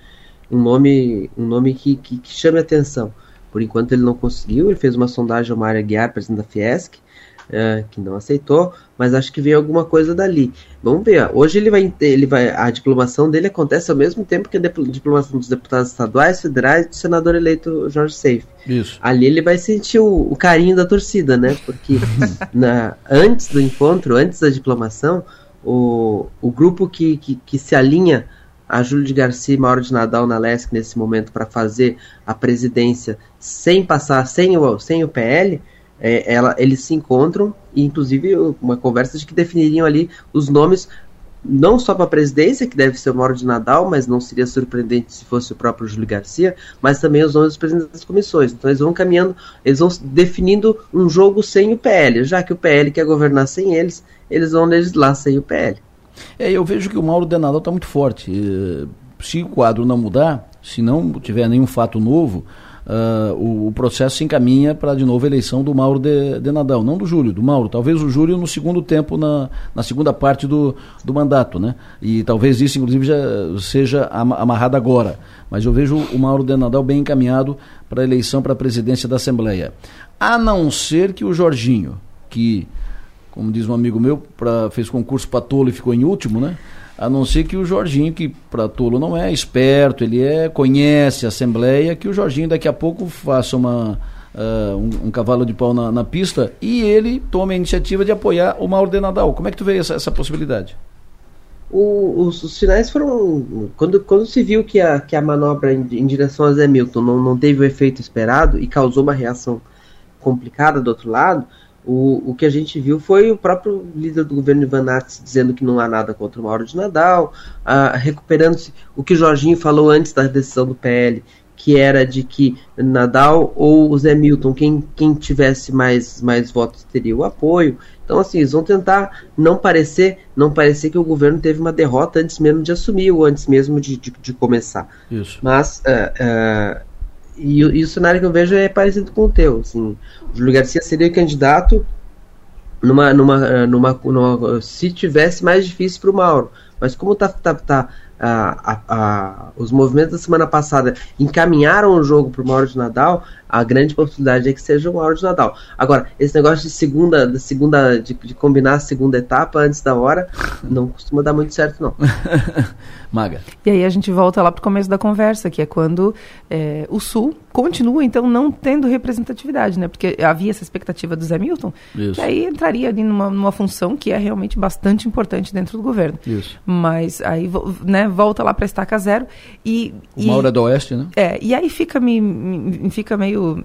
um nome, um nome que, que, que chame atenção. Por enquanto ele não conseguiu, ele fez uma sondagem ao Mário Aguiar, presidente da Fiesc, uh, que não aceitou, mas acho que veio alguma coisa dali. Vamos ver, hoje ele vai, ele vai, a diplomação dele acontece ao mesmo tempo que a diplomação dos deputados estaduais, federais e do senador eleito Jorge Seife. Isso. Ali ele vai sentir o, o carinho da torcida, né? Porque na, antes do encontro, antes da diplomação, o, o grupo que, que, que se alinha a Júlio de Garcia e Mauro de Nadal na LESC nesse momento para fazer a presidência sem passar, sem o, sem o PL, é, ela, eles se encontram e inclusive uma conversa de que definiriam ali os nomes não só para a presidência, que deve ser o Mauro de Nadal, mas não seria surpreendente se fosse o próprio Júlio Garcia, mas também os nomes dos presidentes das comissões. Então eles vão caminhando, eles vão definindo um jogo sem o PL, já que o PL quer governar sem eles, eles vão legislar sem o PL. É, eu vejo que o Mauro Denadal está muito forte. Se o quadro não mudar, se não tiver nenhum fato novo, uh, o, o, processo se encaminha para de novo a eleição do Mauro de, de, não do Júlio, do Mauro. Talvez o Júlio no segundo tempo, na, na segunda parte do, do mandato, né? E talvez isso, inclusive, já seja amarrado agora. Mas eu vejo o Mauro de Nadal bem encaminhado para a eleição para a presidência da Assembleia. A não ser que o Jorginho, que como diz um amigo meu, pra, fez concurso para tolo e ficou em último, né? A não ser que o Jorginho, que para tolo não é esperto, ele é conhece a Assembleia, que o Jorginho daqui a pouco faça uma, uh, um, um, cavalo de pau na, na, pista e ele tome a iniciativa de apoiar o Mauro de Nadal. Como é que tu vê essa, essa possibilidade? o, os, os, finais foram. Quando, quando se viu que a, que a manobra em, em direção a Zé Milton não, não teve o efeito esperado e causou uma reação complicada do outro lado, o, o que a gente viu foi o próprio líder do governo Ivan Nats dizendo que não há nada contra o Mauro de Nadal, recuperando-se o que o Jorginho falou antes da decisão do PL, que era de que Nadal ou o Zé Milton, quem, quem tivesse mais, mais votos teria o apoio. Então, assim, eles vão tentar não parecer, não parecer que o governo teve uma derrota antes mesmo de assumir ou antes mesmo de, de, de começar. Isso. Mas uh, uh, e, e, o cenário que eu vejo é parecido com o teu. Assim, o Júlio Garcia seria candidato numa, numa, numa, numa, se tivesse mais difícil para o Mauro. Mas como tá, tá, tá a, a, os movimentos da semana passada encaminharam o jogo para o Mauro de Nadal, a grande possibilidade é que seja o Mauro de Nadal. Agora, esse negócio de segunda, de, segunda de, de combinar a segunda etapa antes da hora, não costuma dar muito certo, não. Maga. E aí a gente volta lá para o começo da conversa, que é quando é, o Sul continua, então, não tendo representatividade, né? Porque havia essa expectativa do Zé Milton, Isso. que aí entraria ali numa, numa função que é realmente bastante importante dentro do governo. Isso. Mas aí, né, volta lá para a estaca zero e... O e, Mauro é do Oeste, né? É, e aí fica, me, me fica meio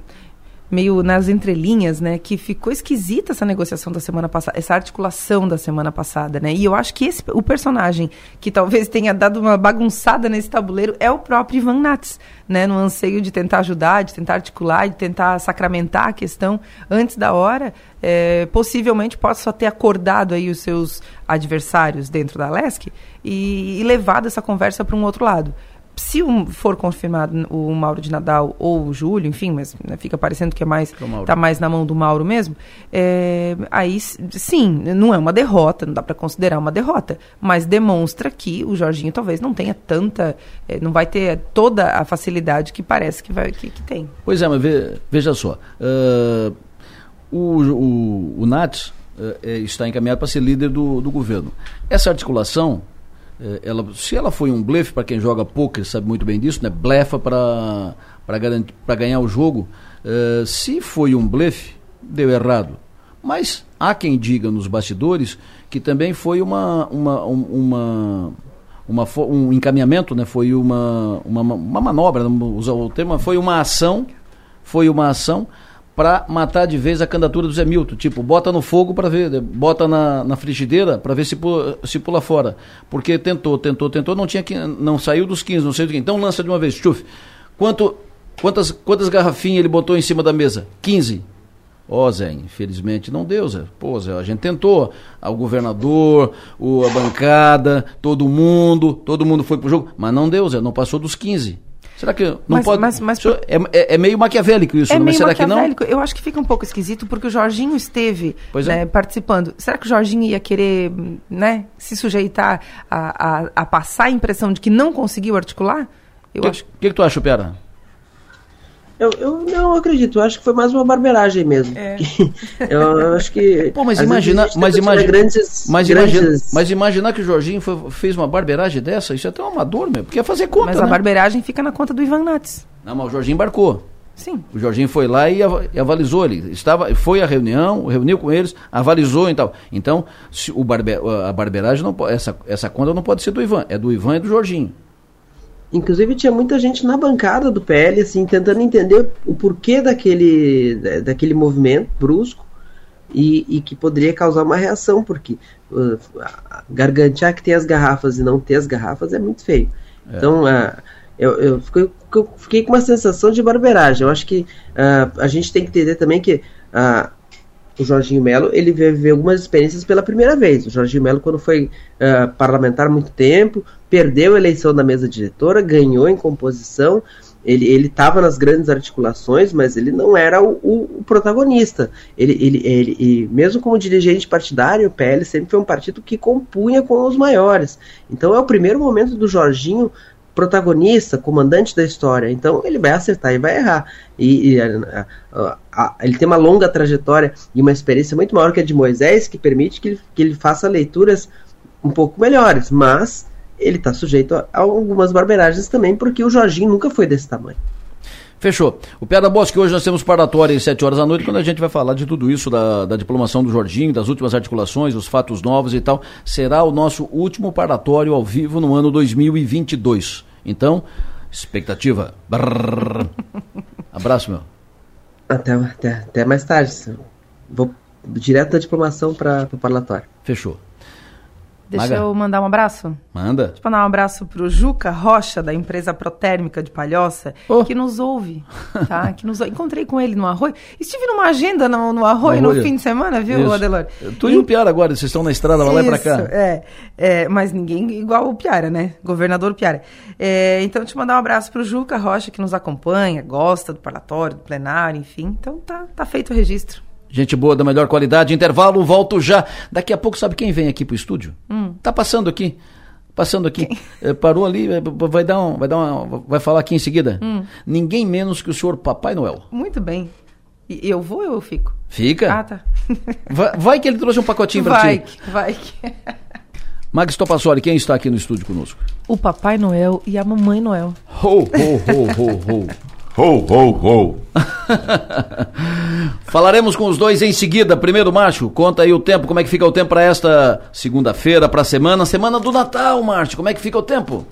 meio nas entrelinhas, né, que ficou esquisita essa negociação da semana passada, essa articulação da semana passada, né? E eu acho que esse, o personagem que talvez tenha dado uma bagunçada nesse tabuleiro é o próprio Ivan Nats, né, no anseio de tentar ajudar, de tentar articular, de tentar sacramentar a questão antes da hora, é, possivelmente possa ter acordado aí os seus adversários dentro da LESC e, e levado essa conversa para um outro lado se for confirmado o Mauro de Nadal ou o Júlio, enfim, mas né, fica parecendo que é mais está mais na mão do Mauro mesmo, é, aí sim, não é uma derrota, não dá para considerar uma derrota, mas demonstra que o Jorginho talvez não tenha tanta, é, não vai ter toda a facilidade que parece que, vai, que, que tem. Pois é, mas ve, veja só, uh, o, o, o Nats uh, está encaminhado para ser líder do, do governo. Essa articulação ela, se ela foi um blefe, para quem joga poker sabe muito bem disso, né? blefa para ganhar o jogo. Uh, se foi um blefe, deu errado. Mas há quem diga nos bastidores que também foi uma, uma, uma, uma um encaminhamento, né? foi uma, uma, uma manobra, usar o termo, foi uma ação, foi uma ação para matar de vez a candidatura do Zé Milton. Tipo, bota no fogo para ver, bota na, na frigideira para ver se pula, se pula fora. Porque tentou, tentou, tentou, não tinha não saiu dos 15, não sei do que. Então lança de uma vez, chuf. Quanto, quantas, quantas garrafinhas ele botou em cima da mesa? 15. Ó, oh, Zé, infelizmente não deu, Zé. Pô, Zé, a gente tentou. O governador, o, a bancada, todo mundo, todo mundo foi pro jogo, mas não deu, Zé, não passou dos 15. Será que não mas, pode. Mas, mas, é, é, é, meio maquiavélico isso, é não? Meio será que não? Eu acho que fica um pouco esquisito porque o Jorginho esteve é. né, participando. Será que o Jorginho ia querer né, se sujeitar a, a, a passar a impressão de que não conseguiu articular? O que, acho... que, que tu acha, Pera? Eu, eu não acredito, eu acho que foi mais uma barbeiragem mesmo. É. eu, eu, acho que. Pô, mas imagina, mas imagina, grandes, mas, grandes... Imagina, mas imaginar que o Jorginho foi, fez uma barbeiragem dessa, isso é até um amador mesmo, porque ia fazer conta. Mas né? a barbeiragem fica na conta do Ivan Nats. Não, mas o Jorginho embarcou. Sim. O Jorginho foi lá e, e avalizou ele. Estava, foi à reunião, reuniu com eles, avalizou e tal. Então, se o barbe, a barbeiragem não essa, essa conta não pode ser do Ivan, é do Ivan e do Jorginho. Inclusive tinha muita gente na bancada do PL, assim, tentando entender o porquê daquele, daquele movimento brusco e, e que poderia causar uma reação, porque uh, gargantear que tem as garrafas e não ter as garrafas é muito feio. É. Então, uh, eu, eu, fiquei, eu, fiquei, com uma sensação de barbeiragem. Eu acho que uh, a gente tem que entender também que uh, o Jorginho Melo ele viveu algumas experiências pela primeira vez. O Jorginho Melo, quando foi uh, parlamentar muito tempo, perdeu a eleição da mesa diretora, ganhou em composição. Ele estava nas grandes articulações, mas ele não era o, o, o protagonista. Ele, ele, ele, ele, mesmo como dirigente partidário, o PL sempre foi um partido que compunha com os maiores. Então é o primeiro momento do Jorginho protagonista, comandante da história. Então ele vai acertar e vai errar. E, e a, a, a, ele tem uma longa trajetória e uma experiência muito maior que a de Moisés, que permite que ele, que ele faça leituras um pouco melhores. Mas ele está sujeito a, algumas barbeiragens também, porque o Jorginho nunca foi desse tamanho. Fechou. O Piada Bosque, hoje nós temos paratória às 7 horas da noite, quando a gente vai falar de tudo isso, da, da diplomação do Jorginho, das últimas articulações, os fatos novos e tal. Será o nosso último paratório ao vivo no ano 2022. Então, expectativa. Brrr. Abraço, meu. Até, até, até mais tarde. Vou direto da diplomação para o parlatório. Fechou. Deixa Maga. eu mandar um abraço. Manda. Deixa eu mandar um abraço pro Juca Rocha, da empresa Protérmica de Palhoça, que nos ouve, tá? Que nos... Encontrei com ele no Arroio. Estive numa agenda no, no Arroio no Arroio. fim de semana, viu, Isso. Adelor? Eu tô indo Piara agora, vocês estão na estrada, vai lá e pra cá. É, é, mas ninguém igual o Piara, né? Governador Piara. É, então, te mandar um abraço pro Juca Rocha, que nos acompanha, gosta do parlatório, do plenário, enfim. Então, tá, tá feito o registro. Gente boa, da melhor qualidade. Intervalo, volto já. Daqui a pouco, sabe quem vem aqui pro estúdio? Hum. Tá passando aqui. Passando aqui. Eh, parou ali, eh, vai dar um, vai dar uma, vai falar aqui em seguida. Hum. Ninguém menos que o senhor Papai Noel. Muito bem. E eu vou ou eu fico? Fica? Ah, tá. Vai, vai que ele trouxe um pacotinho pra vai, ti. que- vai. que- Max Topassoli, quem está aqui no estúdio conosco? O Papai Noel e a Mamãe Noel. Ho, ho, ho, ho, ho. Ho, ho, ho. Falaremos com os dois em seguida. Primeiro, Márcio, conta aí o tempo. Como é que fica o tempo para esta segunda-feira, para a semana? Semana do Natal, Márcio. Como é que fica o tempo?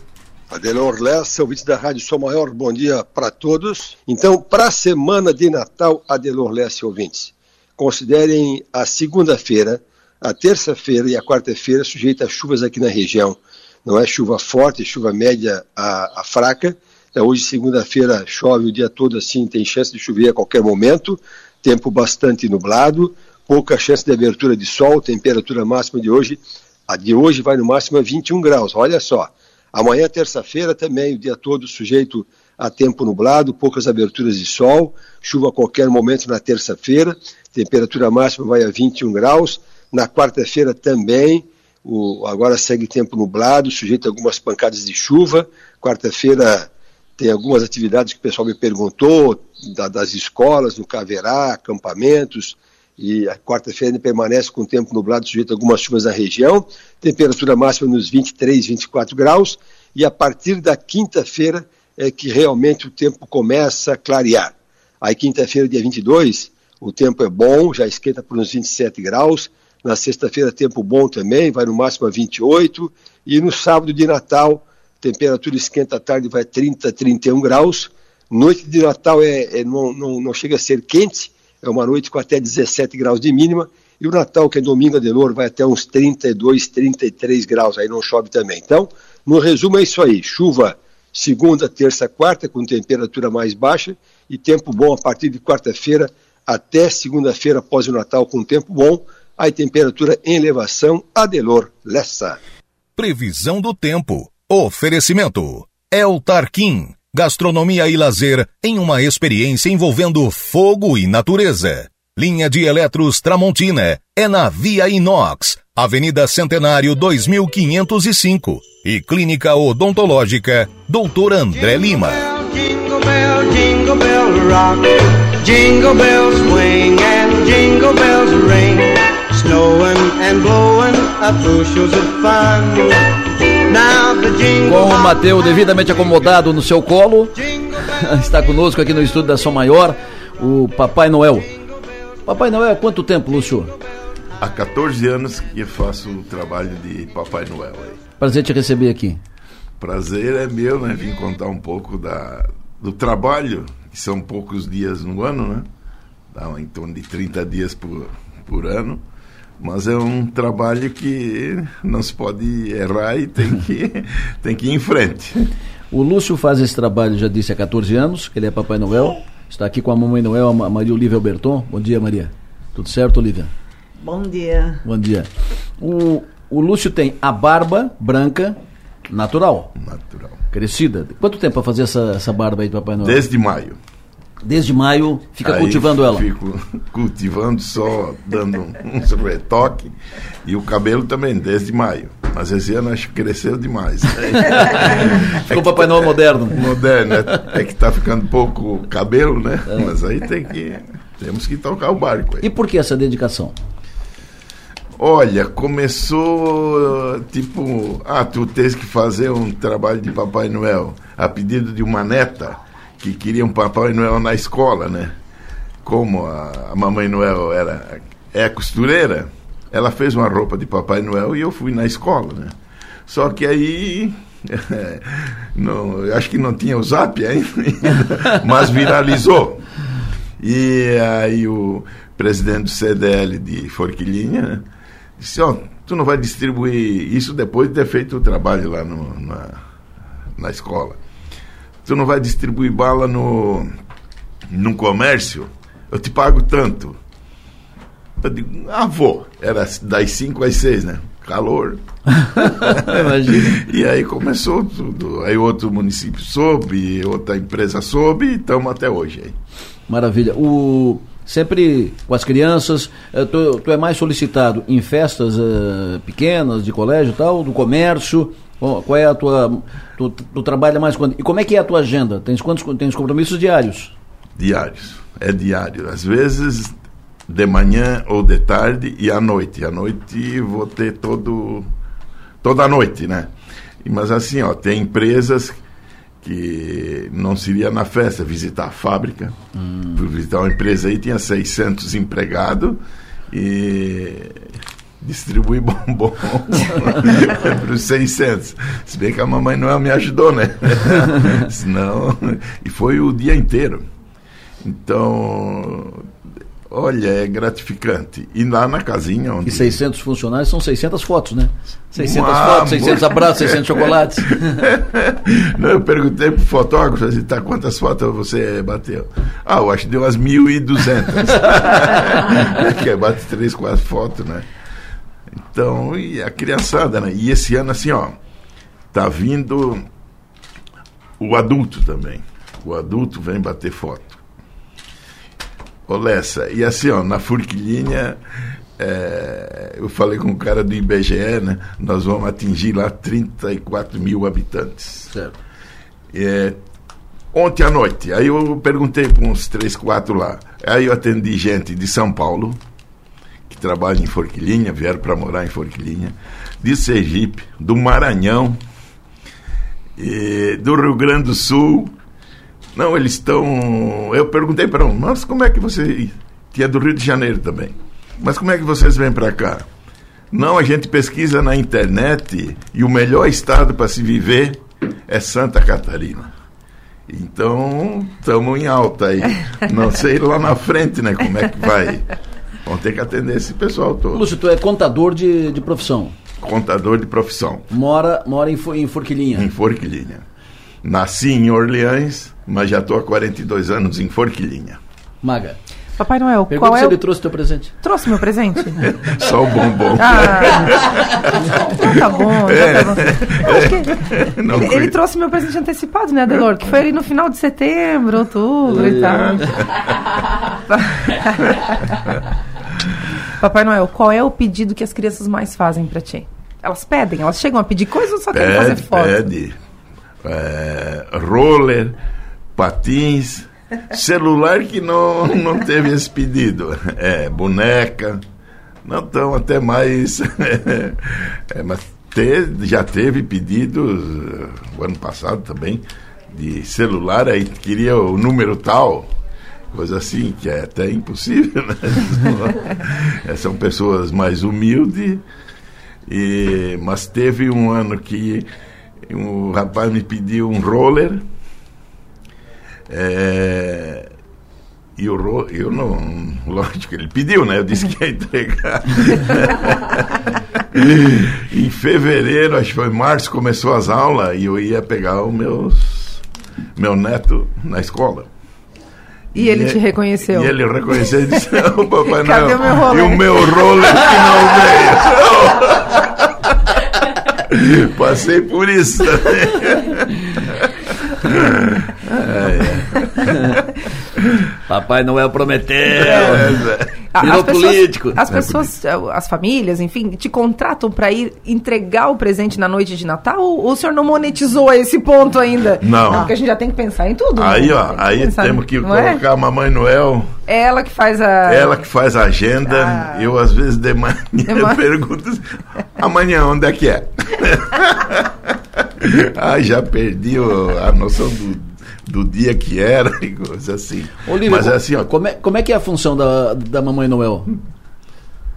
Adelor Lessa, ouvinte da Rádio Som Maior, bom dia para todos. Então, para a semana de Natal, Adelor Lessa ouvintes, considerem a segunda-feira, a terça-feira e a quarta-feira sujeita a chuvas aqui na região. Não é chuva forte, chuva média a, a fraca. Hoje, segunda-feira, chove o dia todo assim, tem chance de chover a qualquer momento. Tempo bastante nublado, pouca chance de abertura de sol, temperatura máxima de hoje, a de hoje vai no máximo a 21 graus. Olha só. Amanhã, terça-feira, também o dia todo sujeito a tempo nublado, poucas aberturas de sol, chuva a qualquer momento na terça-feira, temperatura máxima vai a 21 graus. Na quarta-feira também, o, agora segue tempo nublado, sujeito a algumas pancadas de chuva. Quarta-feira tem algumas atividades que o pessoal me perguntou, da- das escolas, no Caverá, acampamentos, e a quarta-feira permanece com tempo nublado, sujeito a algumas chuvas na região, temperatura máxima nos 23, 24 graus, e a partir da quinta-feira é que realmente o tempo começa a clarear. Aí quinta-feira, dia 22, o tempo é bom, já esquenta por uns 27 graus, na sexta-feira tempo bom também, vai no máximo a 28, e no sábado de Natal, temperatura esquenta à tarde, vai 30, 31 graus, noite de Natal é, é- não, não, não chega a ser quente, é uma noite com até 17 graus de mínima, e o Natal, que é domingo Adelor, vai até uns 32, 33 graus, aí não chove também. Então, no resumo é isso aí, chuva segunda, terça, quarta, com temperatura mais baixa, e tempo bom a partir de quarta-feira até segunda-feira após o Natal com tempo bom, aí temperatura em elevação, Adelor Lessa. Previsão do tempo. Oferecimento. El Tarquim. Gastronomia e lazer em uma experiência envolvendo fogo e natureza. Linha de Eletros Tramontina é na Via Inox, Avenida Centenário 2505. E Clínica Odontológica Dr. André Lima. Jingle bell, jingle bell rock. Jingle bells swing and jingle bells ring. Snowing and blowing up bushels of fun. Com o Mateu devidamente acomodado no seu colo, está conosco aqui no estúdio da Som Maior, o Papai Noel. Papai Noel, há quanto tempo, Lúcio? Há 14 anos que eu faço o trabalho de Papai Noel. Prazer te receber aqui. Prazer é meu, né? Vim contar um pouco da, do trabalho, que são poucos dias no ano, né? Dá em torno de 30 dias por, por ano. Mas é um trabalho que não se pode errar e tem que, tem que ir em frente. O Lúcio faz esse trabalho, já disse, há 14 anos, que ele é Papai Noel. Está aqui com a Mamãe Noel, a Ma- Maria Olivia Alberton. Bom dia, Maria. Tudo certo, Olivia? Bom dia. Bom dia. O, o Lúcio tem a barba branca natural. Natural. Crescida. Quanto tempo para fazer essa, essa barba aí, Papai Noel? Desde maio. Desde maio, fica Aí cultivando ela. Fico cultivando, só dando um- uns retoques. E o cabelo também, desde maio. Mas esse ano acho que cresceu demais. Ficou Papai Noel moderno. Moderno, né? É que tá ficando pouco cabelo, né? É. Mas aí tem que. Temos que tocar o barco aí. E por que essa dedicação? Olha, começou tipo, ah, tu tens que fazer um trabalho de Papai Noel a pedido de uma neta que queriam Papai Noel na escola, né? Como a, a Mamãe Noel era é costureira, ela fez uma roupa de Papai Noel e eu fui na escola, né? Só que aí não, acho que não tinha o Zap ainda, mas viralizou. E aí o presidente do CDL de Forquilinha né, disse, ó, oh, tu não vai distribuir isso depois de ter feito o trabalho lá no, na, na escola. Tu não vai distribuir bala no, no comércio, eu te pago tanto. Eu digo, ah, vou. Era das 5 às 6, né? Calor. Imagina. e aí começou tudo. Aí outro município soube, outra empresa soube e estamos até hoje aí. Maravilha. O, sempre com as crianças, eh, tu, tu é mais solicitado em festas uh, pequenas, de colégio e tal, do comércio? Qual é a tua. Tu, tu trabalha mais quando. E como é que é a tua agenda? Tens quantos tens compromissos diários? Diários. É diário. Às vezes de manhã ou de tarde e à noite. À noite vou ter todo toda a noite, né? Mas assim, ó, tem empresas que não seria na festa visitar a fábrica. Hum. visitar uma empresa aí tinha 600 empregados e distribuir bombom para os 600. Se bem que a mamãe Noel me ajudou, né? Senão, e foi o dia inteiro. Então, Olha, é gratificante. E lá na casinha onde... E 600 funcionários são 600 fotos, né? 600 Uma fotos, 600 abraços, 600 chocolates. Não, eu perguntei pro fotógrafo, assim, tá, quantas fotos você bateu? Ah, eu acho que deu umas 1.200. que é, bate 3, 4 fotos, né? Então, e a criançada, né? E esse ano, assim, ó, tá vindo o adulto também. O adulto vem bater foto. Ô Lessa, e assim, ó, na Furquilinha, é, eu falei com o cara do IBGE, né? Nós vamos atingir lá 34 mil habitantes. Certo. É, ontem à noite, aí eu perguntei para uns 3, 4 lá. Aí eu atendi gente de São Paulo, que trabalha em Forquilinha, vieram para morar em Forquilinha, de Sergipe, do Maranhão, do Rio Grande do Sul, não, eles estão. Eu perguntei para um, mas como é que você. Que é do Rio de Janeiro também. Mas como é que vocês vêm para cá? Não, a gente pesquisa na internet e o melhor estado para se viver é Santa Catarina. Então, estamos em alta aí. Não sei lá na frente, né, como é que vai. Vamos ter que atender esse pessoal todo. Lúcio, tu é contador de, de profissão. Contador de profissão. Mora, mora em, em Forquilinha. Em Forquilinha. Nasci em Orleans, mas já estou há 42 anos em Forquilinha. Maga. Papai Noel, Pergunta qual é se o... ele trouxe teu presente. Trouxe meu presente? Só o bombom. Ah, então tá bom. É. Tá bom. Não, ele, ele, trouxe meu presente antecipado, né, Adelor? Que foi ali no final de setembro, outubro é. e tal. Papai Noel, qual é o pedido que as crianças mais fazem para ti? Elas pedem? Elas chegam a pedir coisas ou só pede, querem fazer foto? Pede é, roller, patins, celular que não, não teve esse pedido. É, boneca, não estão até mais. é, mas te, já teve pedidos, o ano passado também, de celular, aí queria o número tal, coisa assim, que é até impossível, né? São pessoas mais humildes, e, mas teve um ano que o rapaz me pediu um roller. É, e o ro eu não. Lógico, ele pediu, né? Eu disse que ia entregar. em fevereiro, acho que foi março, começou as aulas e eu ia pegar o meus, meu neto na escola. E, e ele te reconheceu? E ele reconheceu e disse: oh, Papai Cadê Noel, o meu roller? E o meu roller que não veio. Passei por isso também. Papai Noel prometeu. É, Virou as político. Pessoas, as pessoas, as famílias, enfim, te contratam para ir entregar o presente na noite de Natal ou, ou o senhor não monetizou esse ponto ainda? Não. Porque a gente já tem que pensar em tudo. Aí, né? ó, aí pensar, temos que colocar é? a Mamãe Noel. É ela que faz a. Ela que faz a agenda. Ah. Eu, às vezes, de manhã de man... pergunto: amanhã onde é que é? ah, já perdi o, a noção do, do dia que era e coisa assim. Olívia, Mas é assim, ó, como é, como é que é a função da, da Mamãe Noel?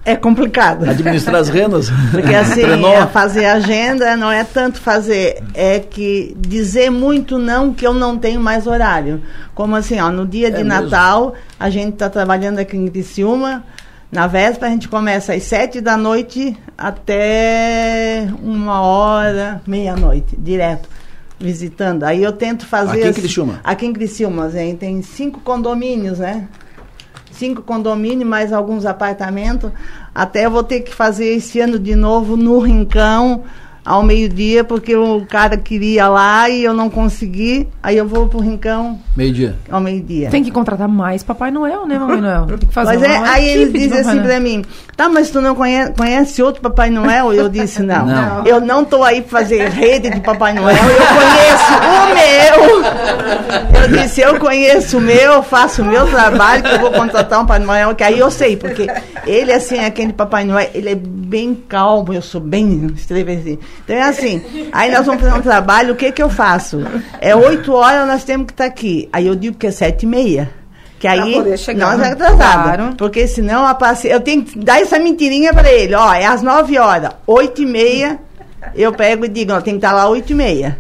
É complicado. Administrar as rendas? Porque assim, é fazer agenda não é tanto fazer, é que dizer muito não que eu não tenho mais horário. Como assim, ó, no dia de É mesmo? Natal, a gente está trabalhando aqui em Criciúma, na véspera a gente começa às sete da noite até uma hora, meia-noite, direto, visitando. Aí eu tento fazer... Aqui em Criciúma? Aqui em Criciúma, Zé, tem cinco condomínios, né? cinco condomínios, mais alguns apartamentos. Até eu vou ter que fazer esse ano de novo no Rincão, ao meio-dia, porque o cara queria lá e eu não consegui. Aí eu vou pro Rincão Meio-dia. ao meio-dia. Tem que contratar mais Papai Noel, né, Mamãe Noel? Tem que fazer Mas é, aí eles dizem assim Noel. pra mim, tá, mas tu não conhece, conhece outro Papai Noel? Eu disse, não. Não. Eu não tô aí pra fazer rede de Papai Noel, eu conheço o meu. Eu disse, eu conheço o meu, faço o meu trabalho, que eu vou contratar um Papai Noel, que aí eu sei, porque ele, assim, é aquele Papai Noel, ele é bem calmo, eu sou bem estremecido. Então é assim, aí nós vamos fazer um trabalho, o que que eu faço? É oito horas, nós temos que estar aqui. Aí eu digo que é sete e meia. Que Pra aí chegar. nós é atrasado. Claro. Porque senão a paci... eu tenho que dar essa mentirinha para ele. Ó, é às 9 horas, 8 e meia, eu pego e digo, ó, tem que estar lá 8 e meia.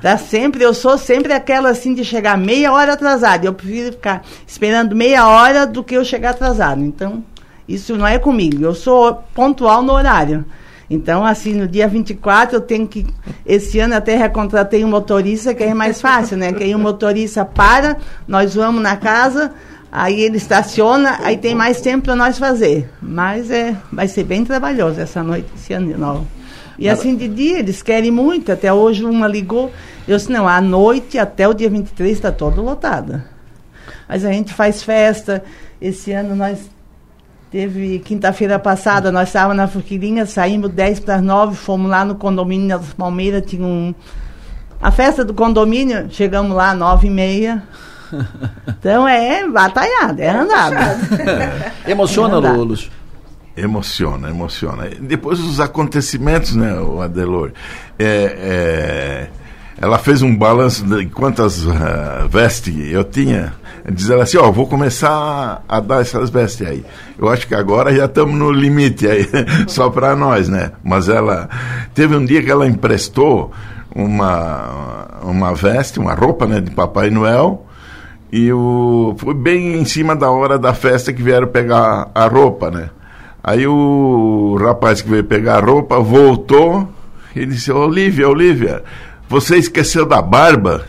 Tá sempre, eu sou sempre aquela assim de chegar meia hora atrasada. Eu prefiro ficar esperando meia hora do que eu chegar atrasado. Então, isso não é comigo. Eu sou pontual no horário. Então, assim, no dia 24 eu tenho que. Esse ano até recontratei um motorista, que é mais fácil, né? Que aí o motorista para, nós vamos na casa, aí ele estaciona, aí tem mais tempo para nós fazer. Mas é, vai ser bem trabalhoso essa noite, esse ano de novo. E assim de dia, eles querem muito. Até hoje uma ligou. Eu disse, não, à noite até o dia 23 está todo lotada. Mas a gente faz festa. Esse ano nós teve quinta-feira passada, nós estávamos na Forquilinha, saímos 10 para as 9, fomos lá no condomínio das Palmeiras, tinha um. A festa do condomínio, chegamos lá às 9 e meia. Então é batalhada, é andada. Emociona, É verdade. Lu- Lúcio? Emociona, emociona. Depois os acontecimentos, né, o Adelor? É, é, ela fez um balanço de quantas ah, vestes eu tinha. Diz ela assim, ó, vou começar a dar essas vestes aí. Eu acho que agora já estamos no limite aí, só para nós, né? Mas ela teve um dia que ela emprestou uma, uma veste, uma roupa, né, de Papai Noel. E o, foi bem em cima da hora da festa que vieram pegar a roupa, né? Aí o rapaz que veio pegar a roupa voltou e disse: Olivia, Olivia, você esqueceu da barba?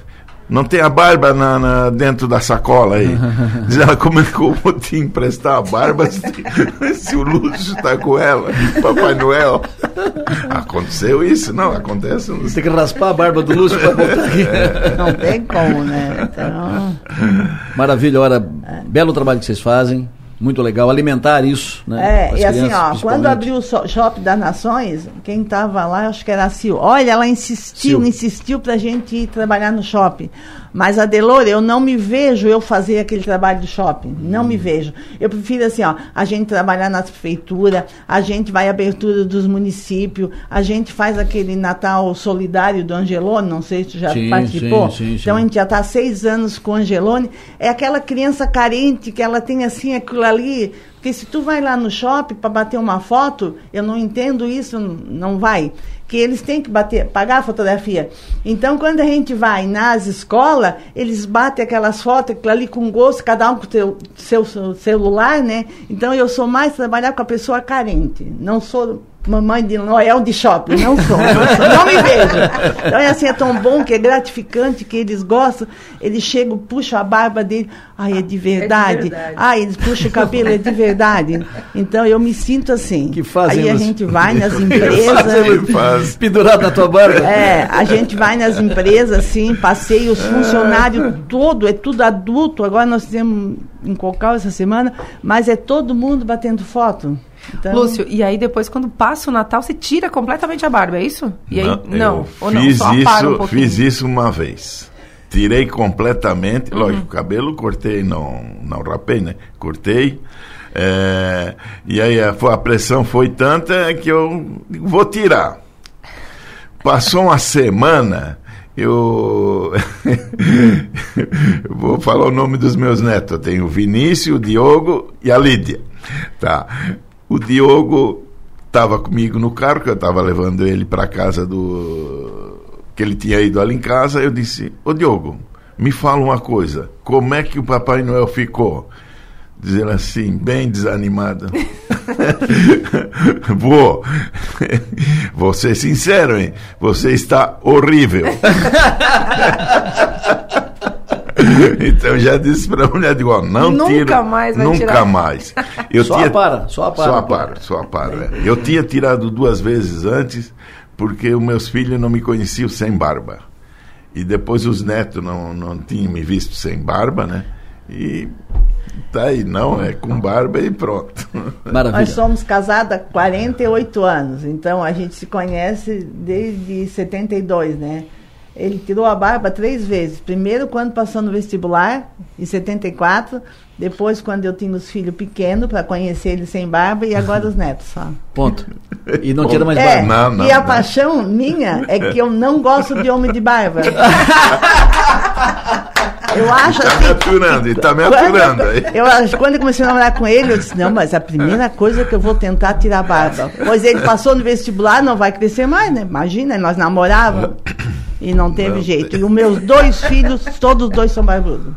Não tem a barba na, na- dentro da sacola aí. Diz ela, como é que eu vou te emprestar a barba se, se o Lúcio está com ela, Papai Noel? Aconteceu isso? Não, acontece. Você tem que raspar a barba do Lúcio para voltar aqui. Não tem como, né? Então. Maravilha, olha, belo trabalho que vocês fazem. Muito legal alimentar isso, né? É, e assim, ó, quando abriu o Shopping das Nações, quem estava lá, acho que era a Sil. Olha, ela insistiu, Sil. insistiu pra gente ir trabalhar no shopping. Mas a Delore, eu não me vejo eu fazer aquele trabalho do shopping. Não me vejo. Eu prefiro assim, ó, a gente trabalhar na prefeitura, a gente vai à abertura dos municípios, a gente faz aquele Natal solidário do Angelone, não sei se tu já Sim, participou. sim, sim, então a gente já está há seis anos com o Angelone. É aquela criança carente que ela tem assim aquilo ali. Porque se tu vai lá no shopping para bater uma foto, eu não entendo isso, não vai. Que eles têm que bater, pagar a fotografia. Então, quando a gente vai nas escolas, eles batem aquelas fotos, ali com gosto, cada um com o seu celular, né? Então, eu sou mais trabalhar com a pessoa carente. Não sou mamãe de Noel de shopping, não sou, não, sou, não me vejo. Então é assim, é tão bom, que é gratificante, que eles gostam, eles chegam, puxam a barba dele, ai, é de verdade, verdade. ai, eles puxam o cabelo, é de verdade. Então eu me sinto assim. Que fazem Aí a gente vai nas empresas. Faz. Pendurado na tua barba. É, a gente vai nas empresas, assim, passei os funcionários todo, é tudo adulto. Agora nós temos em Cocal essa semana, mas é todo mundo batendo foto. Então, Lúcio, e aí depois, quando passa o Natal, você tira completamente a barba, é isso? E aí, não, eu ou não, fiz só isso, um fiz isso uma vez. Tirei completamente, Uhum. lógico, o cabelo cortei, não, não rapei, né? Cortei. é, e aí a, foi- a pressão foi tanta que eu digo, vou tirar. Passou uma semana eu eu vou falar o nome dos meus netos. Eu tenho o Vinícius, o Diogo e a Lídia. Tá. O Diogo estava comigo no carro, que eu estava levando ele para casa do. que ele tinha ido ali em casa. Eu disse: Ô Diogo, me fala uma coisa. Como é que o Papai Noel ficou? Dizendo assim, bem desanimado. Vou. Vou ser sincero, hein? Você está horrível. então já disse para a mulher, digo, ó, não Nunca tira, mais vai nunca tirar. mais. Só a para, só a para. Só a para, só a para. é. Eu tinha tirado duas vezes antes, porque os meus filhos não me conheciam sem barba. E depois os netos não, não tinham me visto sem barba, né? E tá aí, não, é com barba e pronto. Nós somos casados há 48 anos, então a gente se conhece desde 72, né? Ele tirou a barba três vezes. Primeiro, quando passou no vestibular, em 74. Depois, quando eu tinha os filhos pequenos, para conhecer ele sem barba. E agora os netos só. Ponto. E não tira mais É, barba. e a paixão minha é que eu não gosto de homem de barba. Eu acho Tá me aturando, e tá me aturando aí. eu acho, quando eu comecei a namorar com ele, eu disse, não, mas a primeira coisa é que eu vou tentar tirar a barba. Pois ele passou no vestibular, não vai crescer mais, né? Imagina, nós namorávamos e não teve jeito. E os meus dois filhos, todos os dois são barbudos.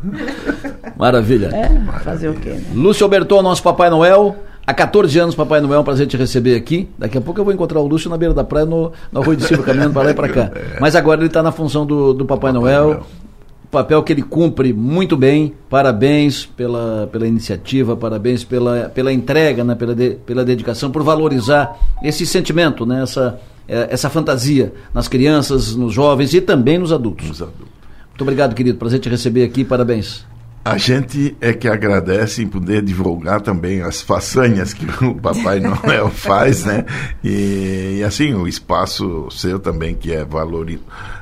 Maravilha. É, fazer o quê, né? Lúcio Berton, nosso Papai Noel. Há 14 anos, Papai Noel, é um prazer te receber aqui. Daqui a pouco eu vou encontrar o Lúcio na beira da praia, no, no Arroio de Silva, caminhando para lá e para cá. Mas agora ele está na função do, do Papai, Noel. Papel que ele cumpre muito bem. Parabéns pela, pela iniciativa, parabéns pela, pela entrega, né, pela, de- pela dedicação, por valorizar esse sentimento, né, essa, eh, essa fantasia nas crianças, nos jovens e também nos adultos. Muito obrigado, querido. Prazer te receber aqui. Parabéns. A gente é que agradece em poder divulgar também as façanhas que o Papai Noel faz, né? E, e, assim, o espaço seu também, que é valori,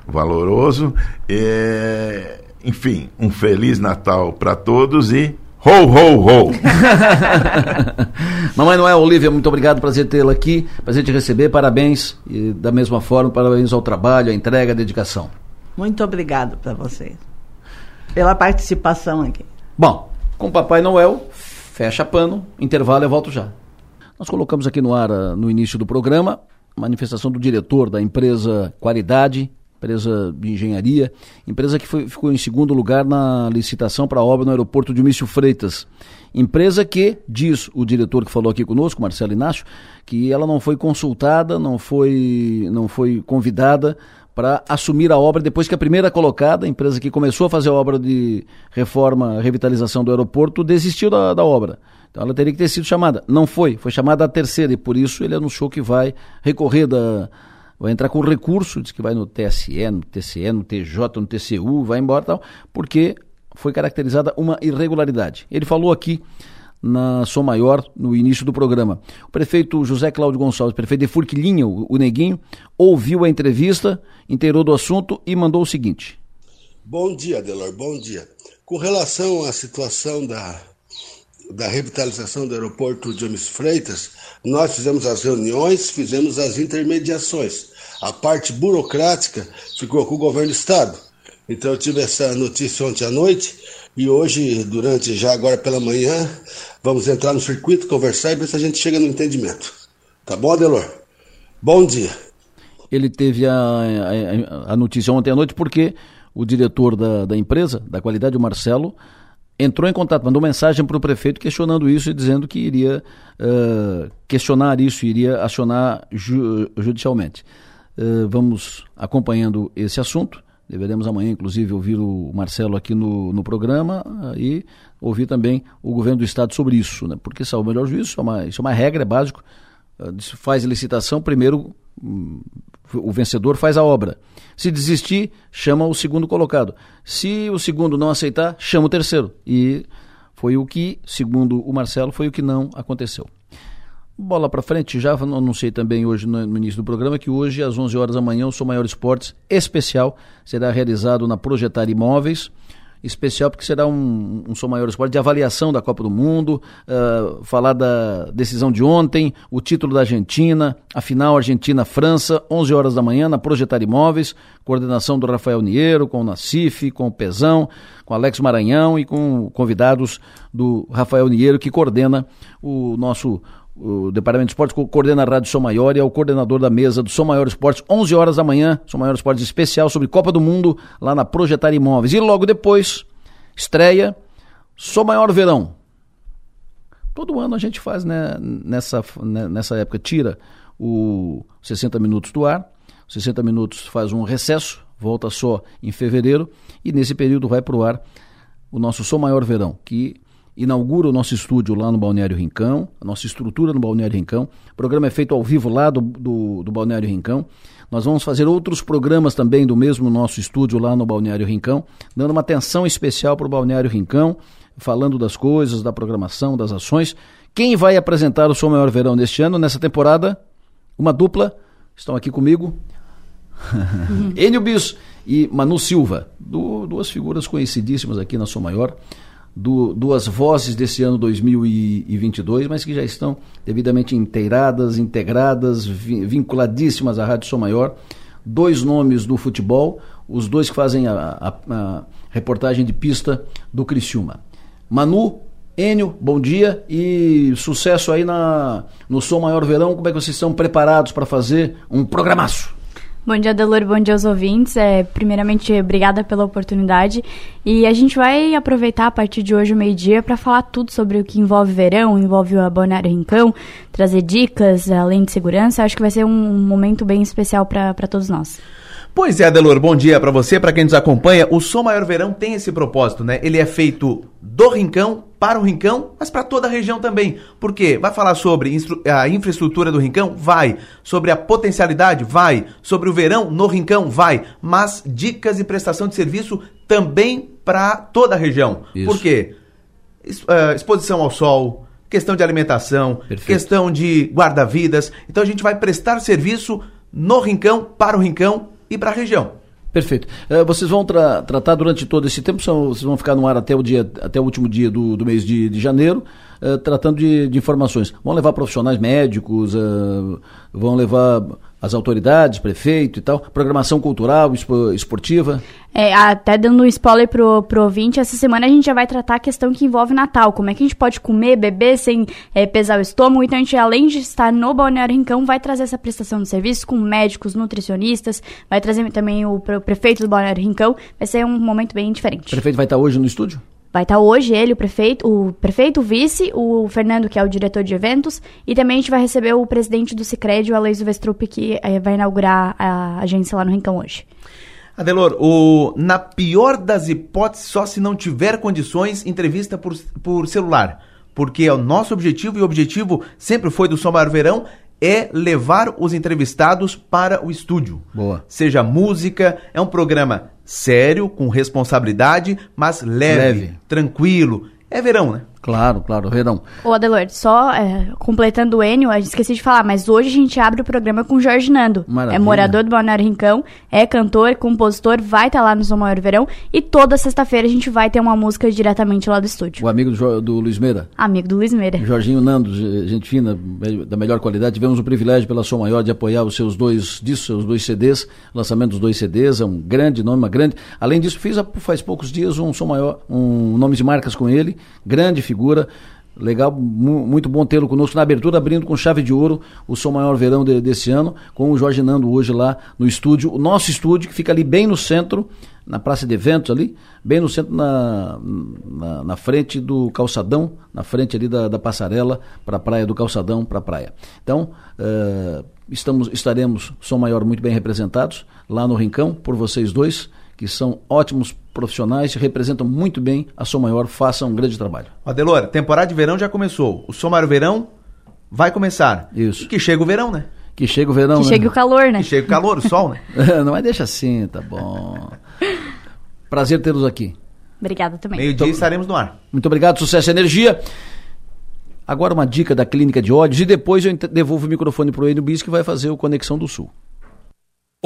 valoroso. É, enfim, um Feliz Natal para todos e ho, ho, ho! Mamãe Noel, Olivia, muito obrigado, prazer tê-la aqui, prazer te receber, parabéns. E da mesma forma, parabéns ao trabalho, à entrega, à dedicação. Muito obrigado para vocês. Pela participação aqui. Bom, com Papai Noel, fecha pano, intervalo, eu volto já. Nós colocamos aqui no ar, ah, no início do programa, manifestação do diretor da empresa Qualidade, empresa de engenharia, empresa que foi- ficou em segundo lugar na licitação para a obra no aeroporto de Mício Freitas. Empresa que, diz o diretor que falou aqui conosco, Marcelo Inácio, que ela não foi consultada, não foi, não foi convidada para assumir a obra depois que a primeira colocada, a empresa que começou a fazer a obra de reforma, revitalização do aeroporto, desistiu da, da obra. Então ela teria que ter sido chamada. Não foi, foi chamada a terceira e por isso ele anunciou que vai recorrer da. Vai entrar com recurso, diz que vai no TSE, no TCE, no TJ, no TCU, vai embora e tal, porque foi caracterizada uma irregularidade. Ele falou aqui na Som Maior, no início do programa. O prefeito José Cláudio Gonçalves, prefeito de Furquilinha, o, Neguinho, ouviu a entrevista, inteirou do assunto e mandou o seguinte. Bom dia, Delor, bom dia. Com relação à situação da, da revitalização do aeroporto de Gomes Freitas, nós fizemos as reuniões, fizemos as intermediações. A parte burocrática ficou com o governo do Estado. Então eu tive essa notícia ontem à noite e hoje, durante já agora pela manhã, vamos entrar no circuito, conversar e ver se a gente chega no entendimento. Tá bom, Delor? Bom dia. Ele teve a, a, a notícia ontem à noite porque o diretor da, da empresa, da qualidade, o Marcelo, entrou em contato, mandou mensagem para o prefeito questionando isso e dizendo que iria uh, questionar isso, iria acionar ju, judicialmente. Uh, vamos acompanhando esse assunto. Deveremos amanhã, inclusive, ouvir o Marcelo aqui no, no programa uh, e ouvir também o governo do Estado sobre isso, né? porque salvo o melhor juízo, isso é uma, isso é uma regra, é básico. faz licitação, primeiro hum, o vencedor faz a obra. Se desistir, chama o segundo colocado. Se o segundo não aceitar, chama o terceiro. E foi o que, segundo o Marcelo, foi o que não aconteceu. Bola para frente, já anunciei também hoje no, início do programa que hoje, às 11 horas da manhã, o Sou Maior Esportes especial será realizado na Projetar Imóveis. Especial porque será um, um Sou Maior. Esporte de avaliação da Copa do Mundo, uh, falar da decisão de ontem, o título da Argentina, a final Argentina-França, 11 horas da manhã na Projetar Imóveis, coordenação do Rafael Niero, com o Nacife, com o Pezão, com Alex Maranhão e com convidados do Rafael Niero, que coordena o nosso o Departamento de Esportes coordena a Rádio Som Maior e é o coordenador da mesa do Som Maior Esportes, 11 horas da manhã, Som Maior Esportes especial sobre Copa do Mundo, lá na Projetar Imóveis. E logo depois, estreia Som Maior Verão. Todo ano a gente faz né, nessa, né, nessa época, tira o 60 minutos do ar, 60 minutos faz um recesso, volta só em fevereiro, e nesse período vai para o ar o nosso Som Maior Verão, que inaugura o nosso estúdio lá no Balneário Rincão, a nossa estrutura no Balneário Rincão. O programa é feito ao vivo lá do, do, do, Balneário Rincão. Nós vamos fazer outros programas também do mesmo nosso estúdio lá no Balneário Rincão, dando uma atenção especial para o Balneário Rincão, falando das coisas, da programação, das ações. Quem vai apresentar o Som Maior Verão neste ano, nessa temporada? Uma dupla, estão aqui comigo. Enio Bis e Manu Silva, duas figuras conhecidíssimas aqui na Som Maior duas vozes desse ano 2022, mas que já estão devidamente inteiradas, integradas, vinculadíssimas à Rádio Som Maior. Dois nomes do futebol, os dois que fazem a, a, a reportagem de pista do Criciúma. Manu, Enio, bom dia e sucesso aí na, no Som Maior Verão. Como é que vocês estão preparados para fazer um programaço? Bom dia, Delor, bom dia aos ouvintes. É, primeiramente, obrigada pela oportunidade. E a gente vai aproveitar a partir de hoje, o meio-dia, para falar tudo sobre o que envolve verão, envolve o Abonário Rincão, trazer dicas, além de segurança. Acho que vai ser um momento bem especial para todos nós. Pois é, Adelor, bom dia para você, para quem nos acompanha. O Som Maior Verão tem esse propósito, né? Ele é feito do Rincão para o Rincão, mas para toda a região também. Por quê? Vai falar sobre a infraestrutura do Rincão? Vai. Sobre a potencialidade? Vai. Sobre o verão no Rincão? Vai. Mas dicas e prestação de serviço também para toda a região. Isso. Por quê? Uh, exposição ao sol, questão de alimentação, Perfeito. questão de guarda-vidas. Então a gente vai prestar serviço no Rincão, para o Rincão e para a região. Perfeito. Uh, vocês vão tra tratar durante todo esse tempo, são, vocês vão ficar no ar até o, dia, até o último dia do, do mês de, de janeiro, uh, tratando de, de, informações. Vão levar profissionais médicos, uh, vão levar as autoridades, prefeito e tal, programação cultural, esportiva. É, até dando um spoiler pro, pro ouvinte, essa semana a gente já vai tratar a questão que envolve Natal, como é que a gente pode comer, beber sem é, pesar o estômago, então a gente, além de estar no Balneário Rincão, vai trazer essa prestação de serviço com médicos, nutricionistas, vai trazer também o, o prefeito do Balneário Rincão, vai ser um momento bem diferente. O prefeito vai estar hoje no estúdio? Vai estar hoje ele, o prefeito, o prefeito, o vice, o Fernando, que é o diretor de eventos, e também a gente vai receber o presidente do Cicred, o Aloysio Vestrup, que é, vai inaugurar a agência lá no Rincão hoje. Adelor, o, na pior das hipóteses, só se não tiver condições, entrevista por, por celular. Porque é o nosso objetivo, e o objetivo sempre foi do Som Maior Verão, é levar os entrevistados para o estúdio. Boa. Seja música, é um programa sério, com responsabilidade, mas leve, leve. tranquilo. É verão, né? Claro, claro, verão. Ô, Adelor, só é, completando o Enio, a gente esqueci de falar, mas hoje a gente abre o programa com o Jorge Nando. Maravilha. É morador do Balneário Rincão, é cantor, compositor, vai estar tá lá no Som Maior Verão. E toda sexta-feira a gente vai ter uma música diretamente lá do estúdio. O amigo do, do Luiz Meira. Amigo do Luiz Meira. Jorginho Nando, gente fina, da melhor qualidade. Tivemos o privilégio pela Som Maior de apoiar os seus dois discos, seus dois CDs, lançamento dos dois CDs, é um grande nome, uma grande. Além disso, fiz faz poucos dias um Som Maior, um nome de marcas com ele, grande figura. Legal, muito bom tê-lo conosco na abertura, abrindo com chave de ouro o Som Maior Verão de, desse ano, com o Jorge Nando hoje lá no estúdio, o nosso estúdio, que fica ali bem no centro, na praça de eventos ali, bem no centro, na, na, na frente do calçadão, na frente ali da, da passarela para a praia, do calçadão para a praia. Então, uh, estamos, estaremos, Som Maior, muito bem representados lá no Rincão, por vocês dois que são ótimos profissionais, representam muito bem a Som Maior, façam um grande trabalho. Adelora, temporada de verão já começou. O Som Maior Verão vai começar. Isso. E que chega o verão, né? Que chega o verão, Que né? chegue o calor, né? Que chegue o calor, o sol, né? Não, mas deixa assim, tá bom. Prazer tê-los aqui. Obrigada também. Meio-dia estaremos no ar. Muito obrigado, sucesso e energia. Agora uma dica da Clínica de Ódios e depois eu devolvo o microfone para o Enio Bis que vai fazer o Conexão do Sul.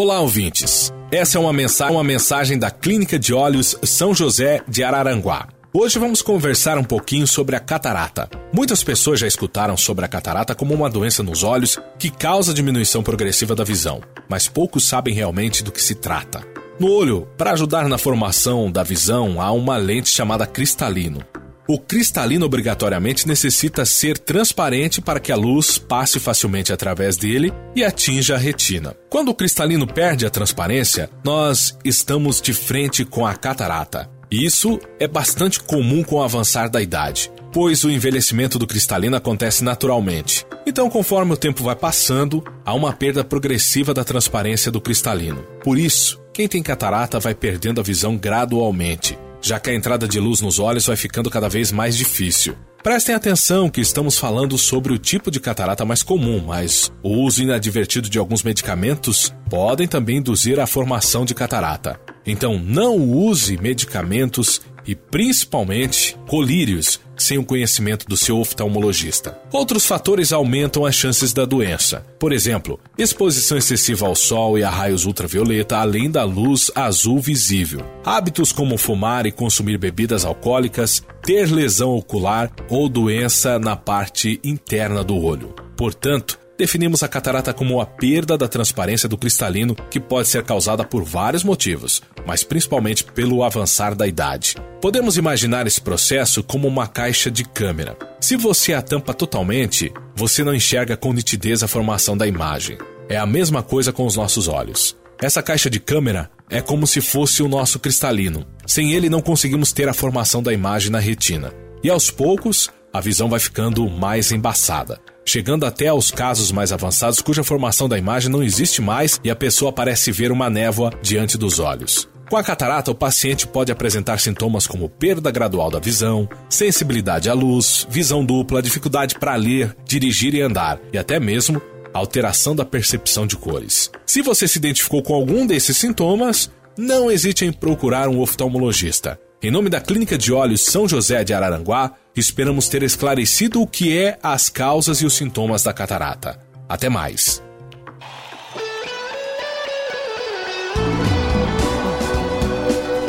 Olá, ouvintes. Essa é uma mensagem, uma mensagem da Clínica de Olhos São José de Araranguá. Hoje vamos conversar um pouquinho sobre a catarata. Muitas pessoas já escutaram sobre a catarata como uma doença nos olhos que causa diminuição progressiva da visão, mas poucos sabem realmente do que se trata. No olho, para ajudar na formação da visão, há uma lente chamada cristalino. O cristalino obrigatoriamente necessita ser transparente para que a luz passe facilmente através dele e atinja a retina. Quando o cristalino perde a transparência, nós estamos de frente com a catarata. Isso é bastante comum com o avançar da idade, pois o envelhecimento do cristalino acontece naturalmente. Então, conforme o tempo vai passando, há uma perda progressiva da transparência do cristalino. Por isso, quem tem catarata vai perdendo a visão gradualmente, já que a entrada de luz nos olhos vai ficando cada vez mais difícil. Prestem atenção que estamos falando sobre o tipo de catarata mais comum, mas o uso inadvertido de alguns medicamentos podem também induzir a formação de catarata. Então não use medicamentos e principalmente colírios sem o conhecimento do seu oftalmologista. Outros fatores aumentam as chances da doença. Por exemplo, exposição excessiva ao sol e a raios ultravioleta, além da luz azul visível. Hábitos como fumar e consumir bebidas alcoólicas, ter lesão ocular ou doença na parte interna do olho. Portanto, definimos a catarata como a perda da transparência do cristalino que pode ser causada por vários motivos, mas principalmente pelo avançar da idade. Podemos imaginar esse processo como uma caixa de câmera. Se você a tampa totalmente, você não enxerga com nitidez a formação da imagem. É a mesma coisa com os nossos olhos. Essa caixa de câmera é como se fosse o nosso cristalino. Sem ele, não conseguimos ter a formação da imagem na retina. E aos poucos, a visão vai ficando mais embaçada chegando até aos casos mais avançados cuja formação da imagem não existe mais e a pessoa parece ver uma névoa diante dos olhos. Com a catarata, o paciente pode apresentar sintomas como perda gradual da visão, sensibilidade à luz, visão dupla, dificuldade para ler, dirigir e andar, e até mesmo alteração da percepção de cores. Se você se identificou com algum desses sintomas, não hesite em procurar um oftalmologista. Em nome da Clínica de Olhos São José de Araranguá, esperamos ter esclarecido o que é as causas e os sintomas da catarata. Até mais.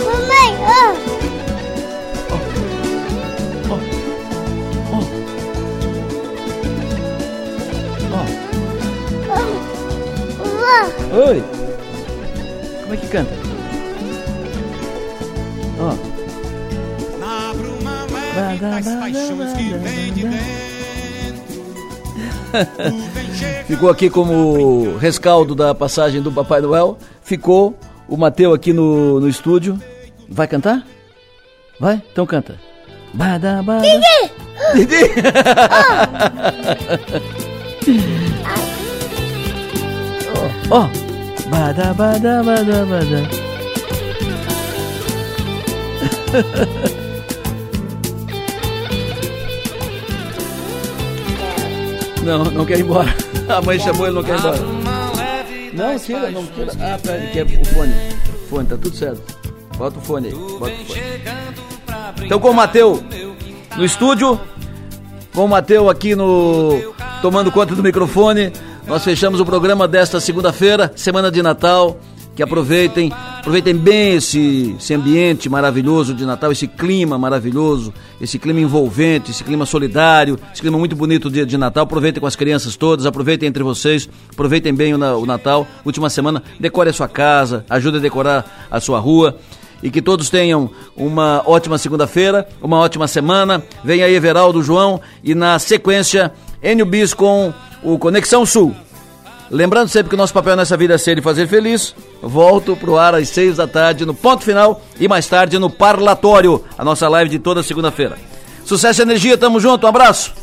Mamãe, ó. Oi. Como é que canta? Ó. Ficou aqui como rescaldo da passagem do Papai Noel. Ficou o Mateu aqui no, no estúdio. Vai cantar? Vai? Então canta. Bada, bada. Didi! Didi! Ó. Oh. Bada, bada, bada, bada. Não, não quer ir embora. A mãe chamou ele, não quer ir embora. Não, tira, não tira. Ah, pera, quer o fone. Fone, tá tudo certo. Bota o fone aí. Bota o fone. Então com o Mateu no estúdio, com o Mateu aqui no. tomando conta do microfone. Nós fechamos o programa desta segunda-feira, semana de Natal. Que aproveitem, aproveitem bem esse, esse ambiente maravilhoso de Natal, esse clima maravilhoso, esse clima envolvente, esse clima solidário, esse clima muito bonito de, de Natal. Aproveitem com as crianças todas, aproveitem entre vocês, aproveitem bem o, o Natal. Última semana, decore a sua casa, ajude a decorar a sua rua e que todos tenham uma ótima segunda-feira, uma ótima semana. Vem aí Everaldo João e na sequência Enio Bis com o Conexão Sul. Lembrando sempre que o nosso papel nessa vida é ser e fazer feliz. Volto pro ar às seis da tarde no ponto final e mais tarde no parlatório, a nossa live de toda segunda-feira. Sucesso e energia, tamo junto, um abraço.